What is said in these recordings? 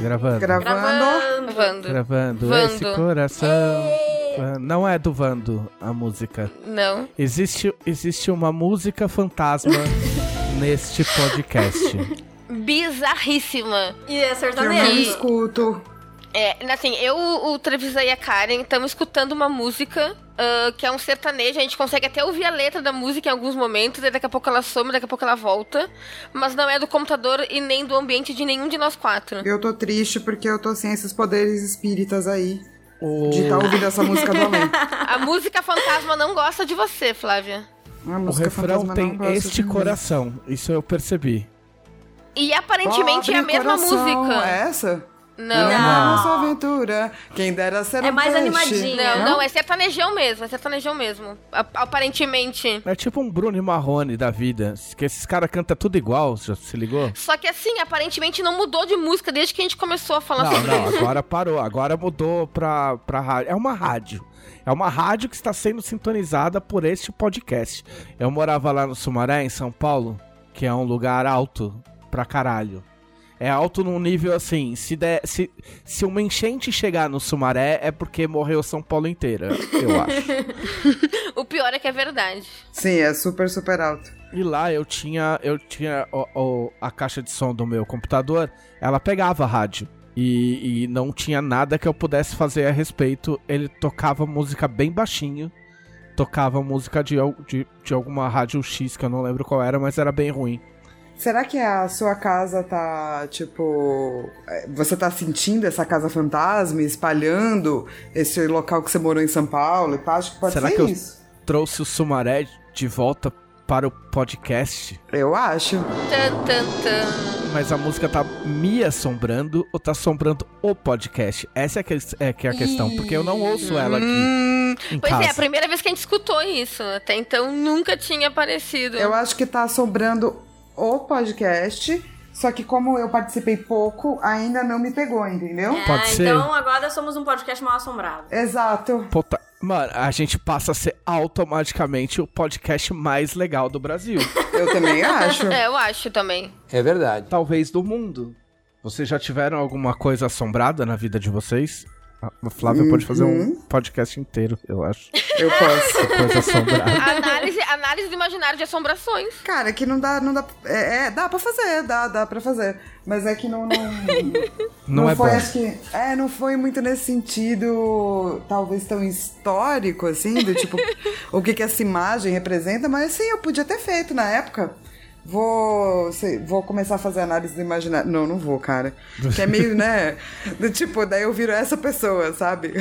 Gravando. Gravando. Vando. Gravando. Vando. Esse coração. Não é do Vando a música. Não. Existe, existe uma música fantasma neste podcast. Bizarríssima. E é Que eu não escuto. É, assim, eu, o Trevisa e a Karen estamos escutando uma música ah, que é um sertanejo. A gente consegue até ouvir a letra da música em alguns momentos, e daqui a pouco ela some, daqui a pouco ela volta. Mas não é do computador e nem do ambiente de nenhum de nós quatro. Eu tô triste porque eu tô sem esses poderes espíritas aí. O- De estar ouvindo essa música do além. A música fantasma não gosta de você, Flávia. A O refrão tem não gosta este coração. Isso eu percebi. E aparentemente é a mesma coração, música. É essa? Não. Não. Nossa aventura. Quem dera ser É um mais peixe. animadinho. Não, Não? não, é sertanejão mesmo, é sertanejão mesmo. Aparentemente. É tipo um Bruno e Marrone da vida. Que esses caras cantam tudo igual, já se ligou? Só que assim, aparentemente não mudou de música desde que a gente começou a falar Não, sobre não, isso. agora parou. Agora mudou pra, pra rádio. É uma rádio. É uma rádio que está sendo sintonizada por este podcast. Eu morava lá no Sumaré, em São Paulo, que é um lugar alto pra caralho. É alto num nível assim, se, der, se, se uma enchente chegar no Sumaré, é porque morreu São Paulo inteira, eu acho. O pior é que é verdade. Sim, é super, super alto. E lá eu tinha, eu tinha o- o- a caixa de som do meu computador, ela pegava rádio. E, e não tinha nada que eu pudesse fazer a respeito. Ele tocava música bem baixinho. Tocava música de, de, de alguma rádio X, que eu não lembro qual era, mas era bem ruim. Será que a sua casa tá, tipo. é, Você tá sentindo essa casa fantasma, espalhando esse local que você morou em São Paulo e? Acho que pode Será ser que eu- isso. Trouxe o Sumaré de volta para o podcast. Eu acho. Tan, tan, tan. Mas a música tá me assombrando ou tá assombrando o podcast? Essa é, que, é, que é a questão, porque eu não ouço ela aqui Hum, em pois casa. é, a primeira vez que a gente escutou isso. Até então nunca tinha aparecido. Eu acho que tá assombrando o podcast. Só que como eu participei pouco, ainda não me pegou, entendeu? Pode Ah, ser. Então agora somos um podcast mal assombrado. Exato. Puta, mano, a gente passa a ser automaticamente o podcast mais legal do Brasil. Eu também acho. É, eu acho também. É verdade. Talvez do mundo. Vocês já tiveram alguma coisa assombrada na vida de vocês? A Flávia pode fazer um podcast inteiro, eu acho. Eu posso. Coisa assombrada. Análise, análise do imaginário de assombrações. Cara, que não dá, não dá. É, é, dá pra fazer, dá, dá pra fazer. Mas é que não. Não, Não, é foi, bom. acho que. É, não foi muito nesse sentido, talvez tão histórico, assim, do tipo, o que, que essa imagem representa, mas sim, eu podia ter feito na época. Vou, sei, vou começar a fazer análise do imaginário. Não, não vou, cara. Que é meio, né? Do tipo, daí eu viro essa pessoa, sabe?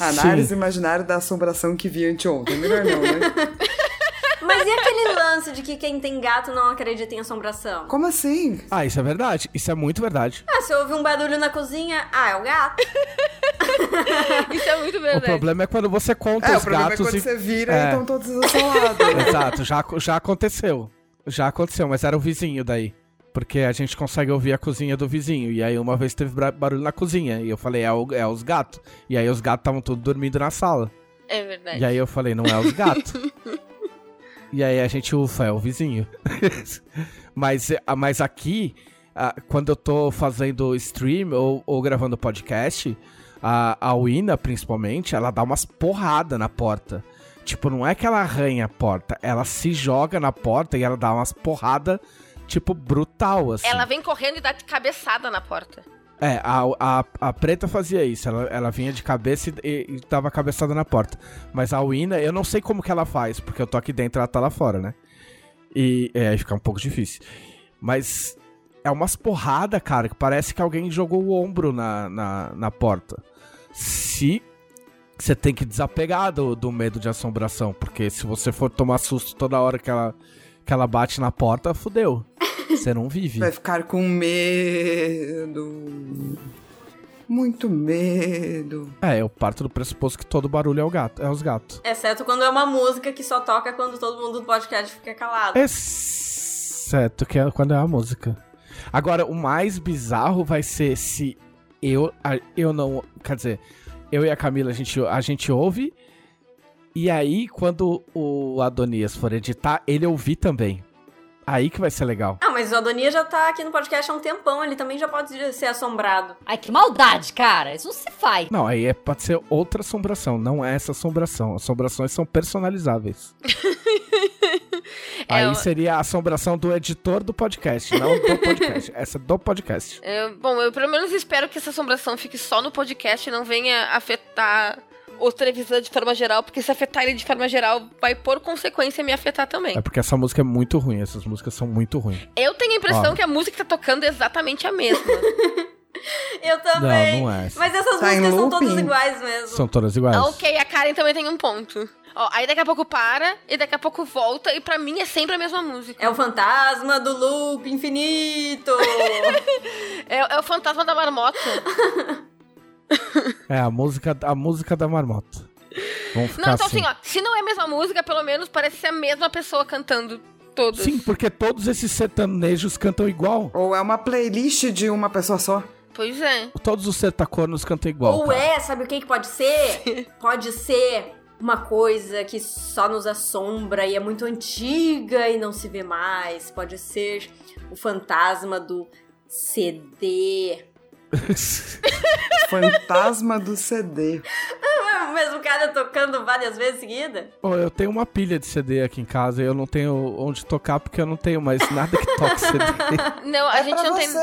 Análise do imaginário da assombração que vi anteontem. Melhor não, né? Mas e aquele lance de que quem tem gato não acredita em assombração? Como assim? Ah, isso é verdade. Isso é muito verdade. Ah, se ouve um barulho na cozinha, ah, é o gato. Isso é muito O verdade. problema é quando você conta É, o os problema é gatos quando e... você vira É. e estão todos assolados. Exato, já, já aconteceu. Já aconteceu, mas era o vizinho daí. Porque a gente consegue ouvir a cozinha do vizinho. E aí uma vez teve barulho na cozinha. E eu falei, é, o- é os gatos. E aí os gatos estavam todos dormindo na sala. É verdade. E aí eu falei, não é os gatos. e aí a gente, ufa, é o vizinho. mas, eh, mas aqui, ah, quando eu tô fazendo stream ou, ou gravando podcast, a, a Wina, principalmente, ela dá umas porradas na porta. Tipo, não é que ela arranha a porta, ela se joga na porta e ela dá umas porradas, tipo, brutal, assim. Ela vem correndo e dá de cabeçada na porta. É, a, a, a preta fazia isso. Ela, ela vinha de cabeça e, e, dava cabeçada na porta. Mas a Wina, eu não sei como que ela faz, porque eu tô aqui dentro e ela tá lá fora, né? E é, aí fica um pouco difícil. Mas é umas porrada, cara, que parece que alguém jogou o ombro na, na, na porta. Se você tem que desapegar do, do medo de assombração, porque se você for tomar susto toda hora que ela, que ela bate na porta, fudeu. Você não vive. Vai ficar com medo. Muito medo. É, eu parto do pressuposto que todo barulho é o gato, é os gatos. Exceto quando é uma música que só toca quando todo mundo do podcast fica calado. Exceto que é quando é a música. Agora, o mais bizarro vai ser se eu, eu não. Quer dizer, eu e a Camila, a gente, a gente ouve. E aí, quando o Adonias for editar, ele ouvir também. Aí que vai ser legal. Ah, mas o Adonias já tá aqui no podcast há um tempão, ele também já pode ser assombrado. Ai, que maldade, cara. Isso não se faz. Não, aí é, pode ser outra assombração, não é essa assombração. Assombrações são personalizáveis. É, aí eu- seria a assombração do editor do podcast, não do podcast. Essa é do podcast. É, bom, eu pelo menos espero que essa assombração fique só no podcast e não venha afetar o televisor de forma geral, porque se afetar ele de forma geral, vai por consequência me afetar também. É porque essa música é muito ruim, essas músicas são muito ruins. Eu tenho a impressão Ó. que a música que tá tocando é exatamente a mesma. Eu também. Não, não é. Mas essas Tá músicas são todas iguais mesmo. São todas iguais. Ah, ok, a Karen também tem um ponto. Ó, aí daqui a pouco para, e daqui a pouco volta, e pra mim é sempre a mesma música. É o fantasma do loop infinito. É, é o fantasma da marmota. É a música, a música da marmota. Vamos ficar Não, então assim. assim, ó, se não é a mesma música, pelo menos parece ser a mesma pessoa cantando todos. Sim, porque todos esses sertanejos cantam igual. Ou é uma playlist de uma pessoa só. Pois é. Todos os sertacornos cantam igual. Ou cara. é, sabe o que, que pode ser? Pode ser uma coisa que só nos assombra e é muito antiga e não se vê mais. Pode ser o fantasma do CD. Fantasma do CD. O mesmo cara tocando várias vezes seguida? Pô, eu tenho uma pilha de CD aqui em casa e eu não tenho onde tocar porque eu não tenho mais nada que toque CD. Não, a é gente pra não você tem.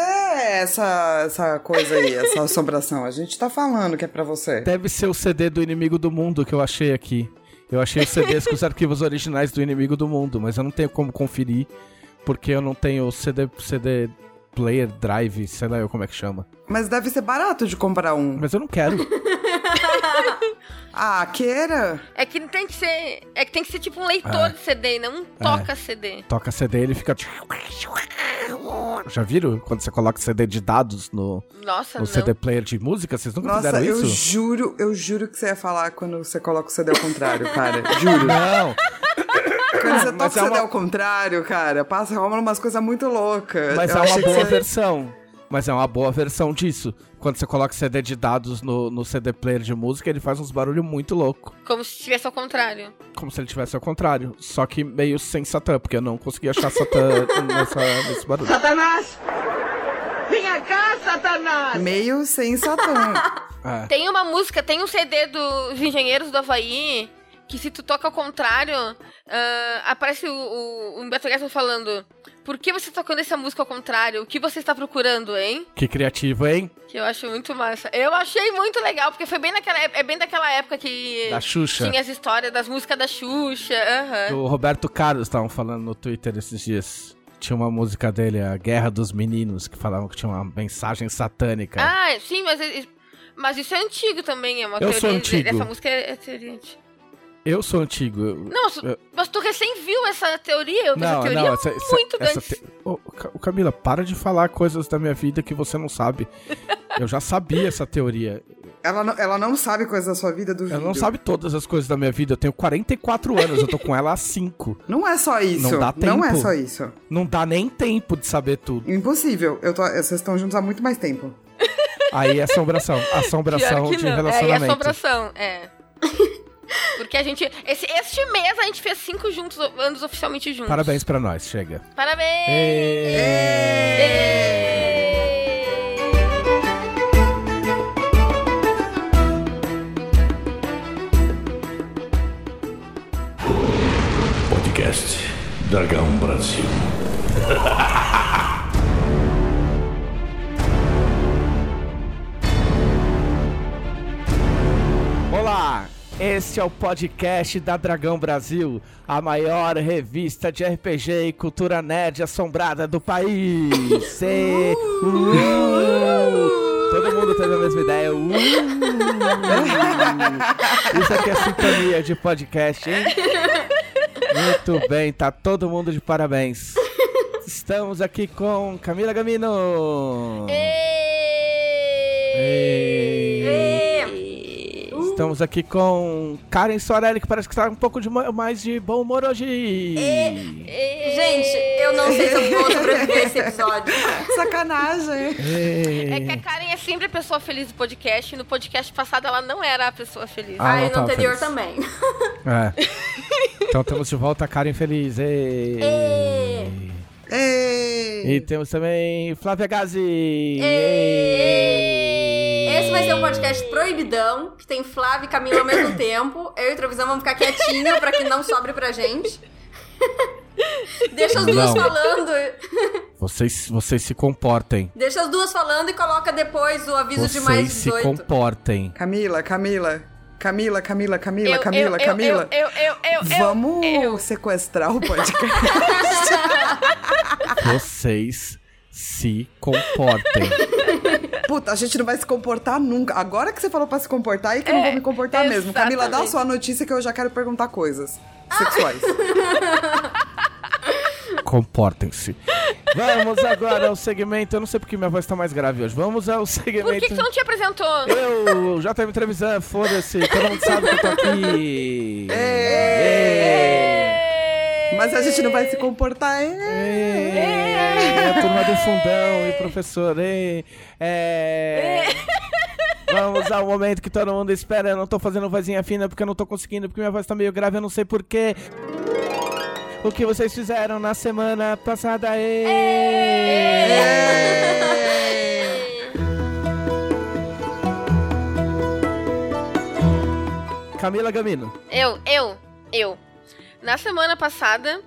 essa, essa coisa aí, essa assombração. A gente tá falando que é pra você. Deve ser o CD do Inimigo do Mundo que eu achei aqui. Eu achei os CDs com os arquivos originais do Inimigo do Mundo, mas eu não tenho como conferir porque eu não tenho CD, CD player, drive, sei lá eu como é que chama. Mas deve ser barato de comprar um. Mas eu não quero. Ah, queira? É que tem que ser. É que tem que ser tipo um leitor É. de CD, não um toca CD. Toca CD ele fica. Já viram quando você coloca CD de dados no, Nossa, no não. CD player de música? Vocês nunca Nossa, fizeram eu isso? juro, eu juro que você ia falar quando você coloca o CD ao contrário, cara. Juro. Não, Quando você Mas toca é o CD uma- ao contrário, cara, passa rola umas coisas muito loucas. mas Eu é uma que boa versão. Mas é uma boa versão disso. Quando você coloca CD de dados no, no CD player de música, ele faz uns barulhos muito loucos. Como se estivesse ao contrário. Como se ele tivesse ao contrário. Só que meio sem Satã, porque eu não consegui achar Satã nessa, nesse barulho. Meio sem Satã. É. Tem uma música, tem um CD dos Engenheiros do Havaí que se tu toca ao contrário, ah, aparece o, o, o Humberto Gessler falando por que você tá tocando essa música ao contrário? O que você está procurando, hein? Que criativo, hein? Que eu acho muito massa. Eu achei muito legal, porque foi bem naquela é bem daquela época que Da Xuxa. tinha as histórias das músicas da Xuxa. O Roberto Carlos estavam falando no Twitter esses dias. Tinha uma música dele, a Guerra dos Meninos, que falavam que tinha uma mensagem satânica. Ah, sim, mas, mas isso é antigo também, é uma Eu teoria. sou antigo. Essa música é, é teoria antiga. Eu sou antigo. eu- Não, mas, eu- mas tu recém viu essa teoria? Eu vi essa Não, teoria não, essa, essa- muito essa te- ô, Camila, para de falar coisas da minha vida que você não sabe. Eu já sabia essa teoria. Ela não, ela não sabe coisas da sua vida, duvido. Ela não sabe todas as coisas da minha vida. Eu tenho 44 anos, eu tô com ela há 5. Não é só isso. Não dá Não é tempo. só isso. Não dá nem tempo de saber tudo. Impossível. Eu tô, vocês estão juntos há muito mais tempo. Aí é assombração. Assombração de não. É, relacionamento. assombração, é. Porque a gente. Esse, este mês a gente fez cinco juntos, anos oficialmente juntos. Parabéns pra nós, chega. Parabéns! Podcast Dragão Brasil. Olá, este é o podcast da Dragão Brasil, a maior revista de RPG e cultura nerd assombrada do país. E- Uh! Todo mundo teve a mesma ideia. Uh! Isso aqui é sintonia de podcast, hein? Muito bem, tá todo mundo de parabéns. Estamos aqui com Camila Gamino. Estamos aqui com Karen Sorelli, que parece que tá um pouco de mais de bom humor hoje. Gente, eu não sei se eu vou sobreviver a esse episódio. Sacanagem. É que a Karen é sempre a pessoa feliz do podcast. E no podcast passado ela não era a pessoa feliz. Ah, Ah, e no anterior feliz. também. É. Então estamos de volta, Karen Feliz. Ei. Ei! E temos também Flávia Gazi. Esse vai ser um podcast proibidão, que tem Flávio e Camila ao mesmo tempo. Eu e o Trevisão vamos ficar quietinho pra que não sobre pra gente. Deixa as duas Não. falando. Vocês, vocês se comportem. Deixa as duas falando e coloca depois o aviso de mais Vocês se 18. comportem. Camila, Camila. Camila, Camila, Camila, Eu, Camila, eu, Camila. Eu, eu, eu, eu, eu, Vamos eu. sequestrar o podcast. Vocês se comportem. Puta, a gente não vai se comportar nunca. Agora que você falou pra se comportar, aí que eu não É, vou me comportar mesmo. Camila, dá a exatamente. sua notícia que eu já quero perguntar coisas Ah. sexuais. Comportem-se. Vamos agora ao segmento. Eu não sei porque minha voz tá mais grave hoje. Vamos ao segmento. Por que, que tu não te apresentou? Eu já teve entrevista, foda-se, todo mundo sabe que eu tô aqui. Mas a gente não vai se comportar. É. Ê, a turma do fundão e professor. ê, É. Vamos ao momento que todo mundo espera. Eu não tô fazendo vozinha fina porque eu não tô conseguindo, porque minha voz tá meio grave, eu não sei porquê. O que vocês fizeram na semana passada? Camila Gamino. Eu, eu, eu. Na semana passada,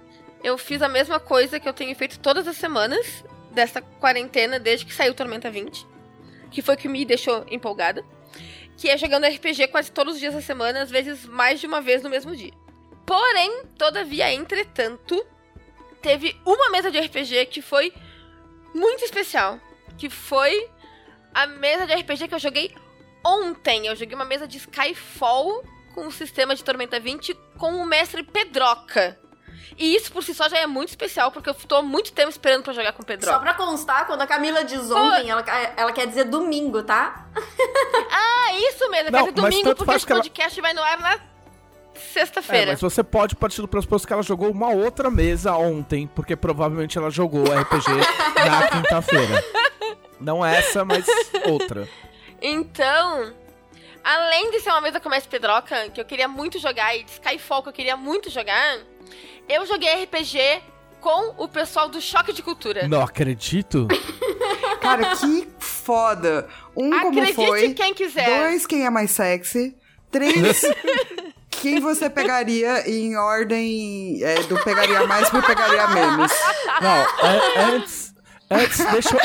eu fiz a mesma coisa que eu tenho feito todas as semanas desta quarentena, desde que saiu Tormenta 20. Que foi o que me deixou empolgada. Que é jogando RPG quase todos os dias da semana, às vezes mais de uma vez no mesmo dia. Porém, todavia, entretanto, teve uma mesa de RPG que foi muito especial. Que foi a mesa de RPG que eu joguei ontem. Eu joguei uma mesa de Skyfall com o sistema de Tormenta 20 com o mestre Pedroca. E isso por si só já é muito especial, porque eu tô há muito tempo esperando pra jogar com o Só Pedroca. pra constar, quando a Camila diz ontem, ela, ela quer dizer domingo, tá? Ah, isso mesmo, Não, ser mas domingo, porque faz esse que ela- podcast vai no ar na É, sexta-feira. mas você pode partir do pressuposto que ela jogou uma outra mesa ontem, porque provavelmente ela jogou RPG na quinta-feira. Não essa, mas outra. Então, além de ser uma mesa com o mestre Pedroca, que eu queria muito jogar, e de Skyfall que eu queria muito jogar, eu joguei RPG com o pessoal do Choque de Cultura. Não acredito. Cara, que foda. Um, como Acredite foi. quem quiser. Dois, quem é mais sexy. Três, quem você pegaria em ordem é, do pegaria mais pro pegaria menos. Não, a- antes. Antes, deixa eu.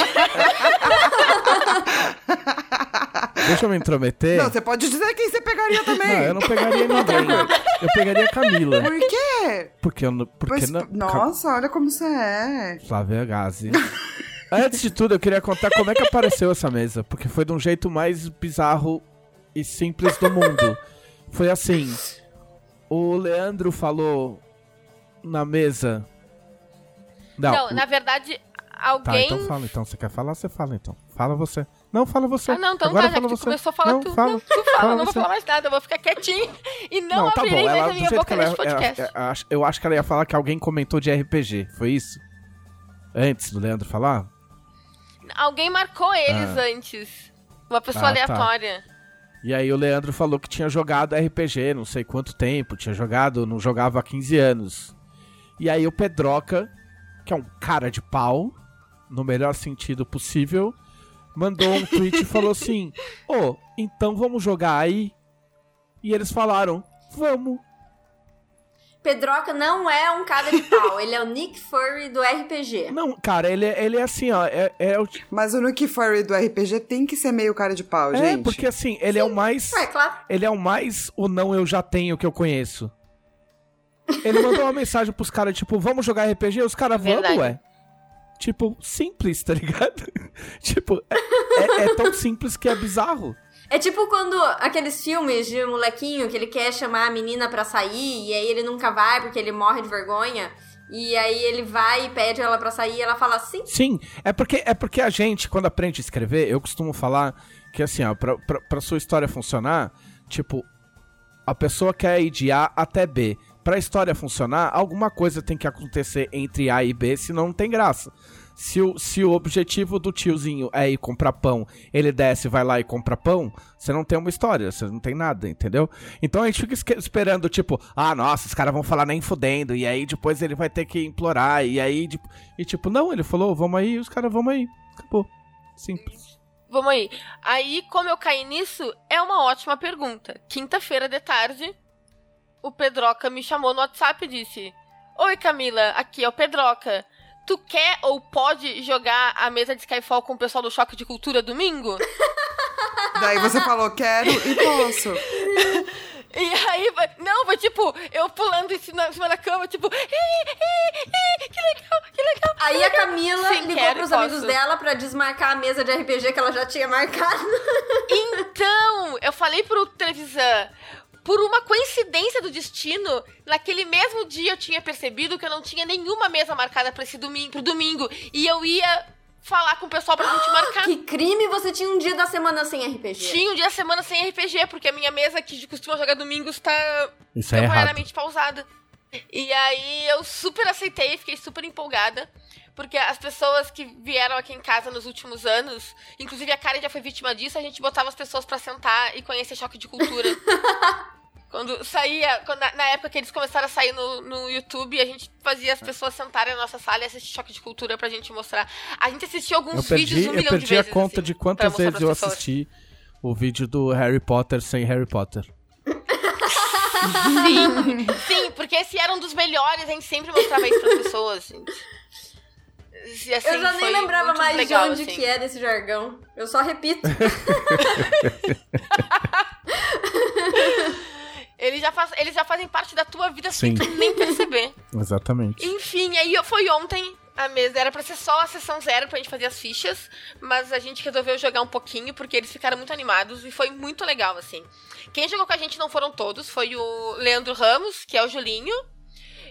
deixa eu me intrometer. Não, você pode dizer quem você pegaria também. Não, eu não pegaria ninguém. Eu pegaria a Camila. Por quê? Porque eu não. Porque não. Nossa, olha como você é. Flávia Gazi. Antes de tudo, eu queria contar como é que apareceu essa mesa, porque foi de um jeito mais bizarro e simples do mundo. Foi assim: o Leandro falou na mesa. Não, Não, na verdade, tá, alguém. então fala. Então, você quer falar? Você fala então. Fala você. Não, fala você. Ah, não, então Agora tá, já fala você. começou a falar não, tu. Fala. Não, tu fala, Fala eu não vou você. falar mais nada, eu vou ficar quietinho e não, Não, tá abrirei bom. mais Ela, a do minha boca ela, neste podcast. ela- ela- eu acho que ela ia falar que alguém comentou de RPG. Foi isso? Antes do Leandro falar? Alguém marcou eles antes. Uma pessoa Ah, tá. E aí o Leandro falou que tinha jogado RPG, não sei quanto tempo, tinha jogado, não jogava há 15 anos. E aí o Pedroca, que é um cara de pau, no melhor sentido possível, mandou um tweet e falou assim: Ô, então vamos jogar aí? E eles falaram: Vamos. Pedroca não é um cara de pau, ele é o Nick Fury do RPG. Não, cara, ele, é- ele é assim, ó. É, é o Mas o Nick Fury do RPG tem que ser meio cara de pau, É, gente. porque assim, ele é o mais. Ué, claro. Ele é o mais o não eu já tenho que eu conheço. Ele mandou uma mensagem pros caras, tipo, vamos jogar RPG? Os caras, vamos, ué. Tipo, simples, tá ligado? tipo, é, é- é tão simples que é bizarro. É tipo quando aqueles filmes de molequinho que ele quer chamar a menina pra sair e aí ele nunca vai porque ele morre de vergonha. E aí ele vai e pede ela pra sair e ela fala assim. Sim, é porque, é porque a gente, quando aprende a escrever, eu costumo falar que assim, ó, pra, pra, pra sua história funcionar, tipo, a pessoa quer ir de A até B. Pra história funcionar, alguma coisa tem que acontecer entre A e B, senão não tem graça. Se o, se o objetivo do tiozinho é ir comprar pão, ele desce, vai lá e compra pão, você não tem uma história, você não tem nada, entendeu? Então a gente fica esperando, tipo, ah, nossa, os caras vão falar nem fudendo, e aí depois ele vai ter que implorar, e aí, tipo, e tipo, não, ele falou, vamos aí, os caras vamos aí. Acabou. Simples. Vamos aí. Aí, como eu caí nisso, é uma ótima pergunta. Quinta-feira de tarde, o Pedroca me chamou no WhatsApp e disse: Oi, Camila, aqui é o Pedroca. Tu quer ou pode jogar a mesa de Skyfall com o pessoal do Choque de Cultura domingo? Daí você falou, quero e posso. E aí, não, foi tipo, eu pulando em cima, em cima da cama, tipo, "Ih, ih, ih, que legal, que legal. Aí a Camila Sim, ligou quero pros amigos posso. dela pra desmarcar a mesa de RPG que ela já tinha marcado. Então, eu falei pro Trevisan, por uma coincidência do destino, naquele mesmo dia eu tinha percebido que eu não tinha nenhuma mesa marcada pra esse domingo, pro domingo. E eu ia falar com o pessoal pra gente marcar. Que crime você tinha um dia da semana sem RPG. Tinha um dia da semana sem RPG, porque a minha mesa que costuma jogar domingos tá Isso é errado. temporariamente pausada. E aí eu super aceitei, fiquei super empolgada. Porque as pessoas que vieram aqui em casa nos últimos anos, inclusive a Karen já foi vítima disso, a gente botava as pessoas pra sentar e conhecer choque de cultura. quando saía, quando- na, época que eles começaram a sair no, no YouTube, a gente fazia as pessoas sentarem na nossa sala e assistir choque de cultura pra gente mostrar. A gente assistiu alguns Eu vídeos perdi, um eu milhão perdi de vezes. a conta assim, de quantas vezes eu pessoas. assisti o vídeo do Harry Potter sem Harry Potter. Sim, sim, porque esse era um dos melhores, a gente sempre mostrava isso pras pessoas, gente. Assim, eu já nem lembrava mais legal, de onde assim. que é desse jargão. Eu só repito. Eles já, faz, eles já fazem parte da tua vida sem Sim. tu nem perceber. Exatamente. Enfim, aí eu- foi ontem a mesa. Era pra ser só a sessão zero pra gente fazer as fichas, mas a gente resolveu jogar um pouquinho porque eles ficaram muito animados e foi muito legal, assim. Quem jogou com a gente não foram todos, foi o Leandro Ramos, que é o Julinho,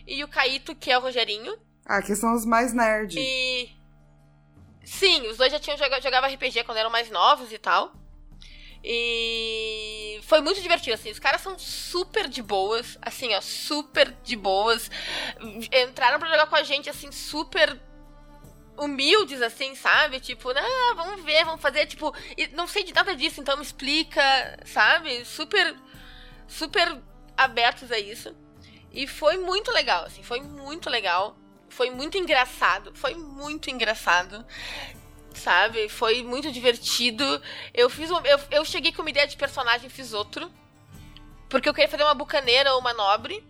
e o Caíto, que é o Rogerinho. Ah, que são os mais nerd. E. Sim, os dois já tinham jogado jogava RPG quando eram mais novos e tal. E foi muito divertido, assim. Os caras são super de boas, assim, ó, super de boas. Entraram pra jogar com a gente, assim, super humildes, assim, sabe? Tipo, ah, vamos ver, vamos fazer, tipo, não sei de nada disso, então me explica, sabe? Super, super abertos a isso. E foi muito legal, assim, foi muito legal. Foi muito engraçado, foi muito engraçado. Sabe? Foi muito divertido. Eu fiz um, eu, eu cheguei com uma ideia de personagem, fiz outro. Porque eu queria fazer uma bucaneira ou uma nobre.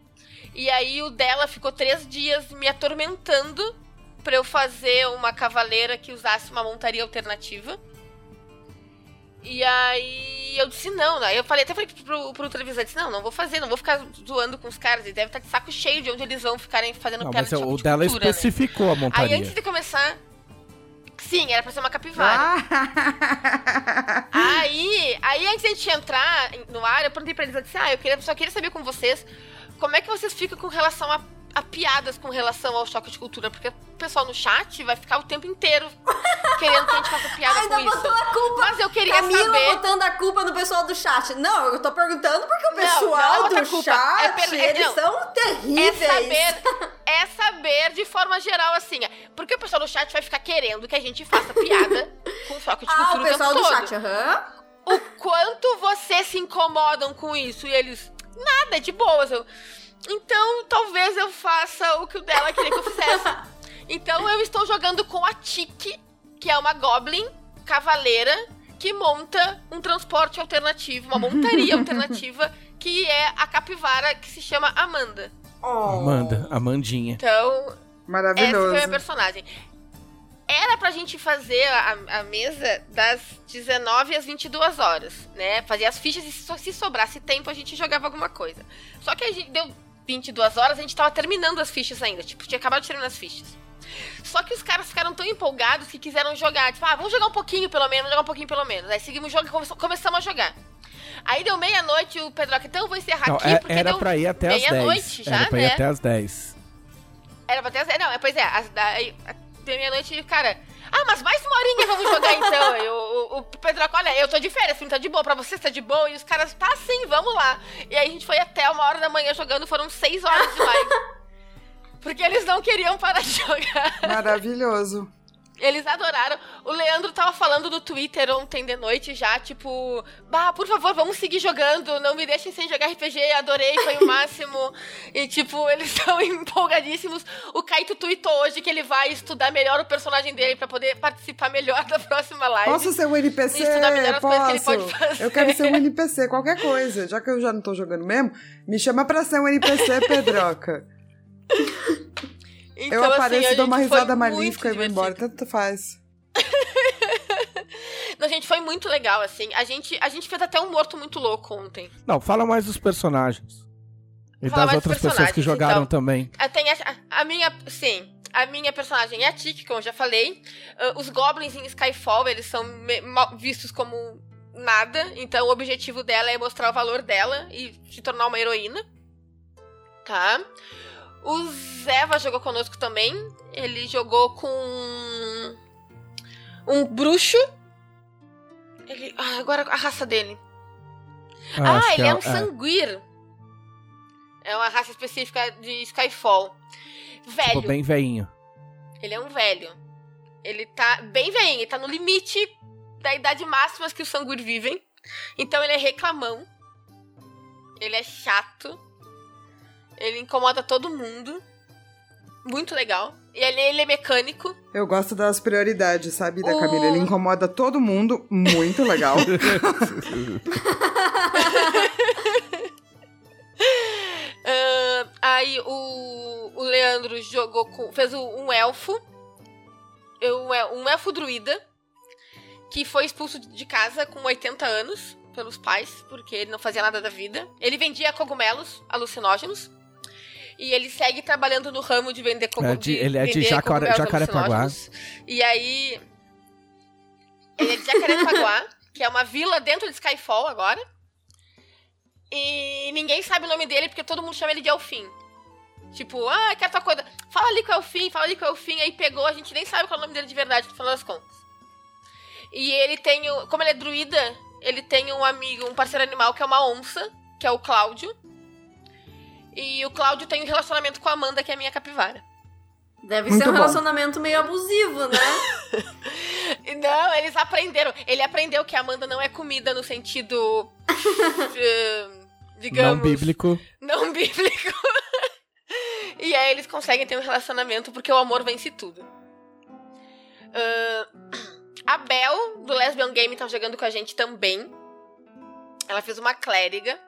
E aí o dela ficou três dias me atormentando pra eu fazer uma cavaleira que usasse uma montaria alternativa. E aí eu disse não, aí eu falei, até falei pro, pro televisor, disse, não, não vou fazer, não vou ficar zoando com os caras, eles devem estar de saco cheio de onde eles vão ficarem fazendo Não, piada mas de o de dela cultura, né? especificou a Aí montaria. antes de começar. Sim, era pra ser uma capivara. Ah. Aí, aí antes de a gente entrar no ar, eu perguntei pra eles, eu disse, ah, eu queria, só queria saber com vocês como é que vocês ficam com relação a, a piadas com relação ao choque de cultura, porque o pessoal no chat vai ficar o tempo inteiro querendo que a gente faça piada Ainda com isso. botou a culpa. Mas eu queria Camila saber. botando a culpa no pessoal do chat. Não, eu tô perguntando porque o Não, pessoal não é outra do culpa. chat, É per- é- eles não. são É terríveis. saber, é saber de forma geral, assim. é, Porque o pessoal do chat vai ficar querendo que a gente faça piada com choque de Ah, cultura o o pessoal do todo. chat, aham. o quanto vocês se incomodam com isso. E eles, nada, é de boas. Eu, então, talvez eu faça o que o dela queria que eu fizesse. Então, eu estou jogando com a Tiki, que é uma Goblin cavaleira que monta um transporte alternativo, uma montaria alternativa, que é a capivara que se chama Amanda. Oh. Amanda, Amandinha. Então, essa foi a Maravilhoso. minha personagem. Era pra gente fazer a, a mesa das 19 às 22 horas, né? Fazer as fichas e só se sobrasse tempo a gente jogava alguma coisa. Só que a gente deu 22 horas, a gente tava terminando as fichas ainda. Tipo, tinha acabado de terminar as fichas. Só que os caras ficaram tão empolgados que quiseram jogar. Tipo, ah, vamos jogar um pouquinho pelo menos, vamos jogar um pouquinho pelo menos. Aí seguimos o jogo e come- começamos a jogar. Aí deu meia-noite o Pedroca, então eu vou encerrar Não, aqui, é- porque era deu pra ir até as 10. meia-noite já, Era pra ir né? até as 10. Era pra ter as... Não, é, pois é, as, da, aí, a- de meia-noite, cara... Ah, mas mais uma horinha vamos jogar então. E o, o, o Pedroca, olha, eu tô de férias, assim, tá de boa. Pra vocês tá de boa? E os caras, tá sim, vamos lá. E aí a gente foi até uma hora da manhã jogando, foram seis horas de live. Porque eles não queriam parar de jogar. Maravilhoso. Eles adoraram. O Leandro tava falando no Twitter ontem de noite já, tipo, bah, por favor, vamos seguir jogando, não me deixem sem jogar RPG, adorei, foi o máximo. e, tipo, eles estão empolgadíssimos. O Kaito tweetou hoje que ele vai estudar melhor o personagem dele pra poder participar melhor da próxima live. Posso ser um NPC? Estudar melhor as coisas que ele Posso. pode fazer. Eu quero ser um NPC, qualquer coisa. Já que eu já não tô jogando mesmo, me chama pra ser um NPC, Pedroca. Então, eu apareço, assim, dou uma risada maléfica e vou embora. Tanto faz. Não, gente, foi muito legal, assim. A gente, a gente fez até um morto muito louco ontem. Não, fala mais dos personagens. E Fala das outras pessoas que jogaram então. também. Ah, Tem a, a minha. Sim. A minha personagem é a Tiki, como eu já falei. Ah, os goblins em Skyfall, eles são vistos como nada. Então o objetivo dela é mostrar o valor dela e se tornar uma heroína. Tá? O Zeva jogou conosco também. Ele jogou com. Um bruxo. Ele. Ah, agora a raça dele. Ah, que ele é, um sanguir. É uma raça específica de Skyfall. Velho. Tipo, bem veinho. Ele é um velho. Ele tá bem velho, ele tá no limite da idade máxima que os sanguir vivem. Então ele é reclamão. Ele é chato. Ele incomoda todo mundo. Muito legal. E ele, ele é mecânico. Eu gosto das prioridades, sabe, da O- Camila? Ele incomoda todo mundo. Muito legal. Ah, aí o, o Leandro jogou com. fez um elfo. Eu- Um elfo druida. Que foi expulso de casa com 80 anos pelos pais, porque ele não fazia nada da vida. Ele vendia cogumelos alucinógenos. E ele segue trabalhando no ramo de vender É cogumelos. de- ele é de Jacaré- Jacarepaguá. E aí. Ele é de Jacarepaguá, que é uma vila dentro de Skyfall agora. E ninguém sabe o nome dele porque todo mundo chama ele de Elfim. Tipo, ah, quer tua coisa. Fala ali com o Elfim, fala ali com o Elfim. Aí pegou, a gente nem sabe qual é o nome dele de verdade, no final das contas. E ele tem, como ele é druida, ele tem um amigo, um parceiro animal que é uma onça, que é o Cláudio. E o Cláudio tem um relacionamento com a Amanda, que é a minha capivara. Deve Muito ser um bom. relacionamento meio abusivo, né? Não, eles aprenderam. Ele aprendeu que a Amanda não é comida no sentido. eh, digamos. Não bíblico. não bíblico. e aí eles conseguem ter um relacionamento porque o amor vence tudo. Ah, a Bel, do Lesbian Game, tá jogando com a gente também. Ela fez uma clériga.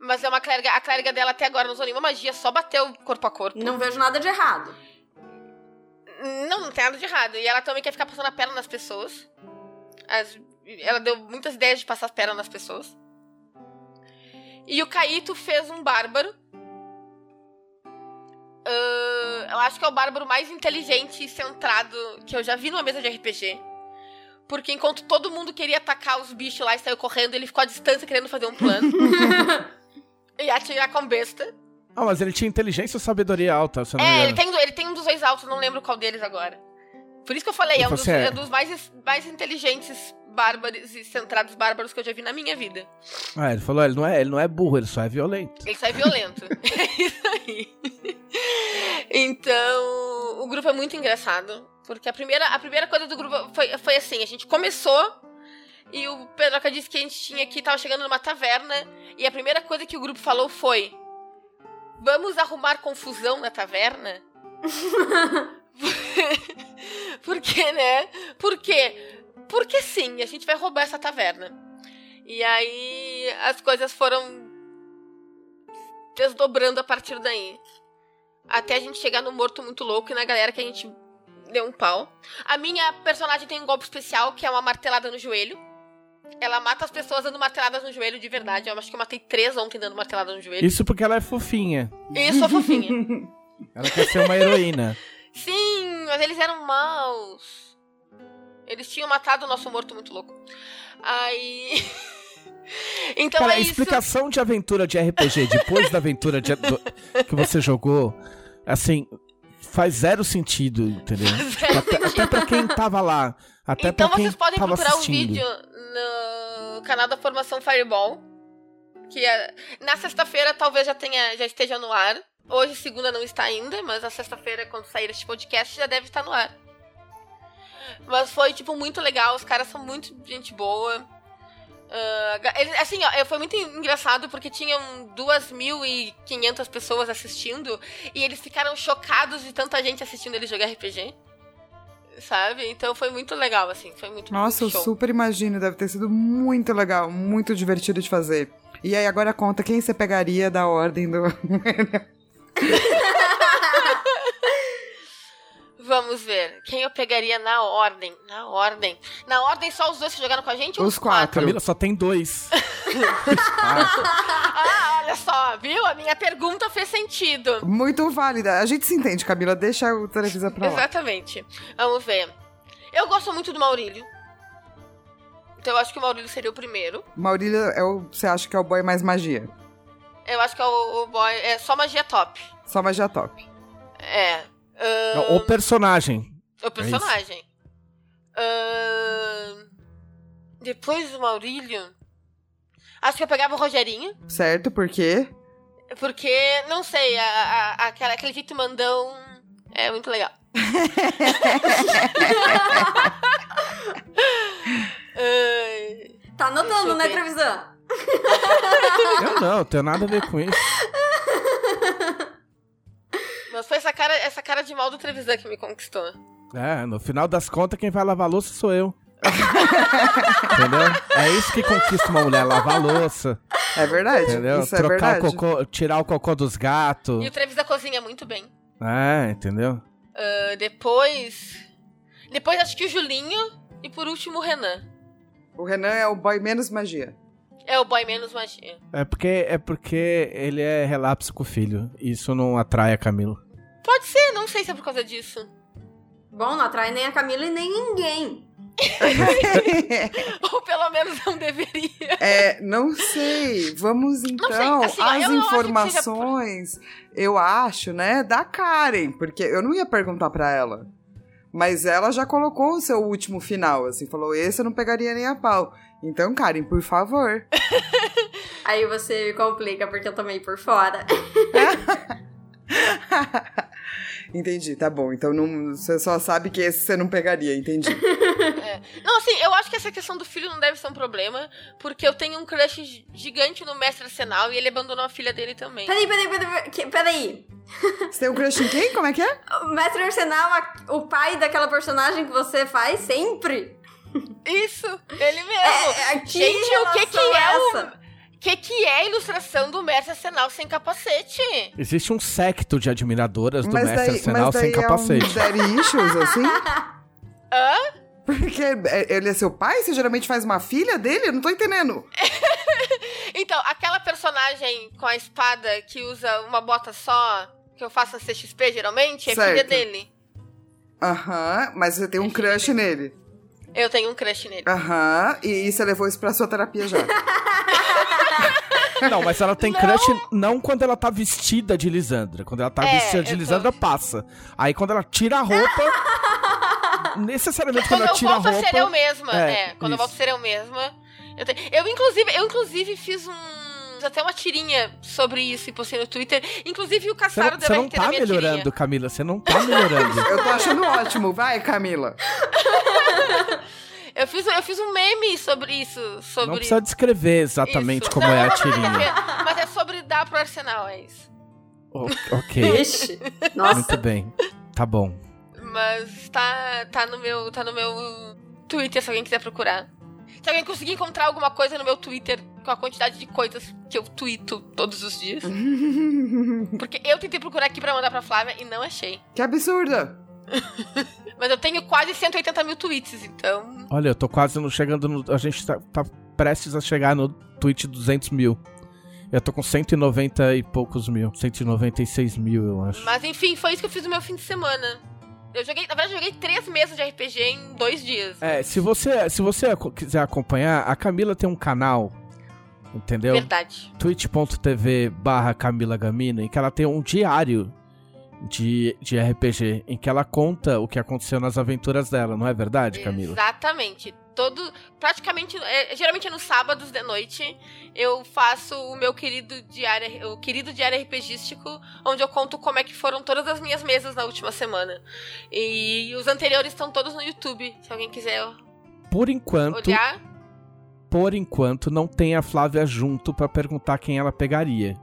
Mas é uma clériga. A clériga dela até agora não usou nenhuma magia, só bateu corpo a corpo. Não vejo nada de errado. Não, não tem nada de errado. E ela também quer ficar passando a perna nas pessoas. As- ela deu muitas ideias de passar a perna nas pessoas. E o Caíto fez um bárbaro. Ah, eu acho que é o bárbaro mais inteligente e centrado que eu já vi numa mesa de RPG. Porque enquanto todo mundo queria atacar os bichos lá e saiu correndo, ele ficou à distância querendo fazer um plano. e atirar com besta. Ah, mas ele tinha inteligência ou sabedoria alta, se eu não É, ele tem, ele tem um dos dois altos, não lembro qual deles agora. Por isso que eu falei, é um dos, é- é dos mais, mais inteligentes bárbaros e centrados bárbaros que eu já vi na minha vida. Ah, ele falou, ele não, é, ele não é burro, ele só é violento. Ele só é violento. é isso aí. Então, o grupo é muito engraçado. Porque a primeira, a primeira coisa do grupo foi, foi assim: a gente começou e o Pedroca disse que a gente tinha que tava chegando numa taverna. E a primeira coisa que o grupo falou foi: Vamos arrumar confusão na taverna? Por quê, né? Por quê? Porque sim, a gente vai roubar essa taverna. E aí as coisas foram desdobrando a partir daí. Até a gente chegar no morto muito louco e na galera que a gente deu um pau. A minha personagem tem um golpe especial, que é uma martelada no joelho. Ela mata as pessoas dando marteladas no joelho de verdade. Eu acho que eu matei três ontem dando martelada no joelho. Isso porque ela é fofinha. Eu sou fofinha. Ela quer ser uma heroína. Sim, mas eles eram maus. Eles tinham matado o nosso morto muito louco. Aí. então Cara, é a isso. explicação de aventura de RPG depois da aventura de- que você jogou, assim, faz zero sentido, entendeu? Zero até, sentido. até pra quem tava lá. Até então vocês podem procurar assistindo. um vídeo no canal da Formação Fireball. Que é... na sexta-feira talvez já tenha, já esteja no ar. Hoje, segunda, não está ainda, mas na sexta-feira, quando sair este podcast, já deve estar no ar. Mas foi, tipo, muito legal. Os caras são muito gente boa. Eles- assim, ó, foi muito engraçado porque tinham 2.500 pessoas assistindo e eles ficaram chocados de tanta gente assistindo eles jogar RPG. Sabe? Então foi muito legal, assim. Foi muito Nossa, eu muito show. super imagino, deve ter sido muito legal, muito divertido de fazer. E aí, agora conta quem você pegaria da ordem do. Vamos ver. Quem eu pegaria na ordem? Na ordem. Na ordem, só os dois que jogaram com a gente ou Os os quatro? Camila só tem dois. Ah, olha só, viu? A minha pergunta fez sentido. muito válida. A gente se entende, Camila, deixa o televisão pra lá. Exatamente. Vamos ver. Eu gosto muito do Maurílio. Então eu acho que o Maurílio seria o primeiro. Maurílio, é o, você acha que é o boy mais magia? Eu acho que é o, o boy. É só magia top. Só magia top. É. Não, o personagem. o personagem. Ahn, depois do Maurílio. Acho que eu pegava o Rogerinho. Certo? Por quê? Porque, não sei, a, a- aquela- aquele jeito mandão é muito legal. Ai, Tá anotando, né. Trevisan? Eu não, tenho nada a ver com isso. mas foi essa cara, essa cara de mal do Trevisan que me conquistou. É, no final das contas, quem vai lavar louça sou eu. entendeu? É isso que conquista uma mulher, lavar louça. É verdade. Entendeu? Isso é Trocar verdade. o cocô, tirar o cocô dos gatos. E o Trevisan cozinha muito bem. É, entendeu? Ah, depois. Depois acho que o Julinho. E por último o Renan. O Renan é o boy menos magia. É o boy menos magia. É porque, é porque ele é relapso com o filho. Isso não atrai a Camila. Pode ser, não sei se é por causa disso. Bom, não atrai nem a Camila e nem ninguém. Ou pelo menos não deveria. É, não sei. Vamos então assim, às eu que seja- informações. Eu acho, né, da Karen, porque eu não ia perguntar pra ela. Mas ela já colocou o seu último final, assim, falou: "Esse eu não pegaria nem a pau". Então, Karen, por favor. Aí você me complica porque eu tomei por fora. entendi, tá bom. Então não, você só sabe que esse você não pegaria, entendi. Não, assim, eu acho que essa questão do filho não deve ser um problema, porque eu tenho um crush gi- gigante no mestre arsenal e ele abandonou a filha dele também. Peraí, peraí, peraí, que- peraí. Você tem um crush em quem? Como é que é? O Mestre Arsenal, o pai daquela personagem que você faz sempre? Isso, ele mesmo. É, que Gente, o que que é o... essa? O que que é a ilustração do mestre arsenal sem capacete? Existe um secto de admiradoras do mas Mestre daí, Arsenal mas daí sem capacete. é um issues, assim? Hã? Porque é- ele é seu pai? Você geralmente faz uma filha dele? Eu não tô entendendo. Então, aquela personagem com a espada que usa uma bota só, que eu faço a CXP geralmente, é filha Certo. dele. Aham, mas você tem um É filha crush nele. Eu tenho um crush nele. Aham, e você levou isso pra sua terapia já. Não, mas ela tem Não. crush não quando ela tá vestida de Lisandra. Quando ela tá É, vestida de eu tô- Lisandra, passa. Aí quando ela tira a roupa. necessariamente quando, Quando ela eu tira a volto a roupa. ser eu mesma. É, É, quando eu isso. volto a ser eu mesma. Eu, te- eu, inclusive, eu, inclusive, fiz um. Até uma tirinha sobre isso e postei no Twitter. Inclusive, o Caçaro deu você não tá minha melhorando, tirinha. Camila. Você não tá melhorando. Eu tô achando ótimo. Vai, Camila. Eu fiz, eu fiz um meme sobre isso. Sobre Não precisa descrever exatamente isso. como Não, é a tirinha. Mas é sobre dar pro Arsenal, é isso. O- ok, Ixi. Nossa. muito bem. Tá bom. Mas tá, tá no meu. Tá no meu Twitter, se alguém quiser procurar. Se alguém conseguir encontrar alguma coisa no meu Twitter com a quantidade de coisas que eu tweeto todos os dias. Porque eu tentei procurar aqui pra mandar pra Flávia e não achei. Que absurda. Mas eu tenho quase 180 mil tweets, então. Olha, eu tô quase no, chegando no. A gente tá, tá prestes a chegar no tweet 200 mil. Eu tô com 190 e poucos mil. 196 mil, eu acho. Mas enfim, foi isso que eu fiz no meu fim de semana. Eu joguei, na verdade, eu joguei três meses de RPG em dois dias. É, se você, se você quiser acompanhar, a Camila tem um canal, entendeu? Verdade. twitch.tv barra Camila Gamina, em que ela tem um diário de, de RPG, em que ela conta o que aconteceu nas aventuras dela, não é verdade, Camila? Exatamente. todo. Praticamente. é, geralmente é nos sábados de noite. Eu faço o meu querido diário. O querido diário RPGístico, onde eu conto como é que foram todas as minhas mesas na última semana. E os anteriores estão todos no YouTube. Se alguém quiser Por enquanto, olhar. Por enquanto, não tem a Flávia junto pra perguntar quem ela pegaria.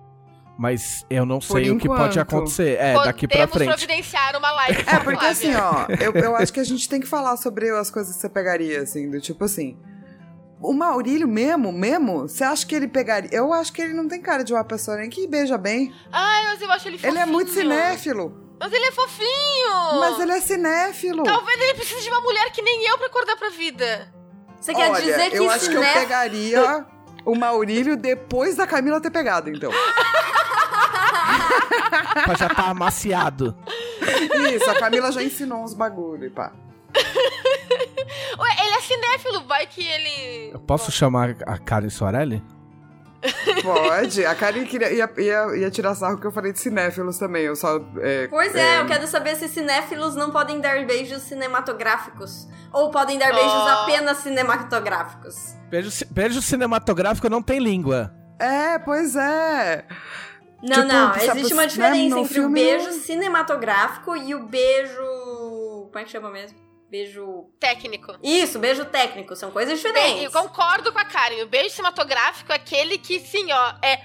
Mas eu não sei o que pode enquanto. acontecer. É, daqui pra Podemos frente. providenciar uma live. com É, porque Flávia. assim, ó, eu, eu acho que a gente tem que falar sobre as coisas que você pegaria, assim, do tipo assim. O Maurílio mesmo, mesmo, você acha que ele pegaria? Eu acho que ele não tem cara de uma pessoa nem que beija bem. Ai, mas eu acho ele fofinho. Ele é muito cinéfilo. Mas ele é fofinho. Mas ele é cinéfilo. Talvez ele precise de uma mulher que nem eu pra acordar pra vida. Você quer Olha, dizer que eu acho que eu ciné- pegaria o Maurílio depois da Camila ter pegado, então. pra já tá amaciado. Isso, a Camila já ensinou uns bagulho, e pá. Ué, ele é cinéfilo, vai que ele. Eu posso chamar a Karen Soarelli? Pode. A Karen queria, ia, ia, ia tirar sarro que eu falei de cinéfilos também. Eu só. é, Pois é, eu quero saber se cinéfilos não podem dar beijos cinematográficos. Ou podem dar Oh. beijos apenas cinematográficos. Beijo, beijo cinematográfico não tem língua. É, pois é. Não, Tipo, não, existe uma né, diferença entre o filme- beijo cinematográfico e o beijo. Como é que chama mesmo? Beijo. Técnico. Isso, beijo técnico. São coisas Bem, diferentes. eu concordo com a Karen. O beijo cinematográfico é aquele que, sim, ó, é.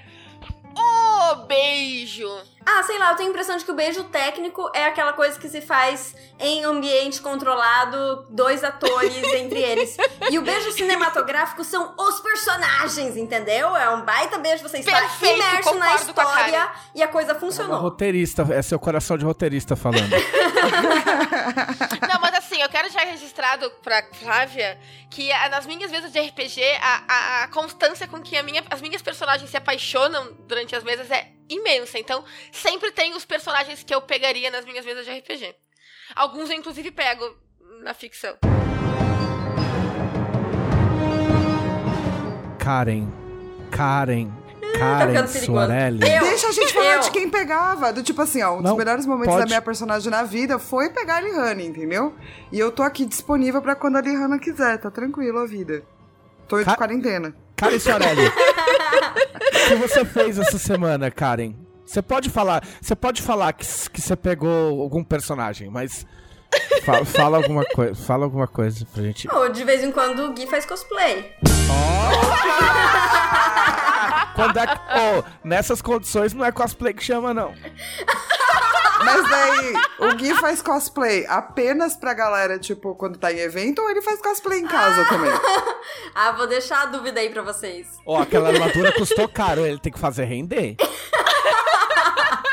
O beijo. Ah, sei lá, eu tenho a impressão de que o beijo técnico é aquela coisa que se faz em ambiente controlado, dois atores entre eles. E o beijo cinematográfico são os personagens, entendeu? É um baita beijo, você está Perfeito, imerso na a história Karen. e a coisa funcionou. roteirista, é seu coração de roteirista falando. Não, mas assim, eu quero já registrado pra Flávia que ah, nas minhas mesas de RPG, a, a- a constância com que a minha- as minhas personagens se apaixonam durante as mesas é imensa. Então, sempre tem os personagens que eu pegaria nas minhas mesas de RPG. Alguns eu, inclusive, pego na ficção. Karen. Karen. Tá Karen. Soarelli. Deixa a gente falar eu- de quem pegava. Do tipo assim, ó, um dos melhores momentos pode. da minha personagem na vida foi pegar a Lihana, entendeu? E eu tô aqui disponível pra quando a Lihana quiser, tá tranquilo a vida. Tô de Ca- quarentena. Karen Soarelli. o que você fez essa semana, Karen? Você pode falar, você pode falar que, que você pegou algum personagem, mas fa- fala alguma coisa, fala alguma coisa pra gente. Ou de vez em quando o Gui faz cosplay. Quando é oh, nessas condições não é cosplay que chama não. Mas daí, o Gui faz cosplay apenas pra galera, tipo, quando tá em evento, ou ele faz cosplay em casa também? Ah, vou deixar a dúvida aí pra vocês. Ó, aquela armadura custou caro, ele tem que fazer render.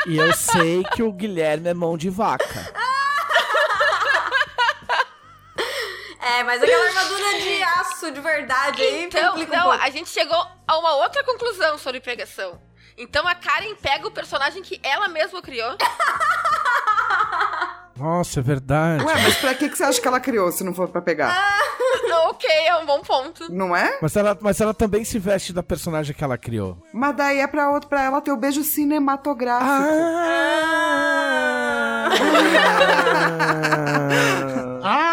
E eu sei que o Guilherme é mão de vaca. É, mas aquela armadura de aço de verdade aí Então, um não, pouco. a gente chegou a uma outra conclusão sobre pegação. Então a Karen pega o personagem que ela mesma criou. Nossa, é verdade. Ué, mas pra que, que você acha que ela criou se não for pra pegar? ok, é um bom ponto. Não é? Mas ela, mas ela também se veste da personagem que ela criou. Mas daí é pra, outro, pra ela ter o beijo cinematográfico. Ah,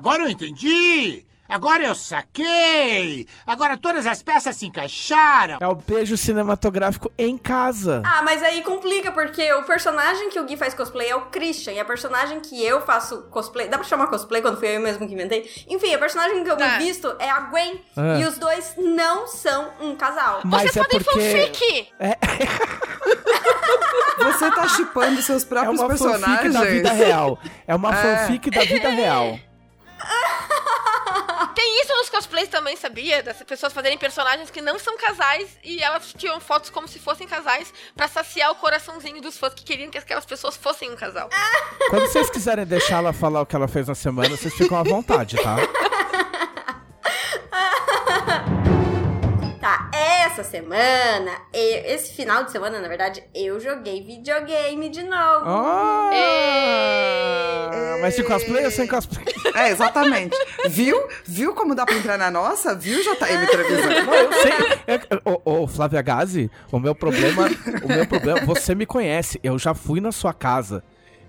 agora eu entendi! Agora eu saquei! Agora todas as peças se encaixaram! É o beijo cinematográfico em casa. Ah, mas aí complica, porque o personagem que o Gui faz cosplay é o Christian, e a personagem que eu faço cosplay. Dá pra chamar cosplay quando fui eu mesmo que inventei? Enfim, a personagem que eu Tá. me visto é a Gwen. Ah. E os dois não são um casal. Mas Você é pode porque fanfic! Você tá chipando seus é próprios uma fanfic personagens. da vida real. É uma É. fanfic da vida real. Tem isso nos cosplays também, sabia? Das pessoas fazerem personagens que não são casais e elas tiram fotos como se fossem casais pra saciar o coraçãozinho dos fãs que queriam que aquelas pessoas fossem um casal. Quando vocês quiserem deixar ela falar o que ela fez na semana, vocês ficam à vontade, tá? Tá, essa semana, e- esse final de semana, na verdade, eu joguei videogame de novo. Ah, mas de cosplay ou sem cosplay? É, exatamente. Viu? Viu como dá pra entrar na nossa? Viu, JM Trevisan? Não, eu sei. É- Ô, Flávia Gazi, o meu problema. O meu problema. Você me conhece. Eu já fui na sua casa.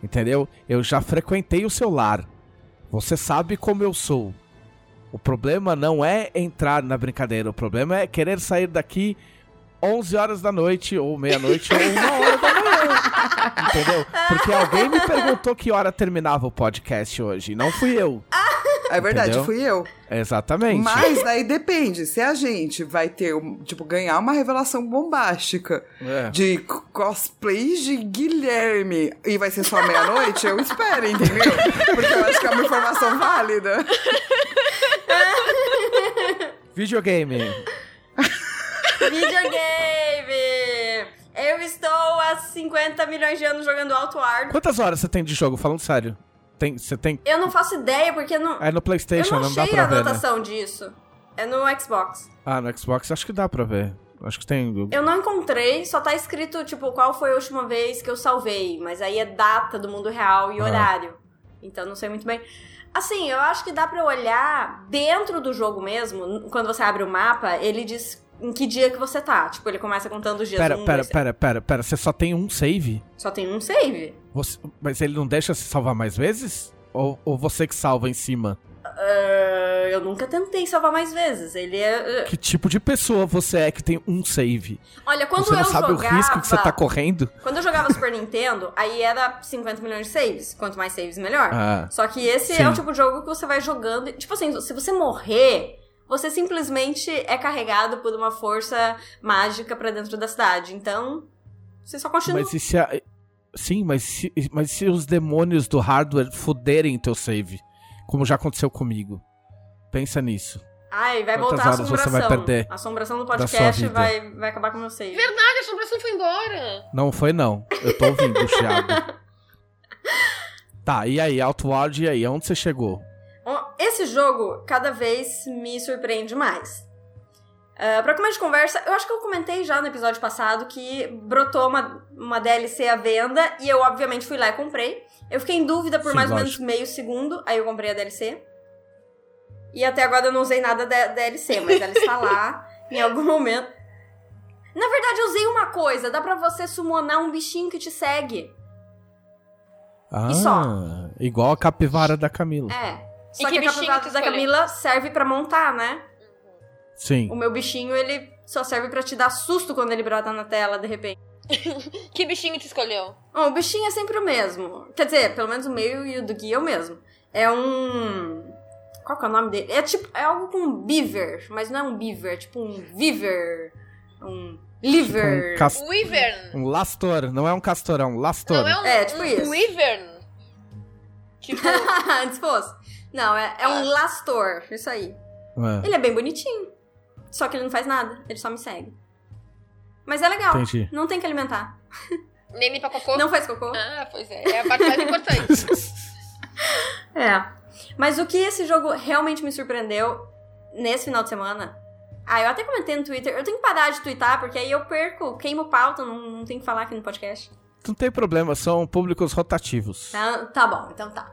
Entendeu? Eu já frequentei o seu lar. Você sabe como eu sou. O problema não é entrar na brincadeira, o problema é querer sair daqui 11 horas da noite, ou meia-noite, ou uma hora da manhã. Entendeu? Porque alguém me perguntou que hora terminava o podcast hoje, não fui eu. É verdade, Entendeu? fui eu. Exatamente. Mas daí depende. Se a gente vai ter, tipo, ganhar uma revelação bombástica É. de c- cosplay de Guilherme e vai ser só meia-noite, eu espero, entendeu? Porque eu acho que é uma informação válida. Videogame. Videogame! Eu estou há 50 milhões de anos jogando Outward. Quantas horas você tem de jogo? Falando sério. Tem, você tem. Eu não faço ideia porque não. É no Eu PlayStation, não não, dá achei pra a ver, né? anotação disso. É no Xbox. Ah, no Xbox acho que dá pra ver. Acho que tem. Eu não encontrei, só tá escrito, tipo, qual foi a última vez que eu salvei. Mas aí é data do mundo real e Ah. horário. Então não sei muito bem. Assim, eu acho que dá pra olhar dentro do jogo mesmo. Quando você abre o mapa, ele diz em que dia que você tá. Tipo, ele começa contando os dias. Pera, um, pera, dois, pera, pera, pera. Você só tem um save? Só tem um save. Você- Mas ele não deixa se salvar mais vezes? Ou, ou você que salva em cima? Ah, eu nunca tentei salvar mais vezes. Ele é. Que tipo de pessoa você é que tem um save? Olha, quando você não eu sabe jogava... o risco que você tá correndo? Quando eu jogava Super Nintendo, aí era 50 milhões de saves. Quanto mais saves, melhor. Ah. Só que esse Sim. é o tipo de jogo que você vai jogando. e, Tipo assim, se você morrer, você simplesmente é carregado por uma força mágica pra dentro da cidade. Então, você só continua. Mas e se a... Sim, mas se, mas se os demônios do hardware fuderem teu save? Como já aconteceu comigo. Pensa nisso. Ai, vai Quantas voltar a horas você assombração. vai perder A assombração do podcast vai, vai acabar com o meu save. Verdade, a assombração foi embora. Não foi não. Eu tô ouvindo, chiado. Tá, e aí, Outward, e aí? Aonde você chegou? Esse jogo cada vez me surpreende mais. Uh, pra começo de conversa, eu acho que eu comentei já no episódio passado que brotou uma, uma DLC à venda e eu, obviamente, fui lá e comprei. Eu fiquei em dúvida por Sim, mais ou menos meio segundo, aí eu comprei a DLC. E até agora eu não usei nada da DLC, mas ela está lá em algum momento. Na verdade, eu usei uma coisa: dá pra você summonar um bichinho que te segue. Ah, só. igual a capivara da Camila. É. E Só que que, a capivara da? Camila serve pra montar, né? Sim. O meu bichinho, ele só serve pra te dar susto quando ele brota na tela, de repente. Que bichinho te escolheu? Bom, o bichinho é sempre o mesmo. Quer dizer, pelo menos o meu e o do Gui é o mesmo. É um... Qual que é o nome dele? É tipo, é algo com beaver, mas não é um beaver, é tipo um viver, um liver. Um, cas- O Ivern. um lastor, não é um castor, é um lastor. Não é um, É, tipo um, isso. um Ivern. Tipo, Antes fosse. Não, é, é um lastor, isso aí. É, Ele é bem bonitinho. Só que ele não faz nada, ele só me segue. Mas é legal, Entendi. não tem que alimentar. nem limpa cocô. Não faz cocô. Ah, pois é. É a parte mais importante. É. Mas o que esse jogo realmente me surpreendeu nesse final de semana. Ah, eu até comentei no Twitter. Eu tenho que parar de twittar, porque aí eu perco, queimo pauta, não, não tenho que falar aqui no podcast. Não tem problema, são públicos rotativos. Tá, tá bom, então tá.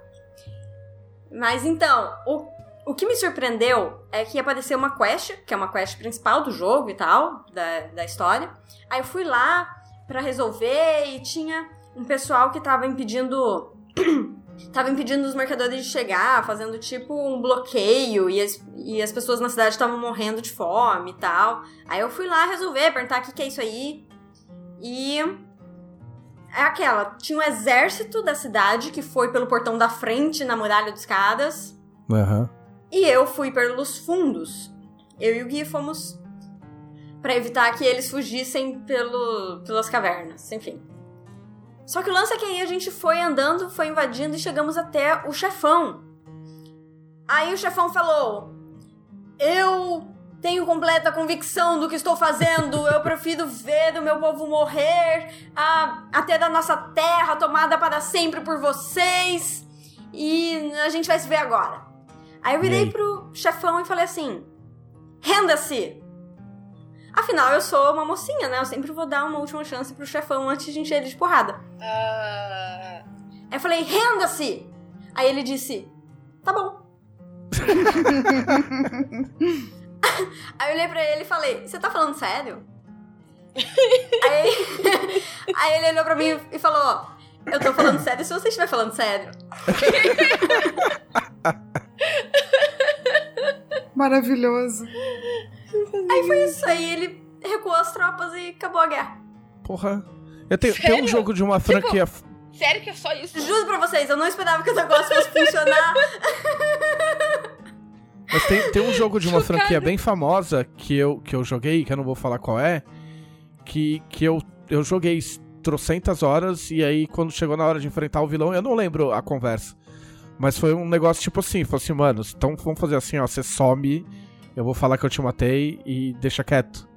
Mas então, o, o que me surpreendeu é que apareceu uma quest, que é uma quest principal do jogo e tal, da, da história. Aí eu fui lá pra resolver e tinha um pessoal que tava impedindo. tava impedindo os mercadores de chegar, fazendo tipo um bloqueio, e as, e as pessoas na cidade estavam morrendo de fome e tal. Aí eu fui lá resolver, perguntar o que, que é isso aí. E é aquela, tinha um exército da cidade que foi pelo portão da frente na muralha dos escadas. Aham. E eu fui pelos fundos. Eu e o Gui fomos pra evitar que eles fugissem pelo, pelas cavernas, enfim. Só que o lance é que aí a gente foi andando, foi invadindo e chegamos até o chefão. Aí o chefão falou: Eu tenho completa convicção do que estou fazendo. Eu prefiro ver o meu povo morrer, a, até da nossa terra tomada para sempre por vocês. E a gente vai se ver agora. Aí eu virei pro chefão e falei assim: Renda-se! Afinal, eu sou uma mocinha, né? Eu sempre vou dar uma última chance pro chefão antes de encher ele de porrada. Ah, Aí eu falei: Renda-se! Aí ele disse: Tá bom. Aí eu olhei pra ele e falei: Você tá falando sério? aí, aí ele olhou pra mim e falou: Eu tô falando sério se você estiver falando sério. Maravilhoso. Aí foi isso. Aí ele recuou as tropas e acabou a guerra. Porra. Eu tenho, tem um jogo de uma franquia. Sério que é só isso? Juro pra vocês, eu não esperava que o negócio fosse funcionar. Mas tem, tem um jogo de uma Chocada. franquia bem famosa que eu, que eu joguei, que eu não vou falar qual é, que, que eu, eu joguei trocentas horas e aí quando chegou na hora de enfrentar o vilão, eu não lembro a conversa. Mas foi um negócio tipo assim, falou assim, mano, então vamos fazer assim, ó, você some, eu vou falar que eu te matei e deixa quieto.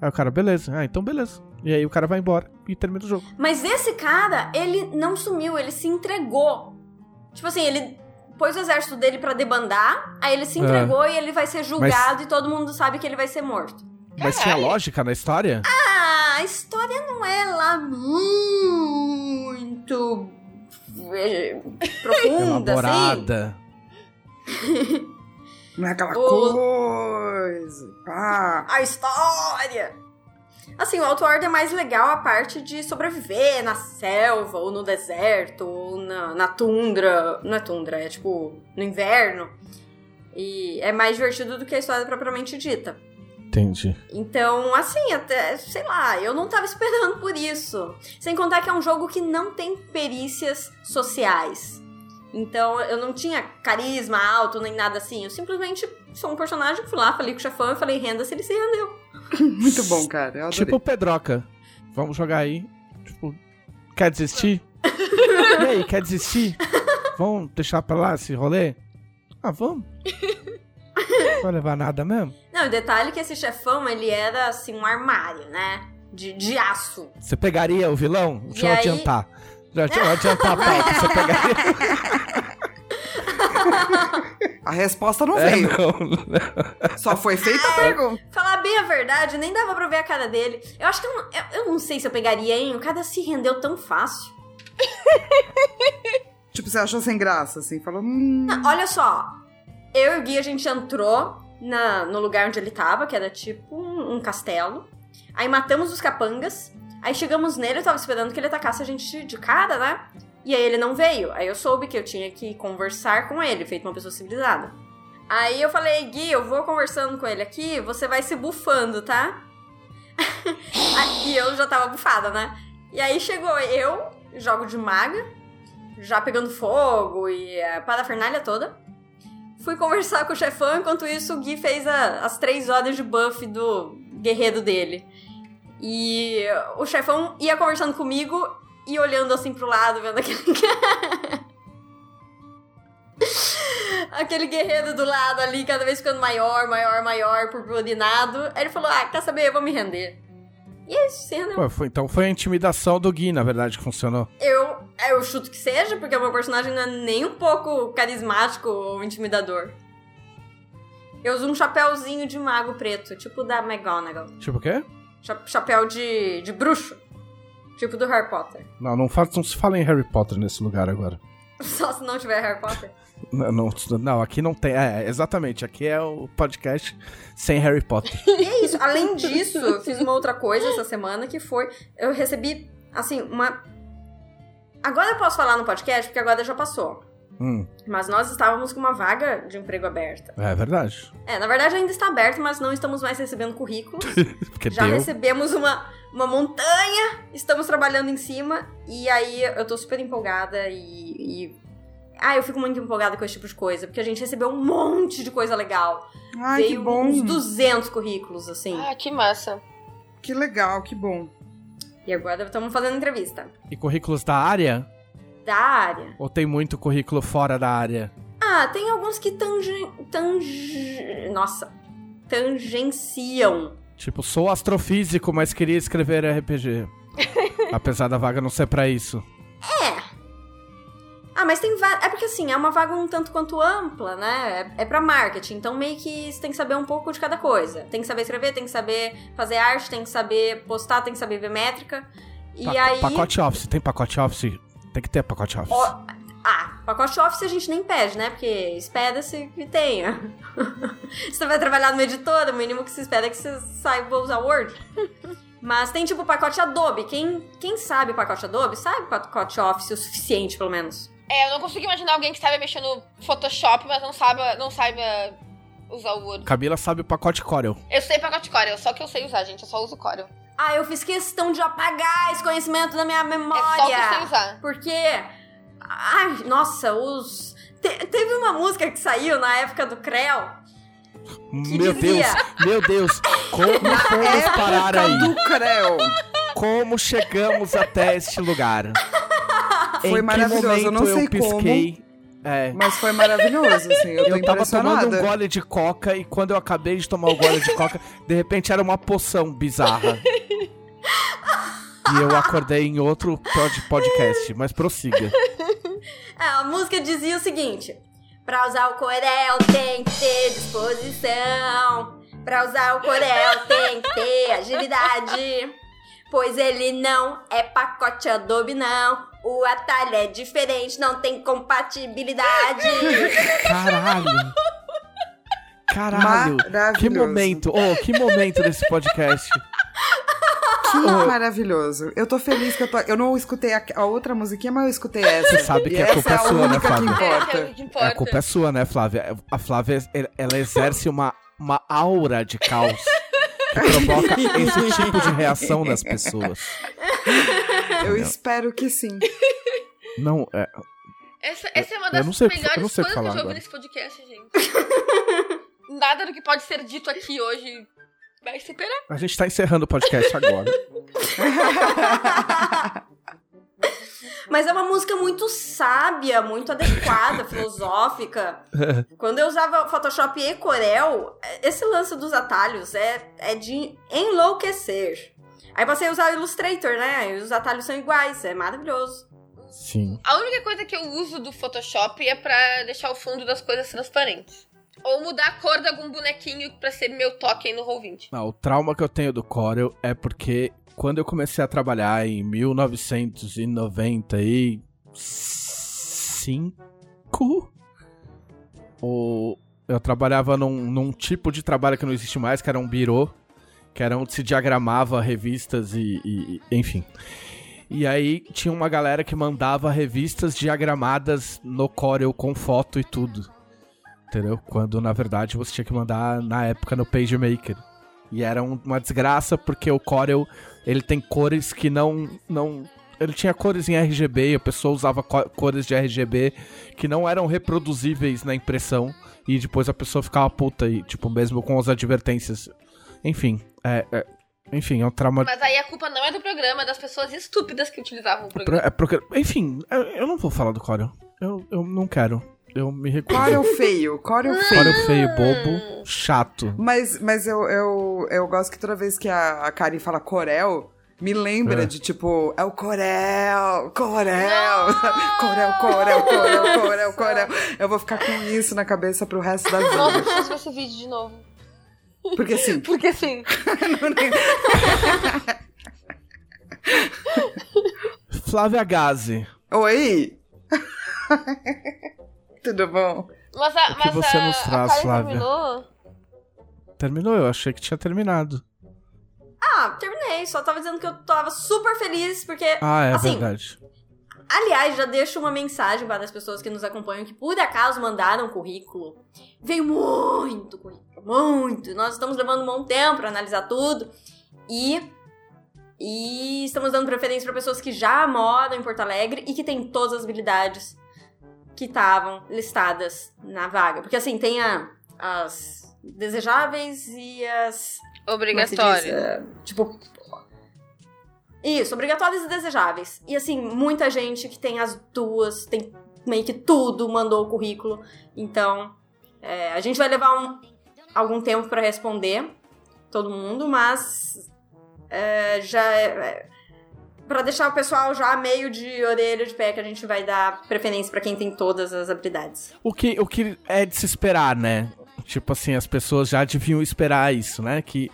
Aí o cara, beleza, ah, então beleza. E aí o cara vai embora e termina o jogo. Mas esse cara, ele não sumiu, ele se entregou. Tipo assim, ele pôs o exército dele pra debandar, aí ele se É. entregou e ele vai ser julgado e todo mundo sabe que ele vai ser morto. Mas tinha Caralho. lógica na história? Ah, a história não é lá muito eh, profunda, assim. Elaborada. Não é aquela O- coisa. Pá. A história! Assim, o Outward é mais legal a parte de sobreviver na selva, ou no deserto, ou na, na tundra. Não é tundra, é tipo no inverno. E é mais divertido do que a história propriamente dita. Entendi. Então, assim, até, sei lá, eu não tava esperando por isso. Sem contar que é um jogo que não tem perícias sociais. Então, eu não tinha carisma alto nem nada assim. Eu simplesmente sou um personagem, fui lá, falei com o chefão e falei, renda-se, ele se rendeu. Muito bom, cara. Tipo o Pedroca. Vamos jogar aí. Tipo, quer desistir? e aí, quer desistir? Vamos deixar pra lá esse rolê? Ah, vamos. Não vai levar nada mesmo? Não, e detalhe que esse chefão, ele era, assim, um armário, né? De, de aço. Você pegaria o vilão? Deixa E eu aí- adiantar. Deixa eu adiantar a pauta. Você pegaria. A resposta não É, veio. não. Só foi feita a pergunta. Falar bem a verdade, nem dava pra ver a cara dele. Eu acho que eu não, eu, eu não sei se eu pegaria, hein? O cara se rendeu tão fácil. Tipo, você achou sem graça, assim. Falou, hum. Não, olha só. Eu e o Gui, a gente entrou na, no lugar onde ele tava, que era tipo um, um castelo. Aí matamos os capangas. Aí chegamos nele, eu tava esperando que ele atacasse a gente de cara, né? E aí ele não veio. Aí eu soube que eu tinha que conversar com ele, feito uma pessoa civilizada. Aí eu falei, Gui, eu vou conversando com ele aqui, você vai se bufando, tá? Aí eu já tava bufada, né? E aí chegou eu, jogo de maga, já pegando fogo e a parafernália toda. Fui conversar com o chefão, enquanto isso o Gui fez a- as três horas de buff do guerreiro dele. E o chefão ia conversando comigo e olhando assim pro lado, vendo aquele. aquele guerreiro do lado ali, cada vez ficando maior, maior, maior, purpurinado. Aí ele falou: Ah, quer saber? Eu vou me render. E é isso, se rendeu. Pô, foi- então foi a intimidação do Gui, na verdade, que funcionou. Eu, eu chuto que seja, porque o meu personagem não é nem um pouco carismático ou intimidador. Eu uso um chapéuzinho de mago preto, tipo da McGonagall. Tipo o quê? Cha- chapéu de, de bruxo. Tipo do Harry Potter. Não, não, fala, não se fala em Harry Potter nesse lugar agora. Só se não tiver Harry Potter. Não, não, não, aqui não tem. É, exatamente. Aqui é o podcast sem Harry Potter. E é isso. Além disso, eu fiz uma outra coisa essa semana que foi. Eu recebi, assim, uma. Agora eu posso falar no podcast, porque agora já passou. Hum, Mas nós estávamos com uma vaga de emprego aberta. é verdade. É, na verdade ainda está aberto, mas não estamos mais recebendo currículos. Porque Já deu. recebemos uma, uma montanha, estamos trabalhando em cima, e aí eu tô super empolgada e, e- Ah, eu fico muito empolgada com esse tipo de coisa, porque a gente recebeu um monte de coisa legal. Ai, que Veio bom. uns 200 currículos, assim. Ah, que massa. Que legal, que bom. E agora estamos fazendo entrevista. E currículos da área? Da área. Ou tem muito currículo fora da área? Ah, tem alguns que tangen... tangen... Nossa. Tangenciam. Tipo, sou astrofísico, mas queria escrever RPG. Apesar da vaga não ser pra isso. Ah, mas tem va- É porque assim, é uma vaga um tanto quanto ampla, né? É, é pra marketing, então meio que você tem que saber um pouco de cada coisa. Tem que saber escrever, tem que saber fazer arte, tem que saber postar, tem que saber ver métrica. E Pa- aí. Pacote Office, tem pacote Office? Tem que ter pacote Office. Ó, ah, pacote Office a gente nem pede, né? Porque espera-se que tenha. você vai trabalhar numa editora, o mínimo que se espera é que você saiba usar Word. Mas tem tipo pacote Adobe. Quem, quem sabe pacote Adobe, sabe pacote Office o suficiente, pelo menos. É, eu não consigo imaginar alguém que saiba mexer no Photoshop, mas não saiba, não saiba usar o Word. Camila sabe o pacote Corel. Eu sei pacote Corel, só que eu sei usar, gente. Eu só uso Corel. Ah, eu fiz questão de apagar esse conhecimento da minha memória. É só o que usar. Porque. Ai, nossa, os. te- teve uma música que saiu na época do Creu. Meu dizia- Deus, meu Deus, como fomos parar Época aí? do Creu. Como chegamos até este lugar? Foi em maravilhoso, que eu momento não sei eu pisquei? É, Mas foi maravilhoso, assim. Eu eu tava tomando um gole de coca e quando eu acabei de tomar o gole de coca, de repente era uma poção bizarra. E eu acordei em outro pod- podcast, mas prossiga. É, a música dizia o seguinte: Pra usar o Corel tem que ter disposição. Pra usar o Corel tem que ter agilidade. Pois ele não é pacote Adobe, não. O atalho é diferente, não tem compatibilidade. Caralho. Caralho. Que momento, oh, que momento desse podcast. Que Oh. maravilhoso. Eu tô feliz que eu tô. Eu não escutei a, a outra musiquinha, mas eu escutei essa. Você sabe E que a culpa é é a sua, né, Flávia? É, importa. é que importa. A culpa é sua, né, Flávia? A Flávia, ela exerce uma, uma aura de caos que provoca esse tipo de reação nas pessoas. Eu espero que sim. Não, é, Essa, essa é uma das melhores que coisas que eu já ouvi agora. nesse podcast, gente. Nada do que pode ser dito aqui hoje vai superar. a gente tá encerrando o podcast agora. Mas é uma música muito sábia, muito adequada, filosófica. Quando eu usava Photoshop e Corel, esse lance dos atalhos é, é de enlouquecer. Aí passei a usar o Illustrator, né? E os atalhos são iguais, é maravilhoso. Sim. A única coisa que eu uso do Photoshop é pra deixar o fundo das coisas transparentes. Ou mudar a cor de algum bonequinho pra ser meu token no Roll20. Não, o trauma que eu tenho do Corel é porque quando eu comecei a trabalhar em 1995, o, eu trabalhava num, num tipo de trabalho que não existe mais, que era um birô, que era onde se diagramava revistas e, e- enfim. E aí tinha uma galera que mandava revistas diagramadas no Corel com foto e tudo. Entendeu? Quando na verdade você tinha que mandar na época no PageMaker. E era um- uma desgraça porque o Corel ele tem cores que não não ele tinha cores em RGB e a pessoa usava co- cores de RGB que não eram reproduzíveis na impressão e depois a pessoa ficava puta e tipo mesmo com as advertências. Enfim, é, é- enfim, é um trauma Mas aí a culpa não é do programa, é das pessoas estúpidas que utilizavam o programa. é porque- enfim, eu, eu não vou falar do Corel. Eu, eu não quero. Eu me recuso. Corel feio, Corel feio. Corel feio, bobo, chato. Mas, mas eu, eu, eu gosto que toda vez que a, a Karen fala Corel, me lembra É. de tipo, é o Corel, Corel, Corel, Corel, Corel, Corel, Corel. Eu vou ficar com isso na cabeça pro resto da Nossa, eu vida. preciso ver esse vídeo de novo. Porque assim, Porque assim, Flávia Gazi. oi! Tudo bom? mas a, O que mas você a, nos traz, Flávia? terminou. Terminou? Eu achei que tinha terminado. Ah, terminei. Só tava dizendo que eu tava super feliz, porque. Ah, é assim, verdade. Aliás, já deixo uma mensagem para as pessoas que nos acompanham que por acaso mandaram currículo. Veio muito currículo, muito. Nós estamos levando um bom tempo para analisar tudo e e estamos dando preferência para pessoas que já moram em Porto Alegre e que têm todas as habilidades que estavam listadas na vaga. Porque assim, tem a- as desejáveis e as é? Obrigatório. É, tipo. Isso, obrigatórias e desejáveis. E assim, muita gente que tem as duas, tem meio que tudo, mandou o currículo. Então, é, a gente vai levar um- algum tempo pra responder todo mundo, mas é, já é, é, para deixar o pessoal já meio de orelha de pé que a gente vai dar preferência pra quem tem todas as habilidades. O que, o que é de se esperar, né? Tipo assim, as pessoas já deviam esperar isso, né? Que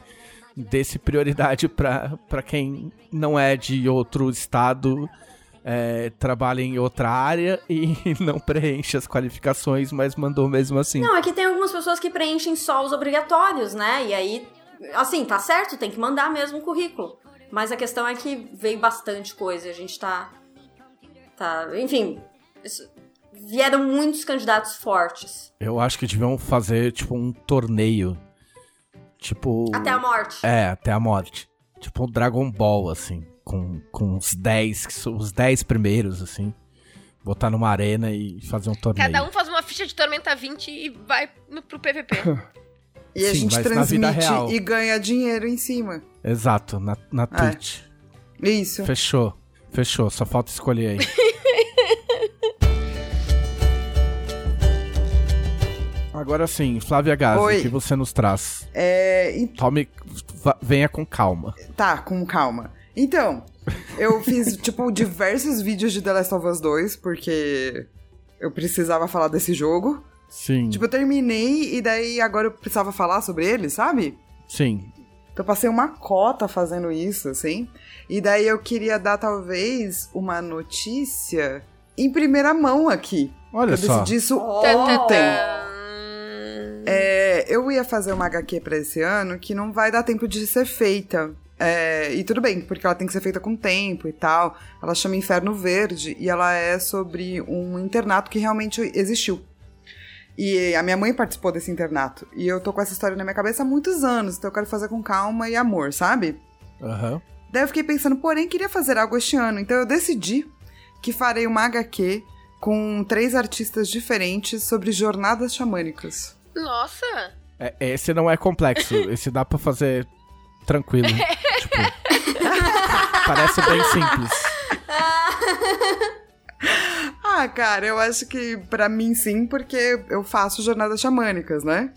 desse prioridade pra quem não é de outro estado, é, trabalha em outra área e não preenche as qualificações, mas mandou mesmo assim. Não, é que tem algumas pessoas que preenchem só os obrigatórios, né? E aí, assim, tá certo, tem que mandar mesmo o currículo. Mas a questão é que veio bastante coisa, a gente tá. Tá. Enfim. isso- vieram muitos candidatos fortes. Eu acho que deviam fazer, tipo, um torneio. Tipo. Até a morte. É, até a morte. Tipo um Dragon Ball, assim. Com, com os 10, que são os 10 primeiros, assim. Botar numa arena e fazer um torneio. Cada um faz uma ficha de Tormenta 20 e vai no, pro PVP. E a Sim, gente na vida transmite e ganha dinheiro em cima. Exato, na, na Twitch. Isso. Fechou. Fechou, só falta escolher aí. Agora sim, Flávia Gazi, Oi. o que você nos traz? É, Tome, venha com calma. tá, com calma. Então, eu fiz, tipo, diversos vídeos de The Last of Us 2, porque eu precisava falar desse jogo. Sim, Tipo, eu terminei e daí agora eu precisava falar sobre ele, sabe? sim. Então eu passei uma cota fazendo isso, assim. E daí eu queria dar, talvez, uma notícia em primeira mão aqui. Olha eu só. decidi isso Oh. ontem. É, eu ia fazer uma HQ pra esse ano que não vai dar tempo de ser feita. É, e tudo bem, porque ela tem que ser feita com tempo e tal. Ela chama Inferno Verde e ela é sobre um internato que realmente existiu. E a minha mãe participou desse internato. E eu tô com essa história na minha cabeça há muitos anos, então eu quero fazer com calma e amor, sabe? Aham. Daí eu fiquei pensando, porém, queria fazer algo este ano. Então eu decidi que farei uma HQ com três artistas diferentes sobre jornadas xamânicas. Nossa! É, esse não é complexo, esse dá pra fazer tranquilo. tipo, parece bem simples. Ah, cara, eu acho que pra mim sim, porque eu faço jornadas xamânicas, né?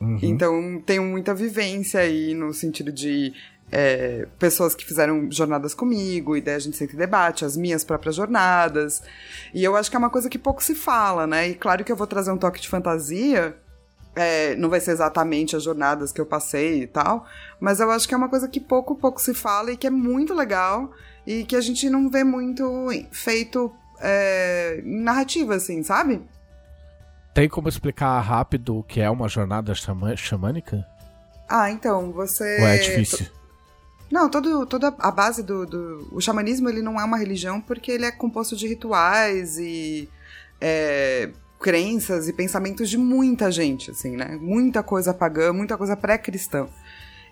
Uhum. Então tenho muita vivência aí no sentido de é, pessoas que fizeram jornadas comigo, e daí a gente sempre debate as minhas próprias jornadas. E eu acho que é uma coisa que pouco se fala, né? E claro que eu vou trazer um toque de fantasia. É, não vai ser exatamente as jornadas que eu passei e tal, mas eu acho que é uma coisa que pouco, pouco se fala e que é muito legal e que a gente não vê muito feito é, narrativa, assim, sabe? Tem como explicar rápido o que é uma jornada xamã- xamânica? Ah, então, você. Ou é difícil? Não, todo, toda a base do, do. O xamanismo ele não é uma religião porque ele é composto de rituais e. é, crenças e pensamentos de muita gente, assim, né? Muita coisa pagã, muita coisa pré-cristã.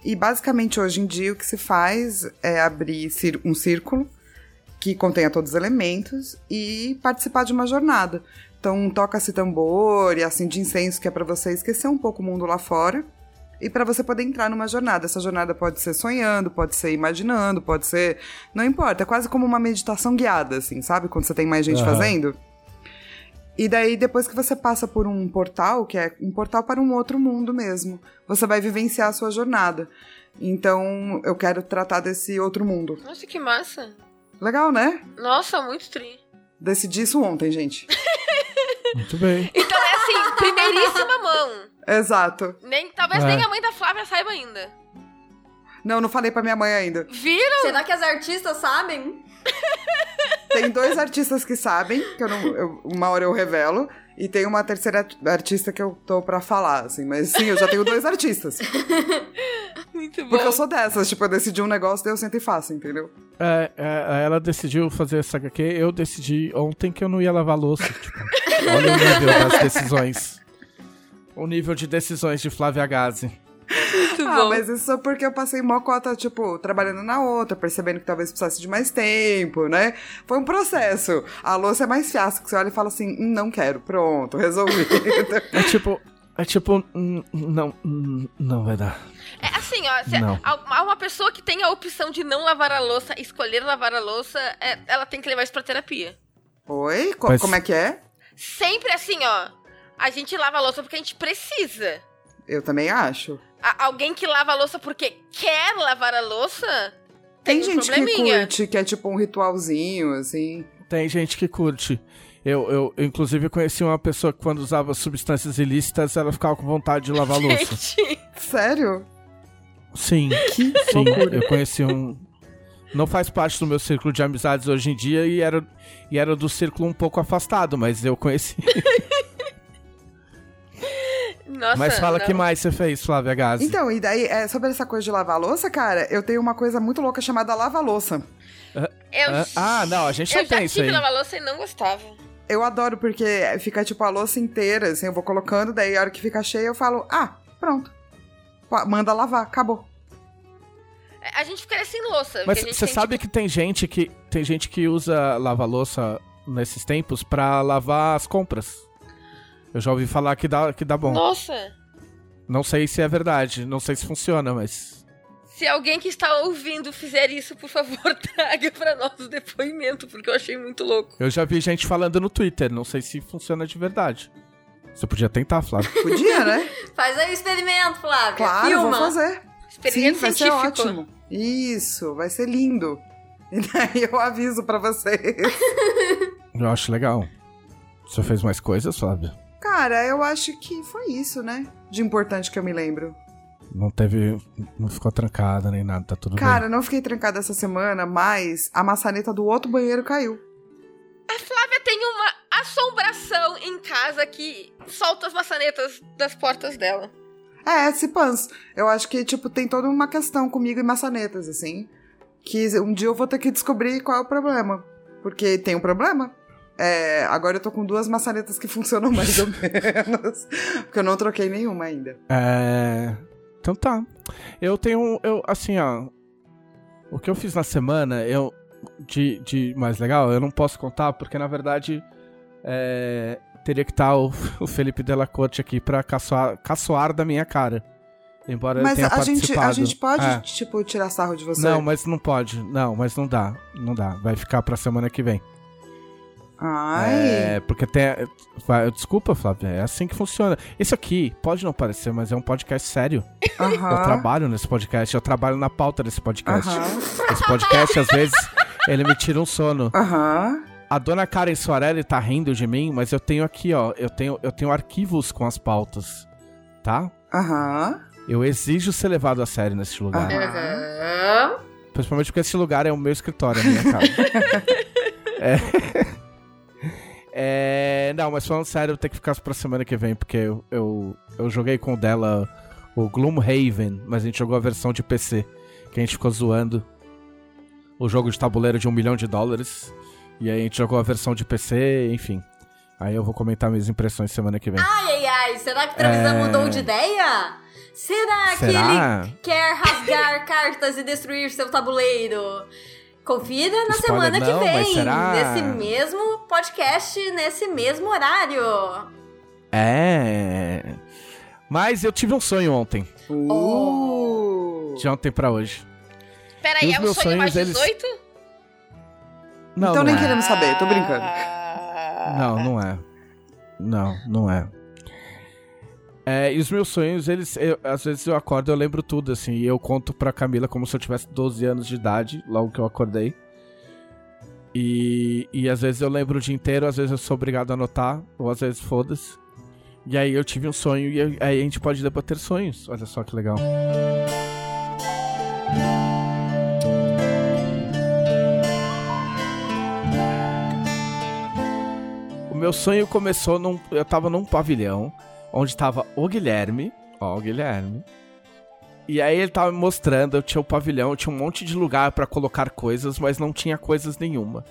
E basicamente hoje em dia o que se faz é abrir um círculo que contenha todos os elementos e participar de uma jornada. Então toca-se tambor e assim de incenso que é para você esquecer um pouco o mundo lá fora e para você poder entrar numa jornada. Essa jornada pode ser sonhando, pode ser imaginando, pode ser. Não importa, é quase como uma meditação guiada, assim, sabe? Quando você tem mais gente Aham. fazendo. E daí, depois que você passa por um portal, que é um portal para um outro mundo mesmo, você vai vivenciar a sua jornada. Então, eu quero tratar desse outro mundo. Nossa, que massa! Legal, né? Nossa, muito tri. Decidi isso ontem, gente. Muito bem. Então é assim, primeiríssima mão. Exato. Nem, talvez É. nem a mãe da Flávia saiba ainda. Não, não falei pra minha mãe ainda. Viram? Será que as artistas sabem? Tem dois artistas que sabem, que eu não, eu- uma hora eu revelo, e tem uma terceira art- artista que eu tô pra falar, assim. Mas sim, eu já tenho dois artistas. Muito bom. Porque eu sou dessas, tipo, eu decidi um negócio, daí eu sento e faço, entendeu? É, é, ela decidiu fazer essa HQ, eu decidi ontem que eu não ia lavar louça. Tipo, olha o nível das decisões. O nível de decisões de Flávia Gazi. Muito Ah, bom. mas isso só porque eu passei mó cota, tipo, trabalhando na outra, percebendo que talvez precisasse de mais tempo, né? Foi um processo. A louça é mais fácil, que você olha e fala assim, "Hum, não quero, pronto, resolvi. É tipo. É tipo. hum, Não, hum, não vai dar. É assim, ó, se Não. há uma pessoa que tem a opção de não lavar a louça, escolher lavar a louça, é- ela tem que levar isso pra terapia. Oi? Co- Mas- Como é que é? Sempre assim, ó. A gente lava a louça porque a gente precisa. Eu também acho. A- alguém que lava a louça porque quer lavar a louça, Tem, tem, um gente que probleminha. curte, que é tipo um ritualzinho, assim. Tem gente que curte. Eu, eu, eu, inclusive, conheci uma pessoa que, quando usava substâncias ilícitas, ela ficava com vontade de lavar a louça. Gente, Sério? Sim, Que sim. loucura. Eu conheci um. Não faz parte do meu círculo de amizades hoje em dia e era, e era do círculo um pouco afastado, mas eu conheci. nossa. mas fala não. que mais você fez, Flávia Gazi. Então, e daí, é, sobre essa coisa de lavar louça, cara, eu tenho uma coisa muito louca chamada lava-louça. Eu, Ah, ah, não, a gente eu não já tem isso tive aí. lavar louça e não gostava. Eu adoro porque fica tipo a louça inteira, assim, eu vou colocando, daí a hora que fica cheia eu falo, ah, pronto. Manda lavar, acabou. A gente ficaria sem louça. Mas você sabe tipo, que tem gente que tem gente que usa lava-louça nesses tempos pra lavar as compras. Eu já ouvi falar que dá, que dá bom. Nossa! Não sei se é verdade, não sei se funciona, mas. Se alguém que está ouvindo fizer isso, por favor, traga pra nós o depoimento, porque eu achei muito louco. Eu já vi gente falando no Twitter, não sei se funciona de verdade. Você podia tentar, Flávio. Podia, né? Faz aí o experimento, Flávia. Claro, Filma. vou fazer. Sim, Experimento vai ser ótimo. Isso, vai ser lindo. E daí eu aviso pra vocês. Eu acho legal. Você fez mais coisas, Flávio? Cara, eu acho que foi isso, né? De importante que eu me lembro. Não teve. Não ficou trancada nem nada, tá tudo Cara, não fiquei trancada essa semana, mas a maçaneta do outro banheiro caiu. A Flávia tem uma assombração em casa que solta as maçanetas das portas dela. É, se pans. Eu acho que, tipo, tem toda uma questão comigo e maçanetas, assim. Que um dia eu vou ter que descobrir qual é o problema. Porque tem um problema. É, agora eu tô com duas maçanetas que funcionam mais ou menos. Porque eu não troquei nenhuma ainda. É. Então tá. Eu tenho. Eu, assim, ó. O que eu fiz na semana, eu. De, de mais legal, eu não posso contar, porque na verdade. É, teria que estar o, o Felipe Della Corte aqui pra caçoar, caçoar da minha cara. Embora Mas tenha a gente, a gente pode, É. tipo, tirar sarro de você? Não, mas não pode. Não, mas não dá. Não dá. Vai ficar pra semana que vem. Ai. É, porque tem. vai- Desculpa, Flávia, é assim que funciona. Isso aqui pode não parecer, mas é um podcast sério. Eu Aham. trabalho nesse podcast, eu trabalho na pauta desse podcast. Aham. Esse podcast, às vezes, ele me tira um sono. Aham. A dona Karen Soarelli tá rindo de mim, mas eu tenho aqui, ó. Eu tenho, eu tenho arquivos com as pautas. Tá? Aham. Eu exijo ser levado a sério nesse lugar. Aham. Principalmente porque esse lugar é o meu escritório, a minha casa. é... É, Não, mas falando sério, eu tenho que ficar pra semana que vem, porque eu, eu, eu joguei com o dela o Gloomhaven, mas a gente jogou a versão de PC, que a gente ficou zoando. O jogo de tabuleiro de um milhão de dólares. E aí a gente jogou a versão de PC, enfim. Aí eu vou comentar minhas impressões semana que vem. Ai, ai, ai. Será que o Trevisan É. mudou de ideia? Será, que Será? ele quer rasgar cartas e destruir seu tabuleiro? Confira na Spoiler semana não, que vem, será? nesse mesmo podcast, nesse mesmo horário. É. Mas eu tive um sonho ontem. Uh. De ontem pra hoje. Peraí, é um sonho mais sonhos, eles- 18? Não, então não nem é. queremos saber, tô brincando. Não, não é. Não, não é. É, e os meus sonhos, eles. eu- às vezes eu acordo eu lembro tudo, assim. E eu conto pra Camila como se eu tivesse 12 anos de idade, logo que eu acordei. E, e às vezes eu lembro o dia inteiro, às vezes eu sou obrigado a anotar, ou às vezes foda-se. E aí eu tive um sonho, e aí aí a gente pode debater sonhos. Olha só que legal. O meu sonho começou num. Eu tava num pavilhão onde tava o Guilherme. Ó, o Guilherme. E aí ele tava me mostrando, eu tinha o pavilhão, tinha um monte de lugar pra colocar coisas, mas não tinha coisas nenhuma.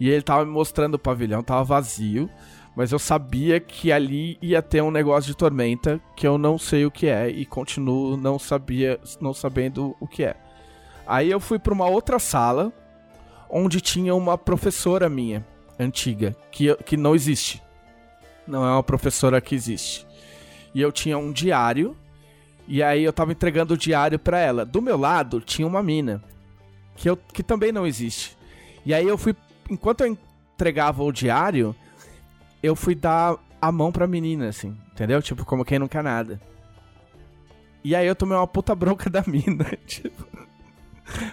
E ele tava me mostrando o pavilhão, tava vazio, mas eu sabia que ali ia ter um negócio de tormenta que eu não sei o que é e continuo não sabia, não sabendo o que é. Aí eu fui pra uma outra sala onde tinha uma professora minha, antiga, que, que não existe. Não é uma professora que existe. E eu tinha um diário, e aí eu tava entregando o diário pra ela. Do meu lado tinha uma mina, que, eu, que também não existe. E aí eu fui, enquanto eu entregava o diário, eu fui dar a mão pra menina, assim, entendeu? Tipo, como quem não quer nada. E aí eu tomei uma puta bronca da mina, tipo.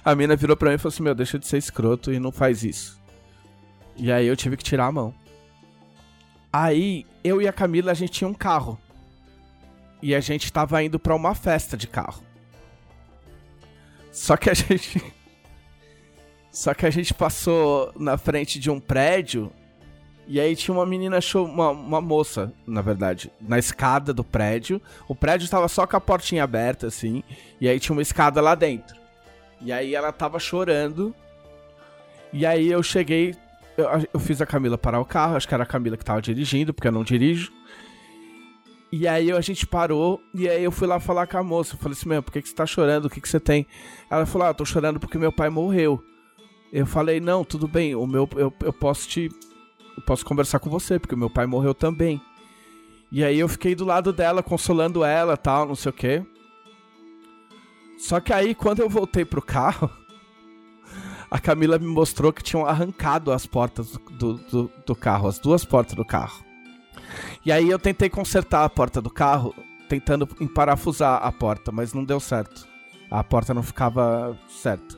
A mina virou pra mim e falou assim: Meu, deixa de ser escroto e não faz isso. E aí eu tive que tirar a mão. Aí eu e a Camila a gente tinha um carro. E a gente tava indo pra uma festa de carro. Só que a gente. Só que a gente passou na frente de um prédio. E aí tinha uma menina, uma, uma moça, na verdade, na escada do prédio. O prédio tava só com a portinha aberta, assim. E aí tinha uma escada lá dentro. E aí ela tava chorando. E aí eu cheguei eu, eu fiz a Camila parar o carro, acho que era a Camila que tava dirigindo, porque eu não dirijo. E aí a gente parou, e aí eu fui lá falar com a moça. Eu falei assim, meu, por que, que você tá chorando? O que, que você tem? Ela falou, ah, tô chorando porque meu pai morreu. Eu falei, não, tudo bem, o meu, eu, eu posso te. Eu posso conversar com você, porque meu pai morreu também. E aí eu fiquei do lado dela, consolando ela tal, não sei o quê. Só que aí, quando eu voltei pro carro, a Camila me mostrou que tinham arrancado as portas do, do, do carro, as duas portas do carro. E aí eu tentei consertar a porta do carro, tentando emparafusar a porta, mas não deu certo. A porta não ficava certa.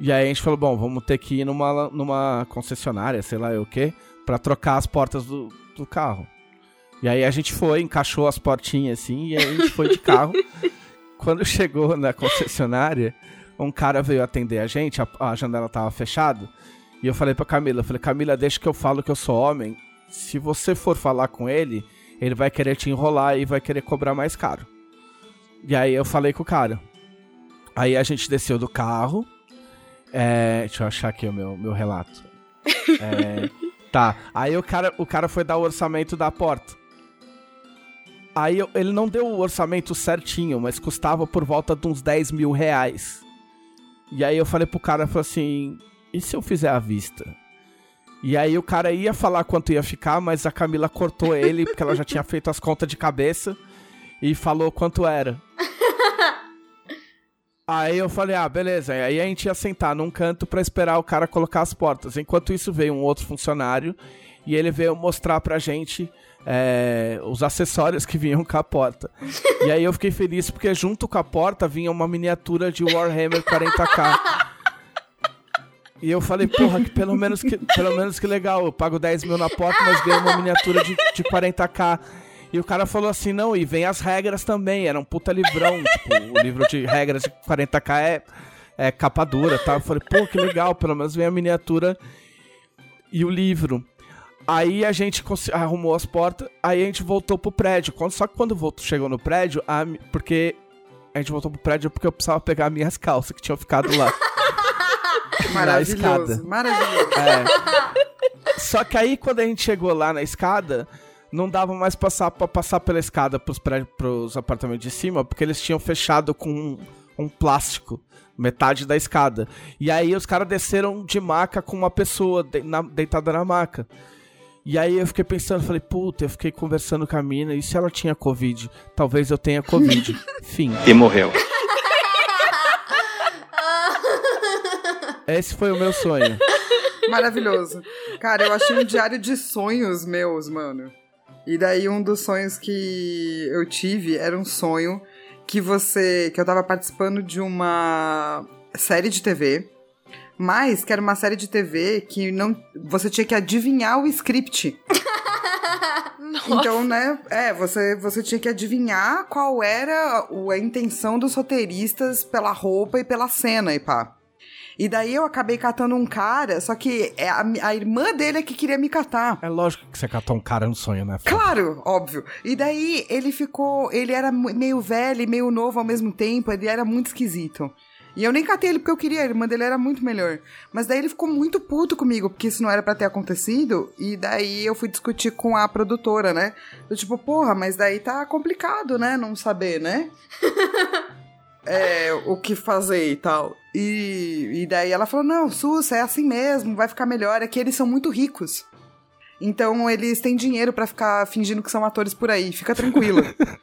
E aí a gente falou, bom, vamos ter que ir numa, numa concessionária, sei lá o que, para trocar as portas do, do carro. E aí a gente foi, encaixou as portinhas assim, e aí a gente foi de carro. Quando chegou na concessionária, um cara veio atender a gente, a, a janela tava fechada. E eu falei pra Camila, eu falei, Camila, deixa que eu falo que eu sou homem. Se você for falar com ele, ele vai querer te enrolar e vai querer cobrar mais caro. E aí eu falei com o cara. Aí a gente desceu do carro. É, deixa eu achar aqui o meu, meu relato. É, tá. Aí o cara, o cara foi dar o orçamento da porta. Aí eu- ele não deu o orçamento certinho, mas custava por volta de uns 10 mil reais. E aí eu falei pro cara, falei assim, e se eu fizer à vista? E aí o cara ia falar quanto ia ficar, mas a Camila cortou ele, porque ela já tinha feito as contas de cabeça, e falou quanto era. Aí eu falei, ah, beleza. Aí a gente ia sentar num canto pra esperar o cara colocar as portas. Enquanto isso veio um outro funcionário e ele veio mostrar pra gente é, os acessórios que vinham com a porta. E aí eu fiquei feliz porque junto com a porta vinha uma miniatura de Warhammer 40k. E eu falei, porra, que pelo menos que, pelo menos que legal, eu pago 10 mil na porta, mas ganho uma miniatura de, de 40k. E o cara falou assim, não, e vem as regras também, era um puta livrão, tipo, o livro de regras de 40k é, é capa dura, tá? Eu falei, pô, que legal, pelo menos vem a miniatura e o livro. Aí a gente arrumou as portas, aí a gente voltou pro prédio. Só que quando voltou, chegou no prédio, a porque a gente voltou pro prédio porque eu precisava pegar minhas calças que tinham ficado lá. na escada. Maravilhoso, maravilhoso. É. Só que aí quando a gente chegou lá na escada, não dava mais passar para passar pela escada pros, prédios, pros apartamentos de cima, porque eles tinham fechado com um, um plástico metade da escada. E aí os caras desceram de maca com uma pessoa de- na- deitada na maca. E aí eu fiquei pensando, falei, puta, eu fiquei conversando com a mina, e se ela tinha Covid? Talvez eu tenha Covid. Fim. E morreu. Esse foi o meu sonho. Maravilhoso. Cara, eu achei um diário de sonhos meus, mano. E daí um dos sonhos que eu tive era um sonho que você. que eu tava participando de uma série de TV. Mas que era uma série de TV que não. Você tinha que adivinhar o script. Então, né? É, você, você tinha que adivinhar qual era o- a intenção dos roteiristas pela roupa e pela cena e pá. E daí eu acabei catando um cara, só que é a, a irmã dele é que queria me catar. É lógico que você catou um cara no sonho, né? Claro, óbvio. E daí ele ficou. Ele era meio velho e meio novo ao mesmo tempo, ele era muito esquisito. E eu nem catei ele porque eu queria, a irmã dele era muito melhor. Mas daí ele ficou muito puto comigo, porque isso não era pra ter acontecido. E daí eu fui discutir com a produtora, né? Eu, tipo, porra, mas daí tá complicado, né? Não saber, né? é, o que fazer e tal. E, e daí ela falou: não, Sus, é assim mesmo, vai ficar melhor. É que eles são muito ricos. Então eles têm dinheiro pra ficar fingindo que são atores por aí, fica tranquila.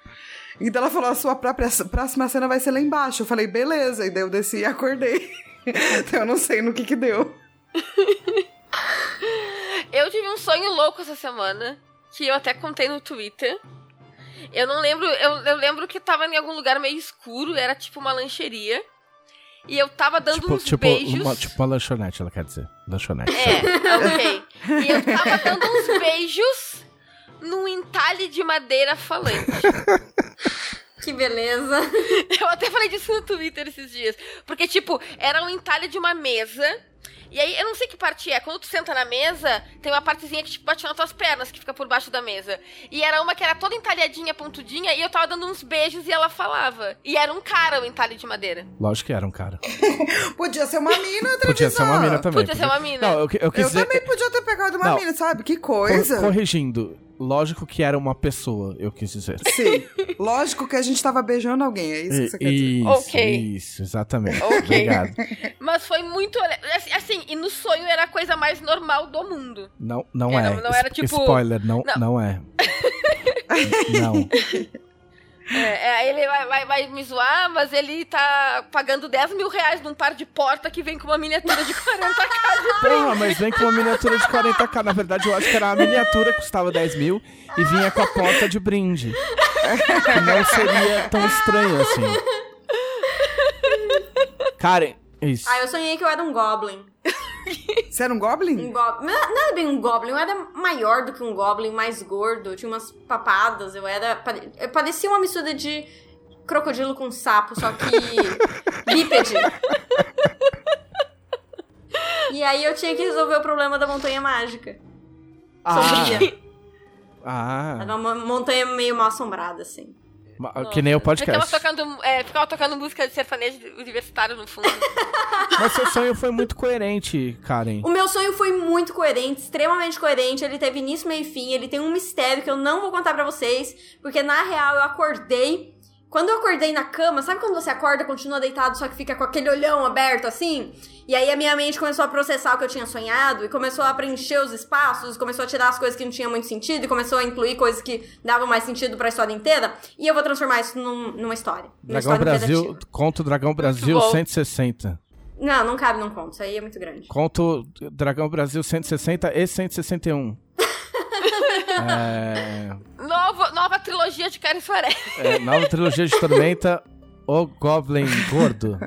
então ela falou: a sua própria próxima cena vai ser lá embaixo. Eu falei: beleza. E daí eu desci e acordei. então eu não sei no que que deu. Eu tive um sonho louco essa semana, que eu até contei no Twitter. Eu não lembro, eu, eu lembro que tava em algum lugar meio escuro, era tipo uma lancheria. E eu tava dando Tipo, uns tipo, beijos. uma, tipo uma lanchonete, ela quer dizer. Lanchonete. É, ok. E eu tava dando uns beijos num entalhe de madeira falante. Que beleza. Eu até falei disso no Twitter esses dias. Porque, tipo, era um entalhe de uma mesa. E aí, eu não sei que parte é. Quando tu senta na mesa, tem uma partezinha que, tipo, bate nas tuas pernas, que fica por baixo da mesa. E era uma que era toda entalhadinha, pontudinha, e eu tava dando uns beijos e ela falava. E era um cara o entalhe de madeira. Lógico que era um cara. Podia ser uma mina, Podia ser uma mina também. Podia ser uma mina. Não, eu, eu quis Eu dizer... também podia ter pegado uma Não. mina, sabe? Que cor- coisa. corrigindo. Lógico que era uma pessoa, eu quis dizer. Sim. Lógico que a gente tava beijando alguém, é isso que você quer dizer. Isso, Ok. isso, exatamente. Ok. Obrigado. Mas foi muito. assim- Assim, e no sonho era a coisa mais normal do mundo. Não, não É, é. não- não era tipo- Spoiler, não, Não. não é. não. É, é, ele vai, vai, vai me zoar, mas ele tá pagando 10 mil reais num par de porta que vem com uma miniatura de 40k. Porra, mas vem com uma miniatura de 40k. Na verdade, eu acho que era a miniatura que custava 10 mil e vinha com a porta de brinde. Não seria tão estranho assim. Karen, isso. Ah, eu sonhei que eu era um goblin. Você era um goblin? Um goblin. Não não era bem um goblin, eu era maior do que um goblin, mais gordo, tinha umas papadas, eu era. eu parecia uma mistura de crocodilo com sapo, só que bípede. E aí eu tinha que resolver o problema da montanha mágica. Sombria. Ah, Era uma montanha meio mal assombrada, assim. Ma- que nem o Ficava podcast. tocando, é, ficava tocando música de sertanejo universitário no fundo. Mas seu sonho foi muito coerente, Karen. O meu sonho foi muito coerente, extremamente coerente. Ele teve início, meio e fim. Ele tem um mistério que eu não vou contar pra vocês, porque na real eu acordei. Quando eu acordei na cama, sabe quando você acorda, continua deitado, só que fica com aquele olhão aberto assim? E aí a minha mente começou a processar o que eu tinha sonhado e começou a preencher os espaços, começou a tirar as coisas que não tinham muito sentido e começou a incluir coisas que davam mais sentido pra história inteira. E eu vou transformar isso num- numa história. Numa Dragão história Brasil, conto Dragão Brasil bom. 160. Não, não cabe num conto, isso aí é muito grande. Conto Dragão Brasil 160 e 161. é, Novo, nova trilogia de Karen Soares. é, nova trilogia de Tormenta, O Goblin Gordo.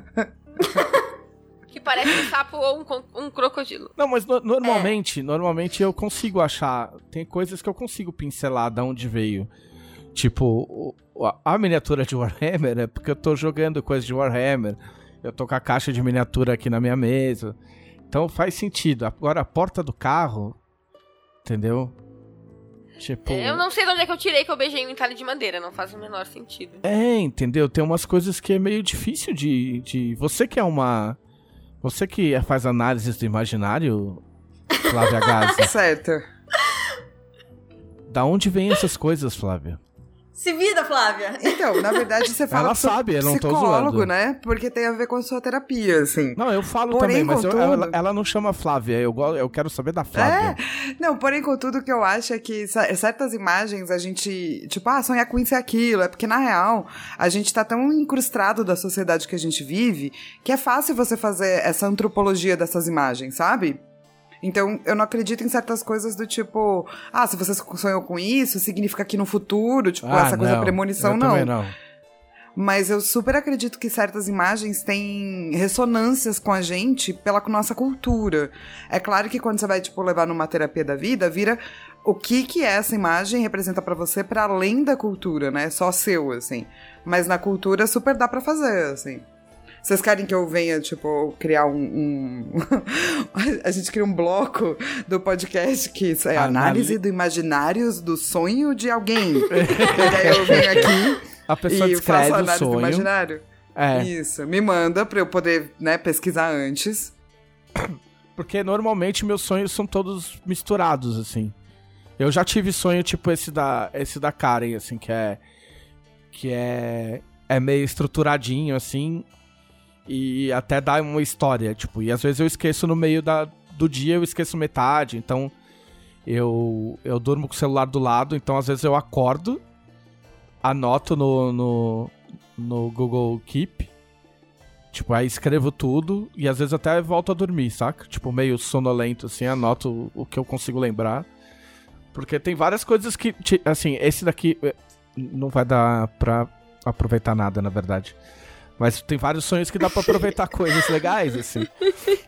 Que parece um sapo ou um, um crocodilo. Não, mas no- normalmente, É. normalmente eu consigo achar. Tem coisas que eu consigo pincelar da onde veio. Tipo, a miniatura de Warhammer é porque eu tô jogando coisa de Warhammer. Eu tô com a caixa de miniatura aqui na minha mesa. Então faz sentido. Agora a porta do carro, entendeu? Tipo. Eu não sei de onde é que eu tirei que eu beijei um entalhe de madeira, não faz o menor sentido. É, entendeu? Tem umas coisas que é meio difícil de. de... Você que é uma. Você que faz análises do imaginário, Flávia Gazi. Certo. da onde vêm essas coisas, Flávia? Se vira, Flávia! Então, na verdade, você fala Ela sabe, eu não tô psicólogo, zoando. né? Porque tem a ver com a sua terapia, assim. Não, eu falo Porém, também, mas eu- contudo- ela, ela não chama Flávia. Eu, eu quero saber da Flávia. Não, porém, contudo, o que eu acho é que cer- certas imagens a gente, tipo, ah, sonhar com isso e aquilo, é porque na real a gente tá tão incrustado da sociedade que a gente vive que é fácil você fazer essa antropologia dessas imagens, sabe? Então, eu não acredito em certas coisas do tipo, ah, se você sonhou com isso, significa que no futuro, tipo, Ah, essa coisa não, premonição, não. Não. Mas eu super acredito que certas imagens têm ressonâncias com a gente pela nossa cultura. É claro que quando você vai, tipo, levar numa terapia da vida, vira o que que essa imagem representa pra você para além da cultura, né? Só seu, assim. Mas na cultura super dá pra fazer, assim. Vocês querem que eu venha, tipo, criar um. um- a gente cria um bloco do podcast que isso é Análise- análise do imaginários do sonho de alguém. e aí eu venho aqui A pessoa e descreve faço o análise do sonho. imaginário. É, Isso, me manda pra eu poder, né, pesquisar antes. porque normalmente meus sonhos são todos misturados, assim. Eu já tive sonho tipo esse da, esse da Karen, assim, que é. Que é. É meio estruturadinho, assim. E até dá uma história, tipo. E às vezes eu esqueço no meio da, do dia, eu esqueço metade. Então. Eu, eu durmo com o celular do lado, então às vezes eu acordo, anoto no, no, no Google Keep. Tipo, aí escrevo tudo e às vezes até volto a dormir, saca? Tipo, meio sonolento, assim, anoto o, que eu consigo lembrar. Porque tem várias coisas que, assim, esse daqui eh, não vai dar pra aproveitar nada, na verdade. Mas tem vários sonhos que dá pra aproveitar coisas legais, assim.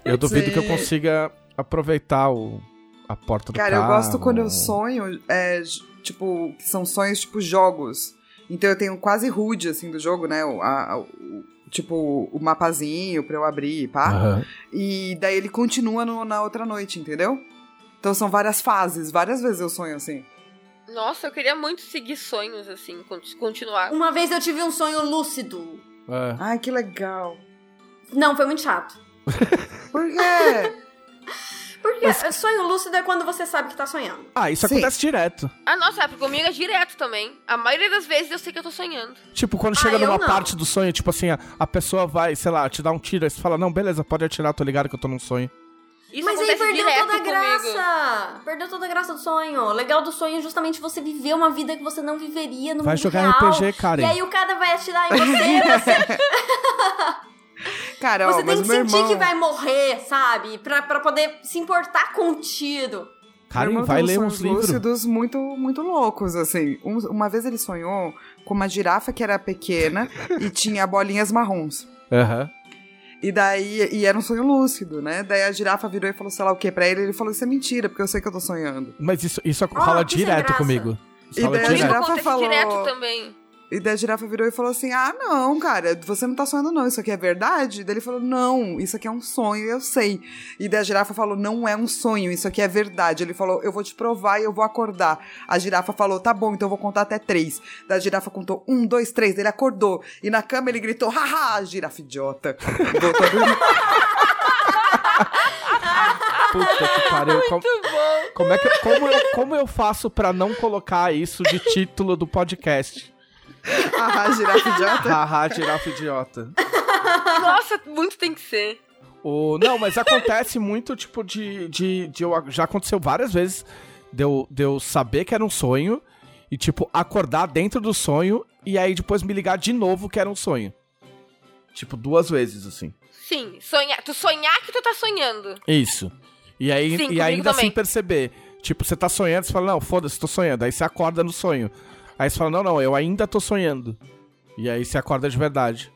Eu duvido que eu Sim. consiga aproveitar o, a porta do Cara, carro. eu gosto quando eu sonho, é, tipo, que são sonhos tipo jogos. Então eu tenho quase HUD, assim, do jogo, né? O, a- o- tipo, o mapazinho pra eu abrir, pá. Aham. E daí ele continua no- na outra noite, entendeu? Então são várias fases, várias vezes eu sonho assim. Nossa, eu queria muito seguir sonhos, assim, con- continuar. Uma vez eu tive um sonho lúcido. É. Ai, que legal. Não, foi muito chato. Por quê? Porque sonho lúcido é quando você sabe que tá sonhando. Ah, isso Sim. acontece direto. Ah, nossa, é porque comigo é direto também. A maioria das vezes eu sei que eu tô sonhando. Tipo, quando Ah, chega eu numa parte do sonho, tipo assim, a, a pessoa vai, sei lá, te dá um tiro, aí você fala, não, beleza, pode atirar, tô ligado que eu tô num sonho. Isso Mas aí perdeu toda a comigo. graça. Perdeu toda a graça do sonho. O legal do sonho é justamente você viver uma vida que você não viveria no Vai mundo jogar real. RPG, Karen. E aí o cara vai atirar em você, você Cara, ó, Você tem que sentir irmão... que vai morrer, sabe? Pra, pra poder se importar com o tiro. Karen, irmão vai ler uns livros. lúcidos muito, muito loucos, assim. Um- uma vez ele sonhou com uma girafa que era pequena e tinha bolinhas marrons. Aham. E daí, e era um sonho lúcido, né? Daí a girafa virou e falou, sei lá o que pra ele. Ele falou, isso é mentira, porque eu sei que eu tô sonhando. Mas isso, isso Ah, rola sem direto comigo. Isso E daí a girafa falou- direto também. E daí a girafa virou e falou assim: Ah, não, cara, você não tá sonhando, não. Isso aqui é verdade? Daí ele falou: Não, isso aqui é um sonho, eu sei. E daí a girafa falou: Não é um sonho, isso aqui é verdade. Ele falou: Eu vou te provar e eu vou acordar. A girafa falou: Tá bom, então eu vou contar até três. Daí a girafa contou: Um, dois, três. Ele acordou. E na cama ele gritou: Haha, girafa idiota. E voltou a dormir. Puta que pariu. Como, Muito bom. como é que, como, eu, como eu faço pra não colocar isso de título do podcast? Haha, girafa idiota. Haha, girafa idiota. Nossa, muito tem que ser. O, não, mas acontece muito, tipo, de, de, de eu- Já aconteceu várias vezes de eu, de eu saber que era um sonho e, tipo, acordar dentro do sonho e aí depois me ligar de novo que era um sonho. Tipo, duas vezes, assim. Sim, sonhar. Tu sonhar que tu tá sonhando. Isso. E, aí, Sim, e ainda também. assim perceber. Tipo, você tá sonhando, você fala, não, foda-se, tô sonhando. Aí você acorda no sonho. Aí você fala, não, não, eu ainda tô sonhando. E aí você acorda de verdade.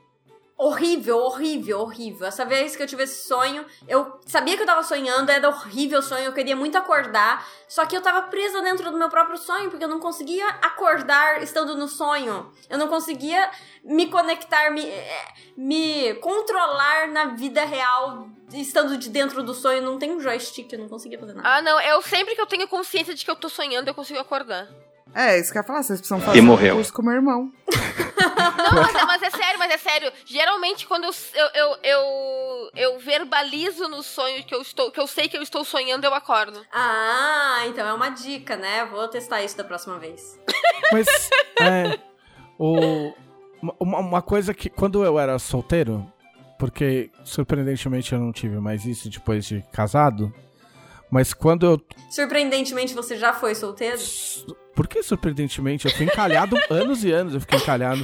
Horrível, horrível, horrível. Essa vez que eu tive esse sonho, eu sabia que eu tava sonhando, era horrível o sonho, eu queria muito acordar, só que eu tava presa dentro do meu próprio sonho, porque eu não conseguia acordar estando no sonho. Eu não conseguia me conectar, me, eh, me controlar na vida real estando de dentro do sonho. Não tem um joystick, eu não conseguia fazer nada. Ah, não. Eu sempre que eu tenho consciência de que eu tô sonhando, eu consigo acordar. É, isso que eu ia falar, vocês precisam fazer E morreu. um curso com o meu irmão. Não, mas, é- mas é sério, mas é sério. Geralmente, quando eu, eu, eu, eu, eu verbalizo no sonho que eu estou, que eu sei que eu estou sonhando, eu acordo. Ah, então é uma dica, né? Vou testar isso da próxima vez. Mas, é. O, uma, uma coisa que. Quando eu era solteiro, porque surpreendentemente eu não tive mais isso depois de casado. Mas quando eu. Surpreendentemente, você já foi solteiro? Por que surpreendentemente? Eu fui encalhado anos e anos, eu fiquei encalhado.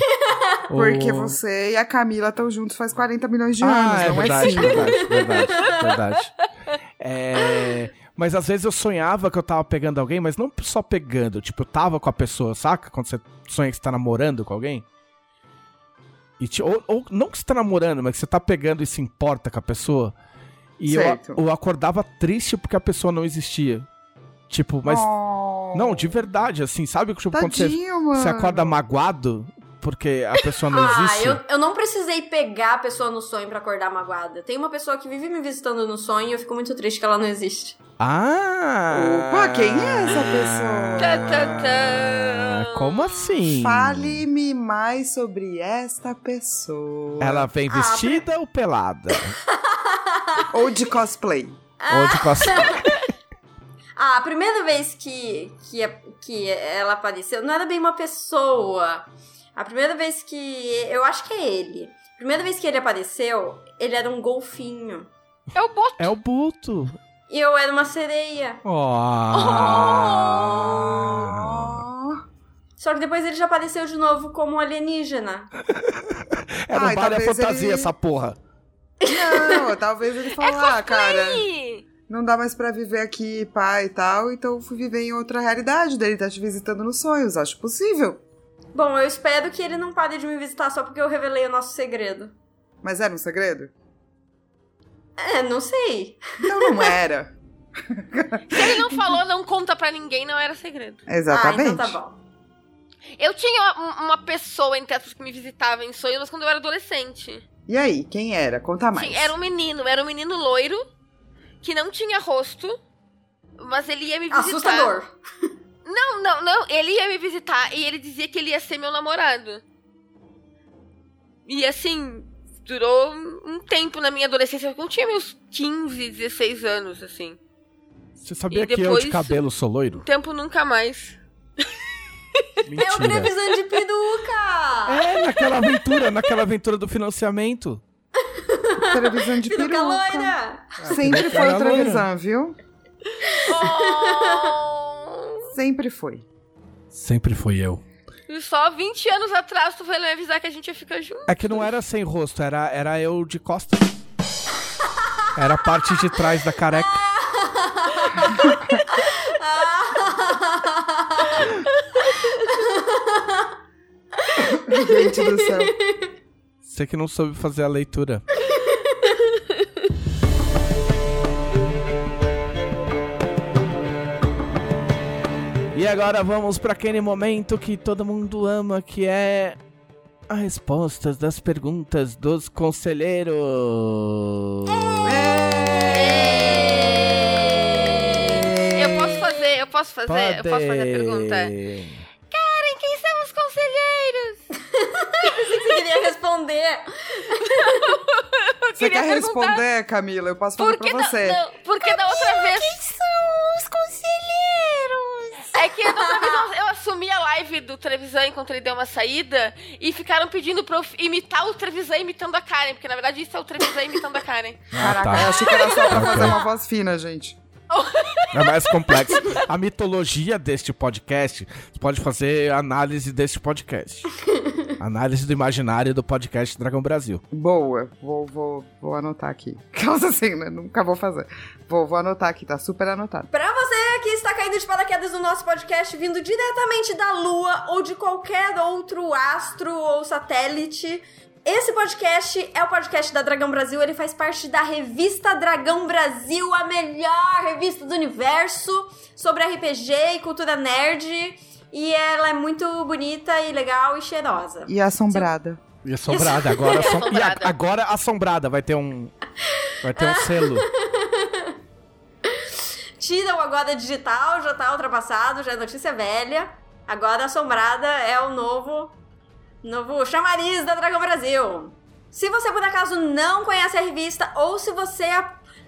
Porque O- você e a Camila estão juntos faz 40 milhões de ah, anos, é não verdade, é verdade, verdade, verdade. É, mas às vezes eu sonhava que eu tava pegando alguém, mas não só pegando, tipo, eu tava com a pessoa, saca? Quando você sonha que você tá namorando com alguém. E ti- ou, ou não que você tá namorando, mas que você tá pegando e se importa com a pessoa. E eu, eu acordava triste porque a pessoa não existia. Tipo, mas. Oh, Não, de verdade, assim, sabe? Tipo, quando você, mano. você acorda magoado porque a pessoa não Ah, existe. eu, eu não precisei pegar a pessoa no sonho pra acordar magoada. Tem uma pessoa que vive me visitando no sonho e eu fico muito triste que ela não existe. Ah! Opa, quem é essa pessoa? Tá, tá, tá. Como assim? Fale-me mais sobre esta pessoa. Ela vem Ah, vestida ou pelada? Ou de cosplay. ou de cosplay? Ah, a primeira vez que, que, que ela apareceu, não era bem uma pessoa. A primeira vez que. Eu acho que é ele. A primeira vez que ele apareceu, ele era um golfinho. É o boto. É o Buto. E eu era uma sereia. Oh. Só que depois ele já apareceu de novo como um alienígena. Era um Ai, vale a talvez fantasia ele- essa porra. Não, talvez ele falou, ah, cara, não dá mais pra viver aqui, pai e tal, então eu fui viver em outra realidade. Daí ele tá te visitando nos sonhos, acho possível. Bom, eu espero que ele não pare de me visitar só porque eu revelei o nosso segredo. Mas era um segredo? É, não sei. Então não era. Se ele não falou, não conta pra ninguém, não era segredo. Exatamente. Ah, então tá bom. Eu tinha uma, uma pessoa, entre aspas, que me visitava em sonhos, mas quando eu era adolescente. E aí, quem era? Conta mais. Era um menino, era um menino loiro, que não tinha rosto, mas ele ia me visitar. Assustador. Não, não, não. Ele ia me visitar e ele dizia que ele ia ser meu namorado. E assim, durou um tempo na minha adolescência. Eu tinha meus 15, 16 anos, assim. Você sabia E que eu de cabelo sou loiro? Um tempo nunca mais. É o Mentira. Trevisan de peruca! É, naquela aventura, naquela aventura do financiamento. Televisão de Peruca peruca. loira! Sempre foi o. Trevisan, viu? Oh, Sempre foi. Sempre fui eu. e só 20 anos atrás tu foi me avisar que a gente ia ficar junto. É que não era sem rosto, era, era eu de costas. Era a parte de trás da careca. Gente do céu. Você que não soube fazer a leitura. E agora vamos para aquele momento que todo mundo ama, que é as respostas das perguntas dos conselheiros. Eu posso fazer, eu posso fazer, eu posso fazer a pergunta. Karen, quem são os conselheiros? Pensei que você queria responder. Você queria quer perguntar- responder, Camila? Eu posso fazer Porque pra da, você. não, porque da outra vez. Quem são os conselheiros? É que da outra vez eu, eu assumi a live do Trevisan enquanto ele deu uma saída e ficaram pedindo pra eu imitar o Trevisan imitando a Karen, porque na verdade isso é o Trevisan imitando a Karen. Ah, Caraca, eu achei que era só pra fazer uma voz fina, gente. É mais complexo. A mitologia deste podcast, você pode fazer análise deste podcast. Análise do imaginário do podcast Dragão Brasil. Boa, vou, vou, vou anotar aqui. Causa assim, né? Nunca vou fazer. Vou, vou anotar aqui, tá super anotado. Pra você que está caindo de paraquedas no nosso podcast, vindo diretamente da Lua ou de qualquer outro astro ou satélite, esse podcast é o podcast da Dragão Brasil. Ele faz parte da revista Dragão Brasil, a melhor revista do universo sobre RPG e cultura nerd. E ela é muito bonita e legal e cheirosa. E assombrada. E assombrada, agora, assom- Assombrada. E a- agora assombrada, vai ter um. Vai ter um selo. Tira o agora digital, já tá ultrapassado, já é notícia velha. Agora a assombrada é o novo novo chamariz da Dragão Brasil. Se você por acaso não conhece a revista ou se você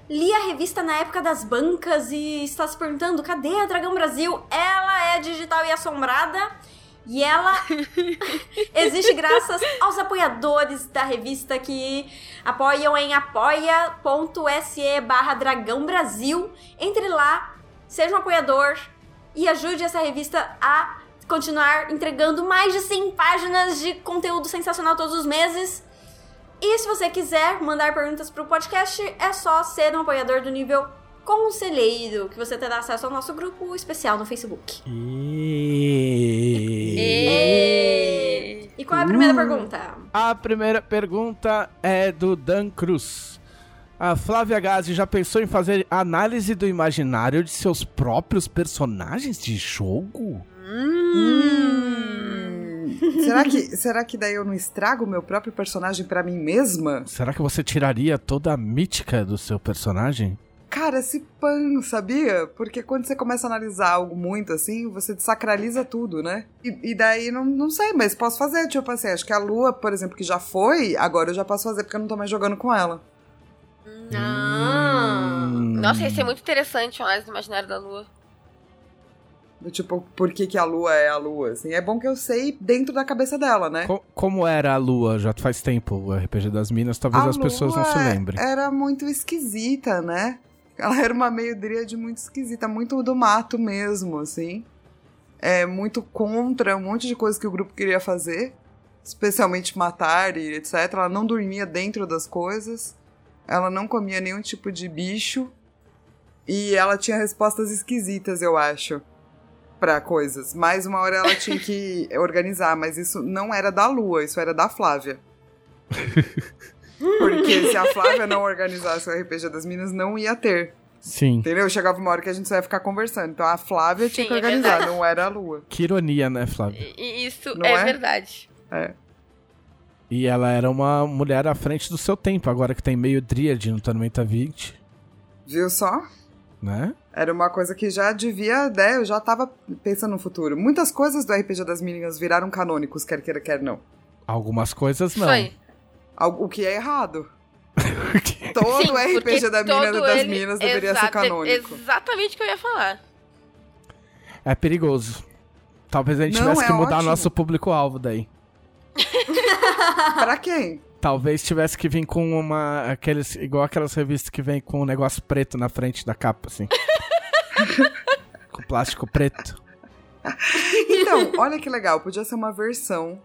lia a revista na época das bancas e está se perguntando cadê a Dragão Brasil, ela é digital e assombrada. E ela existe graças aos apoiadores da revista que apoiam em apoia.se barra Dragão Brasil. Entre lá, seja um apoiador e ajude essa revista a continuar entregando mais de 100 páginas de conteúdo sensacional todos os meses. E se você quiser mandar perguntas para o podcast, é só ser um apoiador do nível conselheiro, que você terá acesso ao nosso grupo especial no Facebook. E... E qual é a primeira pergunta? A primeira pergunta é do Dan Cruz. A Flávia Gazi já pensou em fazer análise do imaginário de seus próprios personagens de jogo? Hum. Será, que, será que daí eu não estrago o meu próprio personagem pra mim mesma? Será que você tiraria toda a mítica do seu personagem? Cara, esse pan, sabia? Porque quando você começa a analisar algo muito assim, você desacraliza tudo, né? E, e daí, não, não sei, mas posso fazer. Tipo assim, acho que a lua, por exemplo, que já foi, agora eu já posso fazer porque eu não tô mais jogando com ela. Ah. Hum. Nossa, ia ser muito interessante o análise do imaginário da Lua. Do tipo, por que, que a lua é a lua, assim. É bom que eu sei dentro da cabeça dela, né? Co- como era a Lua? Já faz tempo o RPG das Minas, talvez A as pessoas não se lembrem. Era muito esquisita, né? Ela era uma meio dríade muito esquisita, muito do mato mesmo, assim. É muito contra um monte de coisa que o grupo queria fazer, especialmente matar e etc. Ela não dormia dentro das coisas. Ela não comia nenhum tipo de bicho. E ela tinha respostas esquisitas, eu acho, pra coisas. Mais uma hora ela tinha que organizar, mas isso não era da Lua, isso era da Flávia. Porque se a Flávia não organizasse o RPG das Minas, não ia ter. Sim. Entendeu? Chegava uma hora que a gente só ia ficar conversando. Então a Flávia tinha Sim, que é organizar, verdade. não era a Lua. Que ironia, né, Flávio? E- E isso Não é, é? verdade. É. E ela era uma mulher à frente do seu tempo, agora que tem meio Dríade no Tormenta 20, Viu só? né? Era uma coisa que já devia, né? Eu já tava pensando no futuro. Muitas coisas do RPG das meninas viraram canônicos, quer queira, quer não. Algumas coisas não. Foi. O que é errado. Todo Sim, RPG da mina, todo das ele- minas deveria ser canônico. Exatamente o que eu ia falar. É perigoso. Talvez a gente Não, tivesse é que mudar ótimo. nosso público-alvo daí. Pra quem? Talvez tivesse que vir com uma. Aqueles, igual aquelas revistas que vem com um negócio preto na frente da capa, assim. Com plástico preto. Então, olha que legal. Podia ser uma versão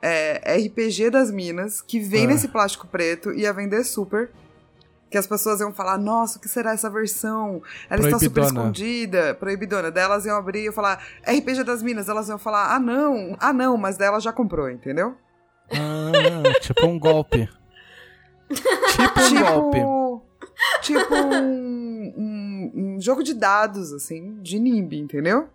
é, RPG das minas que vem Ah. nesse plástico preto e ia vender super. Que as pessoas iam falar, nossa, o que será essa versão? Ela está super escondida, proibidona. Daí elas iam abrir e falar, RPG das minas. Elas iam falar, ah não, ah não, mas daí ela já comprou, entendeu? Ah, tipo um golpe. Tipo um golpe. Tipo, tipo um, um- jogo de dados, assim, de NIMB, entendeu?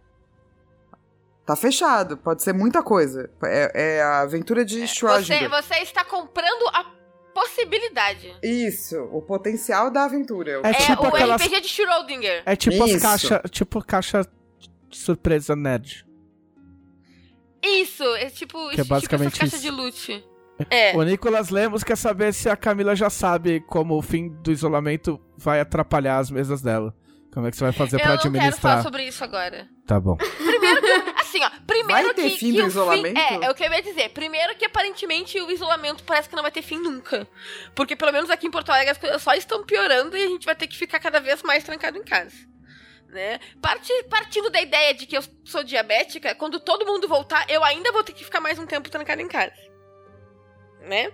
Tá fechado, pode ser muita coisa. É, é a aventura de Você, Schrödinger. você está comprando a possibilidade. Isso, o potencial da aventura. É É, tipo o aquelas- RPG de Schrödinger. É tipo as Isso. caixas. Tipo caixa de surpresa nerd. Isso, é tipo, Que é tipo basicamente essas caixas isso. de loot. É. O Nicolas Lemos quer saber se a Camila já sabe como o fim do isolamento vai atrapalhar as mesas dela. Como é que você vai fazer Eu pra não quero falar administrar? sobre isso agora. Tá bom. Assim, ó, primeiro Vai ter que, fim que do o isolamento? é, é o que eu ia dizer. Primeiro que aparentemente o isolamento parece que não vai ter fim nunca. Porque pelo menos aqui em Porto Alegre as coisas só estão piorando e a gente vai ter que ficar cada vez mais trancado em casa. Né? Parti- partindo da ideia de que eu sou diabética, quando todo mundo voltar, eu ainda vou ter que ficar mais um tempo trancado em casa. Né?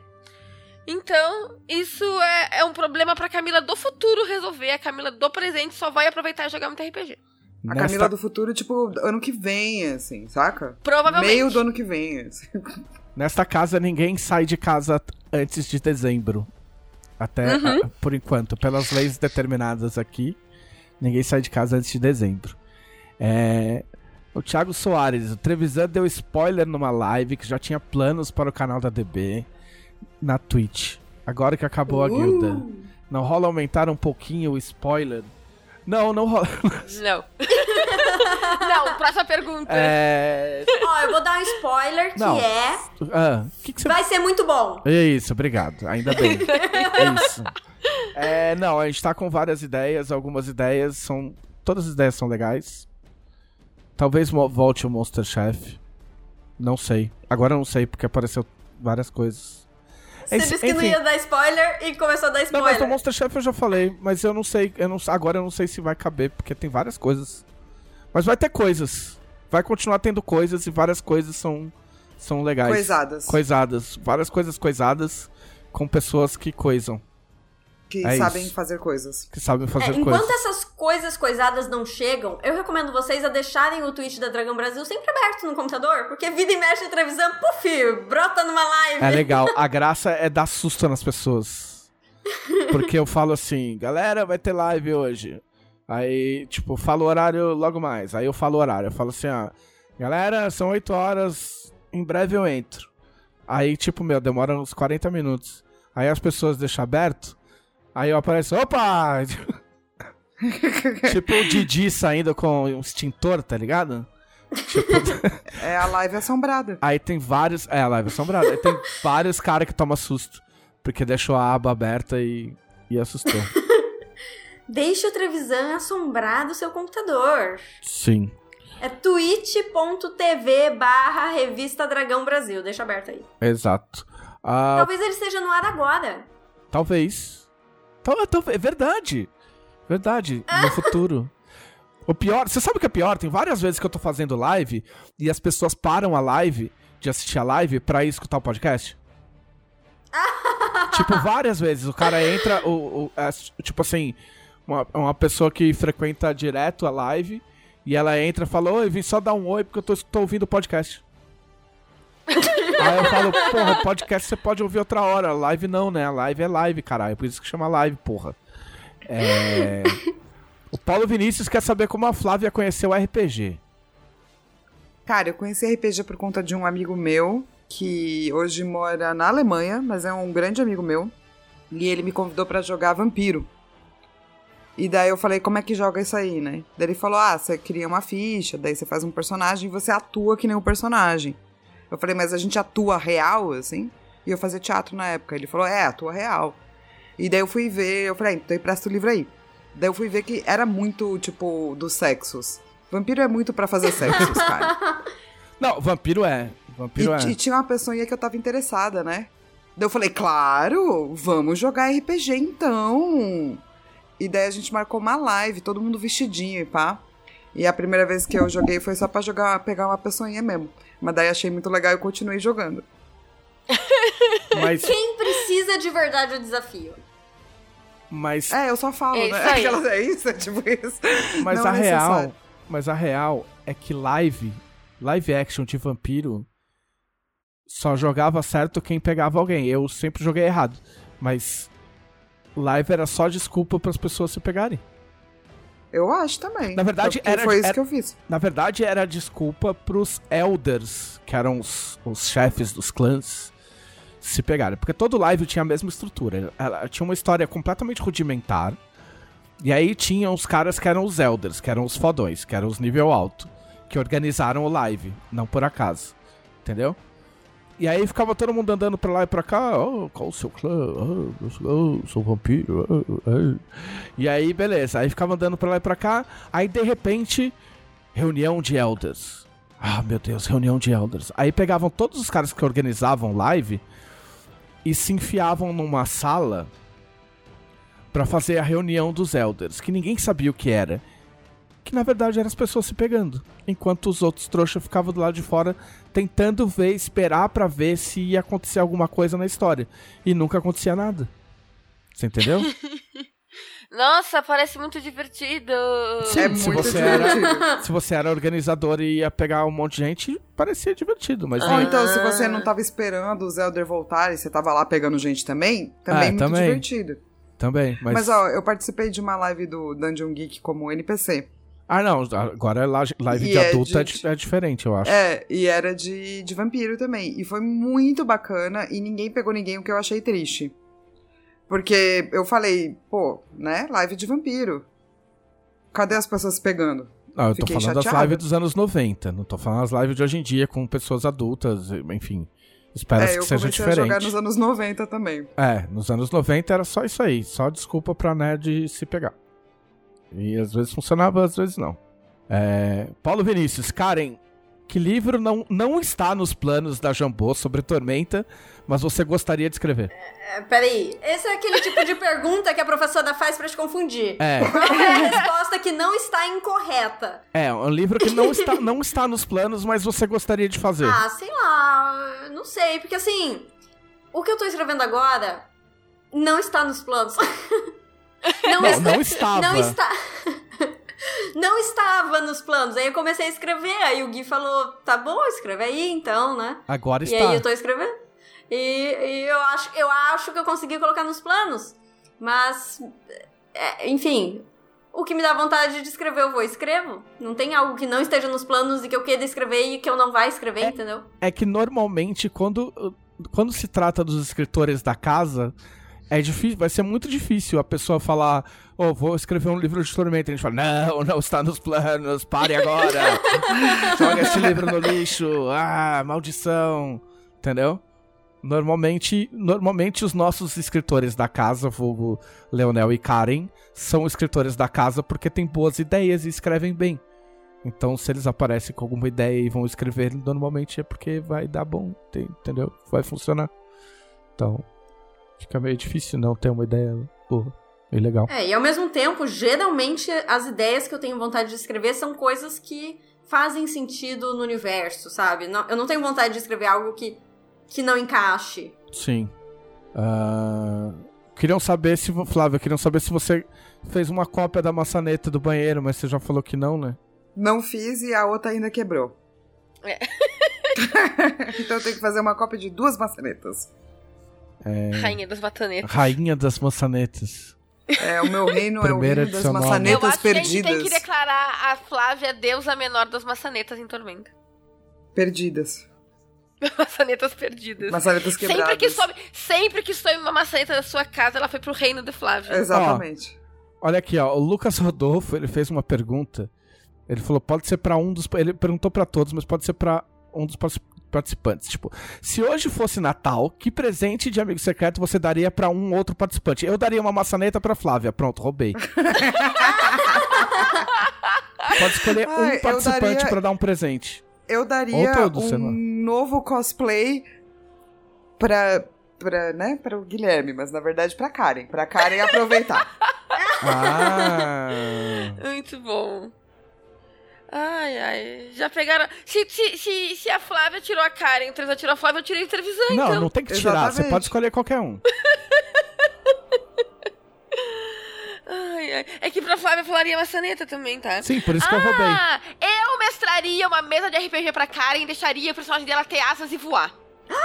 Então, isso é, é um problema pra Camila do futuro resolver. A Camila do presente só vai aproveitar e jogar muito RPG. A Nesta- Camila do futuro, tipo, ano que vem, assim, saca? Provavelmente. Meio do ano que vem, assim. Nesta casa, ninguém sai de casa antes de dezembro. Até, Uhum. a- por enquanto, pelas leis determinadas aqui, ninguém sai de casa antes de dezembro. É, O Thiago Soares, o Trevisan deu spoiler numa live que já tinha planos para o canal da DB na Twitch. Agora que acabou a guilda. Não rola aumentar um pouquinho o spoiler? Não, não rola. Não. não, próxima pergunta. É. Ó, eu vou dar um spoiler que Não. é. Ah, que, que você Vai ser muito bom. É isso, obrigado. Ainda bem. é isso. É, não, a gente tá com várias ideias. Algumas ideias são. Todas as ideias são legais. Talvez volte o Monster Chef. Não sei. Agora eu não sei, porque apareceu várias coisas. Você Enfim- disse que não ia dar spoiler e começou a dar Não, mas spoiler. do Monster Chef eu já falei, mas eu não sei, eu não, agora eu não sei se vai caber, porque tem várias coisas. Mas vai ter coisas. Vai continuar tendo coisas e várias coisas são, são legais. Coisadas. Coisadas. Várias coisas coisadas com pessoas que coisam, Que É sabem isso. fazer coisas. que sabem É, fazer enquanto coisas. essas coisas coisadas não chegam, eu recomendo vocês a deixarem o Twitch da Dragão Brasil sempre aberto no computador, porque vida e mexe televisão, puf, brota numa live. É legal. A graça é dar susto nas pessoas. Porque eu falo assim, galera, vai ter live hoje. Aí, tipo, falo o horário logo mais. Aí eu falo o horário. Eu falo assim, ó, galera, são 8 horas, em breve eu entro. Aí, tipo, meu, demora uns 40 minutos. Aí as pessoas deixam aberto. Aí eu apareço, opa! tipo o Didi saindo com um extintor, tá ligado? Tipo, É a live assombrada. Aí tem vários. É, a live assombrada. Aí tem vários caras que tomam susto. Porque deixou a aba aberta e, e assustou. Deixe o Trevisan assombrar do seu computador. Sim. É twitch.tv barra revista Dragão Brasil. Deixa aberto aí. Exato. Ah, Talvez ele esteja no ar agora. talvez. Tal- tal- É verdade. Verdade. No futuro. O pior. Você sabe o que é pior? Tem várias vezes que eu tô fazendo live e as pessoas param a live de assistir a live pra ir escutar o podcast. tipo, várias vezes. O cara entra. O, o- é, tipo assim, uma, uma pessoa que frequenta direto a live e ela entra e fala: Oi, vim só dar um oi porque eu tô, tô ouvindo o podcast. Aí eu falo, porra, podcast você pode ouvir outra hora, live não, né? Live é live, caralho. Por isso que chama live, porra. É... O Paulo Vinícius quer saber como a Flávia conheceu RPG. Cara, eu conheci RPG por conta de um amigo meu que hoje mora na Alemanha, mas é um grande amigo meu. E ele me convidou pra jogar Vampiro. E daí eu falei, como é que joga isso aí, né? Daí ele falou, ah, você cria uma ficha, daí você faz um personagem e você atua que nem um personagem. Eu falei, mas a gente atua real, assim? E eu fazia teatro na época. Ele falou, é, atua real. E daí eu fui ver, eu falei, ah, então empresta o livro aí. Daí eu fui ver que era muito, tipo, dos sexos. Vampiro é muito pra fazer sexos, cara. Não, vampiro é. Vampiro e, é. e tinha uma pessoa que eu tava interessada, né? Daí eu falei, claro, vamos jogar RPG então. E daí a gente marcou uma live, todo mundo vestidinho e pá. E a primeira vez que eu joguei foi só pra jogar, pegar uma pessoinha mesmo. Mas daí achei muito legal e continuei jogando. Mas, Quem precisa de verdade o desafio? mas, É, eu só falo, É né? é isso, é tipo isso. mas Não a é real. Mas a real é que live, live action de vampiro só jogava certo quem pegava alguém. Eu sempre joguei errado. Mas live era só desculpa para as pessoas se pegarem. Eu acho também. Na verdade, Porque era- foi isso era- que eu fiz. Na verdade, era desculpa pros elders, que eram os, os chefes dos clãs, se pegarem. Porque todo live tinha a mesma estrutura. Ela tinha uma história completamente rudimentar. E aí tinha os caras que eram os elders, que eram os fodões, que eram os nível alto, que organizaram o live, não por acaso. Entendeu? E aí ficava todo mundo andando pra lá e pra cá, oh, qual o seu clã? Oh, eu sou, oh, sou vampiro. oh, oh." E aí, beleza. Aí ficava andando pra lá e pra cá. Aí, de repente, reunião de elders. Ah, meu Deus, reunião de elders. Aí pegavam todos os caras que organizavam live e se enfiavam numa sala pra fazer a reunião dos elders, que ninguém sabia o que era. Que na verdade eram as pessoas se pegando, enquanto os outros trouxas ficavam do lado de fora tentando ver, esperar pra ver se ia acontecer alguma coisa na história. E nunca acontecia nada. Você entendeu? Nossa, parece muito divertido. Sim, é se muito você era- divertido. Se você era organizador e ia pegar um monte de gente, parecia divertido, mas Ou então, se você não tava esperando os Elder voltarem, você tava lá pegando gente também, também Ah, muito também. divertido. também. Mas, Mas... ó, eu participei de uma live do Dungeon Geek como NPC. Ah, não, agora é live E de é adulto é, de- di- é diferente, eu acho. É, e era de, de vampiro também. E foi muito bacana e ninguém pegou ninguém, o que eu achei triste. Porque eu falei, pô, né, live de vampiro. Cadê as pessoas pegando? Não, eu tô fiquei falando das chateada. lives dos anos 90, não tô falando das lives de hoje em dia com pessoas adultas, enfim. Espero é, que eu seja comecei a diferente. jogar nos anos 90 também. É, nos anos 90 era só isso aí, só desculpa pra nerd se pegar. E às vezes funcionava, às vezes não. É, Paulo Vinícius, Karen, que livro não, não está nos planos da Jambô sobre Tormenta, mas você gostaria de escrever? É, peraí, esse é aquele tipo de pergunta que a professora faz pra te confundir. É, Qual é a resposta que não está incorreta? é um livro que não está, não está nos planos, mas você gostaria de fazer. Ah, sei lá, não sei, porque assim, o que eu tô escrevendo agora não está nos planos. Não, Não, está, não estava. Não está. Não estava nos planos. Aí eu comecei a escrever, aí o Gui falou: tá bom, escreve aí então, né? Agora E está. aí eu tô escrevendo. E, e eu, acho, eu acho que eu consegui colocar nos planos. Mas, é, enfim, o que me dá vontade de escrever, eu vou e escrevo. Não tem algo que não esteja nos planos e que eu queira escrever e que eu não vá escrever, entendeu? É que normalmente, quando, quando se trata dos escritores da casa, é difícil, vai ser muito difícil a pessoa falar, oh, vou escrever um livro de tormenta. A gente fala, não, não está nos planos, pare agora. Joga esse livro no lixo. Ah, maldição. Entendeu? Normalmente, normalmente os nossos escritores da casa, vulgo Leonel e Karen, são escritores da casa porque têm boas ideias e escrevem bem. Então, se eles aparecem com alguma ideia e vão escrever, normalmente é porque vai dar bom, entendeu? Vai funcionar. Então, fica meio difícil não ter uma ideia boa e legal. É, e ao mesmo tempo, geralmente as ideias que eu tenho vontade de escrever são coisas que fazem sentido no universo, sabe? Não- eu não tenho vontade de escrever algo que, que não encaixe. Sim. Ah, queriam saber se, Flávia, queriam saber se você fez uma cópia da maçaneta do banheiro, mas você já falou que não, né? Não fiz e a outra ainda quebrou. É. então eu tenho que fazer uma cópia de duas maçanetas. Rainha das batanetas. Rainha das maçanetas. É, o meu reino é o Primeira reino das edição nova. Eu maçanetas acho que a gente perdidas. tem que declarar a Flávia deusa menor das maçanetas em Tormenta. Perdidas. maçanetas perdidas. Maçanetas quebradas. Sempre que, sobe, sempre que soube uma maçaneta da sua casa, ela foi pro reino de Flávia. Exatamente. Olha aqui, ó. O Lucas Rodolfo, ele fez uma pergunta. Ele falou, pode ser pra um dos. Ele perguntou pra todos, mas pode ser pra um dos participantes. Tipo, se hoje fosse Natal, que presente de amigo secreto você daria pra um outro participante? Eu daria uma maçaneta pra Flávia. Pronto, roubei. pode escolher Ai, um participante daria- pra dar um presente. Eu daria lá. um novo cosplay pra, pra, né, para o Guilherme, mas na verdade pra Karen. Pra Karen aproveitar. Ah. Muito bom. Ai, ai. Já pegaram. Se, se, se, se a Flávia tirou a Karen, o Trevisan tirou a Flávia, eu tirei o Trevisan, Não, então. não tem que tirar. Você Exatamente. pode escolher qualquer um. Ai, ai. É que pra Flávia eu falaria maçaneta também, tá? Sim, por isso que eu roubei. Ah, eu mestraria uma mesa de RPG pra Karen e deixaria o personagem dela ter asas e voar. Oh.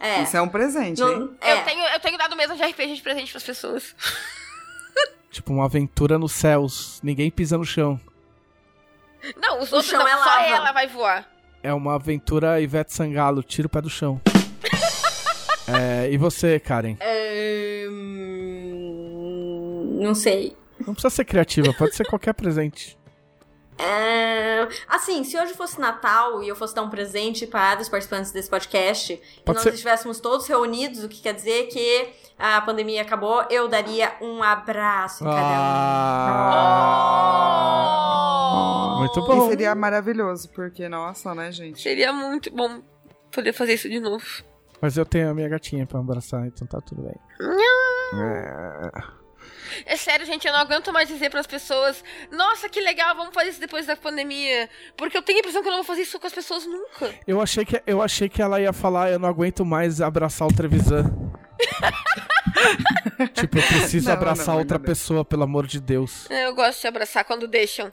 É. Isso é um presente, hein? Não, é. Eu, tenho, eu tenho dado mesa de RPG de presente pras pessoas. Tipo, uma aventura nos céus. Ninguém pisa no chão. Não, os O outros chão não, é só lava. ela vai voar. É uma aventura Ivete Sangalo. Tira o pé do chão. é, e você, Karen? É, Não sei. Não precisa ser criativa, pode ser qualquer presente. É, Assim, se hoje fosse Natal e eu fosse dar um presente para os participantes desse podcast e Pode nós ser- estivéssemos todos reunidos, o que quer dizer que a pandemia acabou, eu daria um abraço em cada Ah, muito E bom. seria maravilhoso, porque, nossa, né, gente? Seria muito bom poder fazer isso de novo. Mas eu tenho a minha gatinha pra abraçar, então tá tudo bem. É sério, gente, eu não aguento mais dizer pras pessoas: Nossa, que legal, vamos fazer isso depois da pandemia. Porque eu tenho a impressão que eu não vou fazer isso com as pessoas nunca. Eu achei que, eu achei que ela ia falar, eu não aguento mais abraçar o Trevisan. tipo, eu preciso Não, abraçar não, outra não. pessoa, pelo amor de Deus. É, Eu gosto de abraçar quando deixam.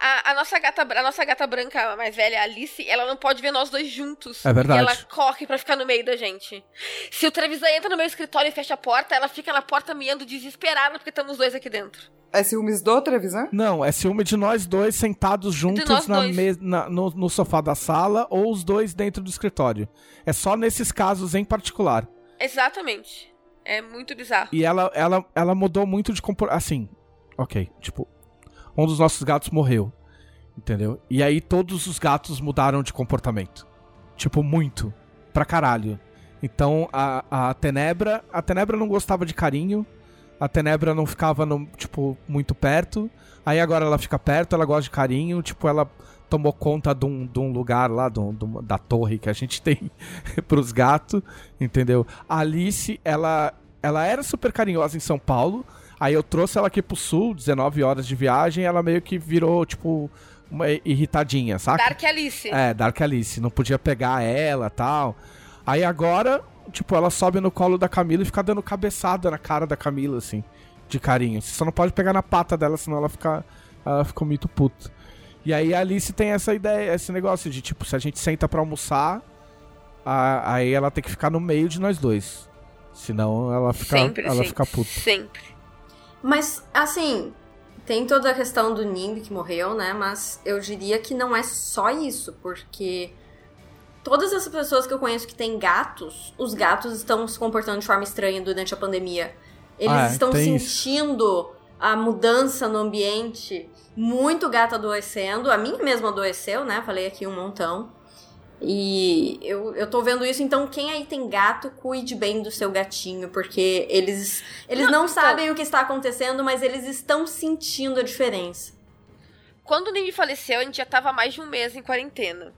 A, a nossa gata, a nossa gata branca mais velha, a Alice, ela não pode ver nós dois juntos. É verdade. E ela corre pra ficar no meio da gente. Se o Trevisan entra no meu escritório e fecha a porta, ela fica na porta miando desesperada porque estamos dois aqui dentro. É ciúmes do Trevisan? Não, é ciúme de nós dois sentados juntos na dois. na- no, no sofá da sala ou os dois dentro do escritório. É só nesses casos em particular. Exatamente. É muito bizarro. E ela, ela, ela mudou muito de comportamento. Assim, ok. Tipo, um dos nossos gatos morreu. Entendeu? E aí todos os gatos mudaram de comportamento. Tipo, muito. Pra caralho. Então a, a Tenebra. A Tenebra não gostava de carinho. A Tenebra não ficava, no, tipo, muito perto. Aí agora ela fica perto, ela gosta de carinho. Tipo, ela tomou conta de um, de um lugar lá, de um- de uma- da torre que a gente tem pros gatos. Entendeu? A Alice, ela, ela era super carinhosa em São Paulo. Aí eu trouxe ela aqui pro sul, 19 horas de viagem. Ela meio que virou, tipo, uma irritadinha, saca? Dark Alice. É, Dark Alice. Não podia pegar ela tal. Aí agora, tipo, ela sobe no colo da Camila e fica dando cabeçada na cara da Camila, assim, de carinho. Você só não pode pegar na pata dela, senão ela fica, ela fica muito puta. E aí a Alice tem essa ideia, esse negócio de, tipo, se a gente senta pra almoçar, a- aí ela tem que ficar no meio de nós dois. Senão ela fica, sempre, ela sempre. fica puta. Sempre. Mas, assim, tem toda a questão do Nimb que morreu, né? Mas eu diria que não é só isso, porque todas as pessoas que eu conheço que têm gatos, os gatos estão se comportando de forma estranha durante a pandemia. Eles Ah, é, estão sentindo a mudança no ambiente, muito gato adoecendo. A minha mesma adoeceu, né? Falei aqui um montão. E eu, eu tô vendo isso, então quem aí tem gato, cuide bem do seu gatinho, porque eles, eles não, Não, então- sabem o que está acontecendo, mas eles estão sentindo a diferença. Quando o Nimi faleceu, a gente já tava mais de um mês em quarentena.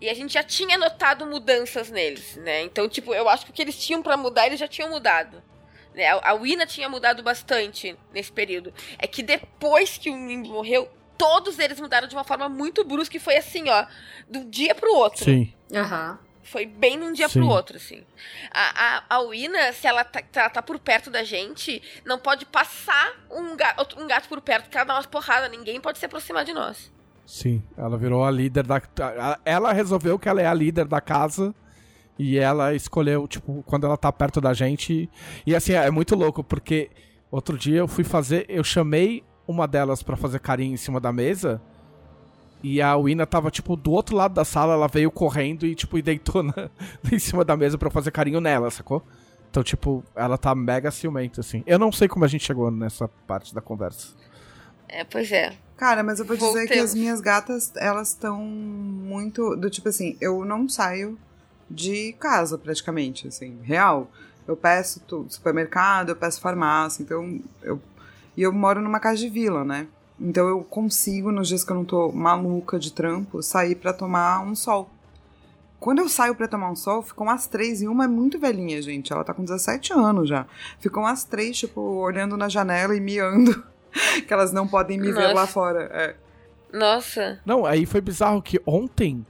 E a gente já tinha notado mudanças neles, né? Então, tipo, eu acho que o que eles tinham pra mudar, eles já tinham mudado. Né? A Wina tinha mudado bastante nesse período. É que depois que o Nimbi morreu, todos eles mudaram de uma forma muito brusca e foi assim, ó, do dia pro outro. Sim. Aham. Foi bem de um dia Sim. pro outro, assim. A, a, a Wina, se ela tá, ela tá por perto da gente, não pode passar um, ga, um gato por perto, porque ela dá umas porradas. Ninguém pode se aproximar de nós. Sim, ela virou a líder da. Ela resolveu que ela é a líder da casa E ela escolheu, tipo, quando ela tá perto da gente. E assim, é muito louco, porque outro dia eu fui fazer. Eu chamei uma delas pra fazer carinho em cima da mesa. E a Wina tava, tipo, do outro lado da sala, ela veio correndo e, tipo, e deitou na, em cima da mesa pra fazer carinho nela, sacou? Então, tipo, ela tá mega ciumenta, assim. Eu não sei como a gente chegou nessa parte da conversa. É, pois é. Cara, mas eu vou dizer que as minhas gatas, elas estão muito. Do tipo assim, eu não saio de casa praticamente, assim, real. Eu peço tudo, supermercado, eu peço farmácia, então eu. E eu moro numa casa de vila, né? Então eu consigo, nos dias que eu não tô maluca de trampo, sair pra tomar um sol. Quando eu saio pra tomar um sol, ficam as três, e uma é muito velhinha, gente. Ela tá com 17 anos já. Ficam as três, tipo, olhando na janela e miando. que elas não podem me ver Nossa. lá fora. É. Nossa. Não, aí foi bizarro que ontem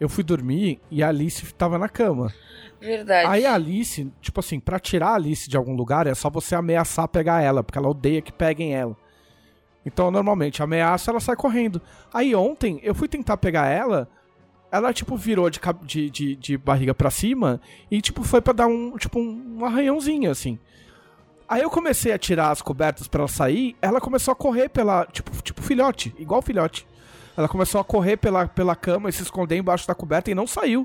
eu fui dormir e a Alice tava na cama. Verdade. Aí a Alice, tipo assim, pra tirar a Alice de algum lugar é só você ameaçar pegar ela, porque ela odeia que peguem ela. Então, normalmente, ameaça, ela sai correndo. Aí ontem, eu fui tentar pegar ela, ela, tipo, virou de, de, de, de barriga pra cima e, tipo, foi pra dar um, tipo, um, arranhãozinho, assim. Aí eu comecei a tirar as cobertas pra ela sair, ela começou a correr pela, tipo, tipo filhote, igual filhote. Ela começou a correr pela, pela cama e se esconder embaixo da coberta e não saiu.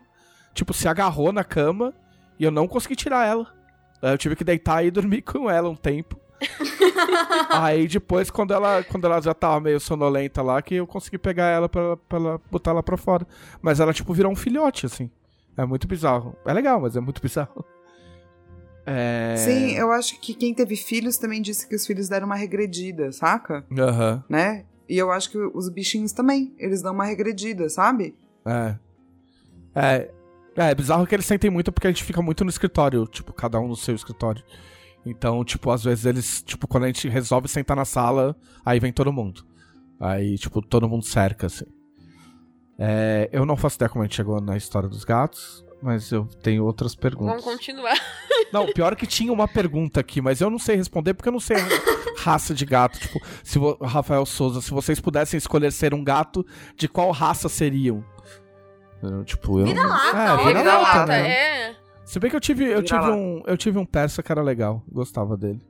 Tipo, se agarrou na cama e eu não consegui tirar ela. Eu tive que deitar e dormir com ela um tempo. Aí depois, quando ela, quando ela já tava meio sonolenta lá, que eu consegui pegar ela pra, pra ela botar ela pra fora. Mas ela, tipo, virou um filhote, assim. É muito bizarro. É legal, mas é muito bizarro. É... Sim, eu acho que quem teve filhos também disse que os filhos deram uma regredida, saca? Aham. Né? E eu acho que os bichinhos também, eles dão uma regredida, sabe? É. É. É, é bizarro que eles sentem muito porque a gente fica muito no escritório, tipo, cada um no seu escritório. Então, tipo, às vezes eles, tipo, quando a gente resolve sentar na sala, aí vem todo mundo. Aí, tipo, todo mundo cerca, assim. É, eu não faço ideia como a gente chegou na história dos gatos, mas eu tenho outras perguntas. Vamos continuar. Não, pior que tinha uma pergunta aqui, mas eu não sei responder porque eu não sei a raça de gato. Tipo, se vo... Rafael Souza, se vocês pudessem escolher ser um gato, de qual raça seriam? Eu, tipo, eu. Vira-lata, é, ó, vira-lata, Vira-lata, né? é. Se bem que eu tive, eu tive um, eu tive um persa que era legal, gostava dele.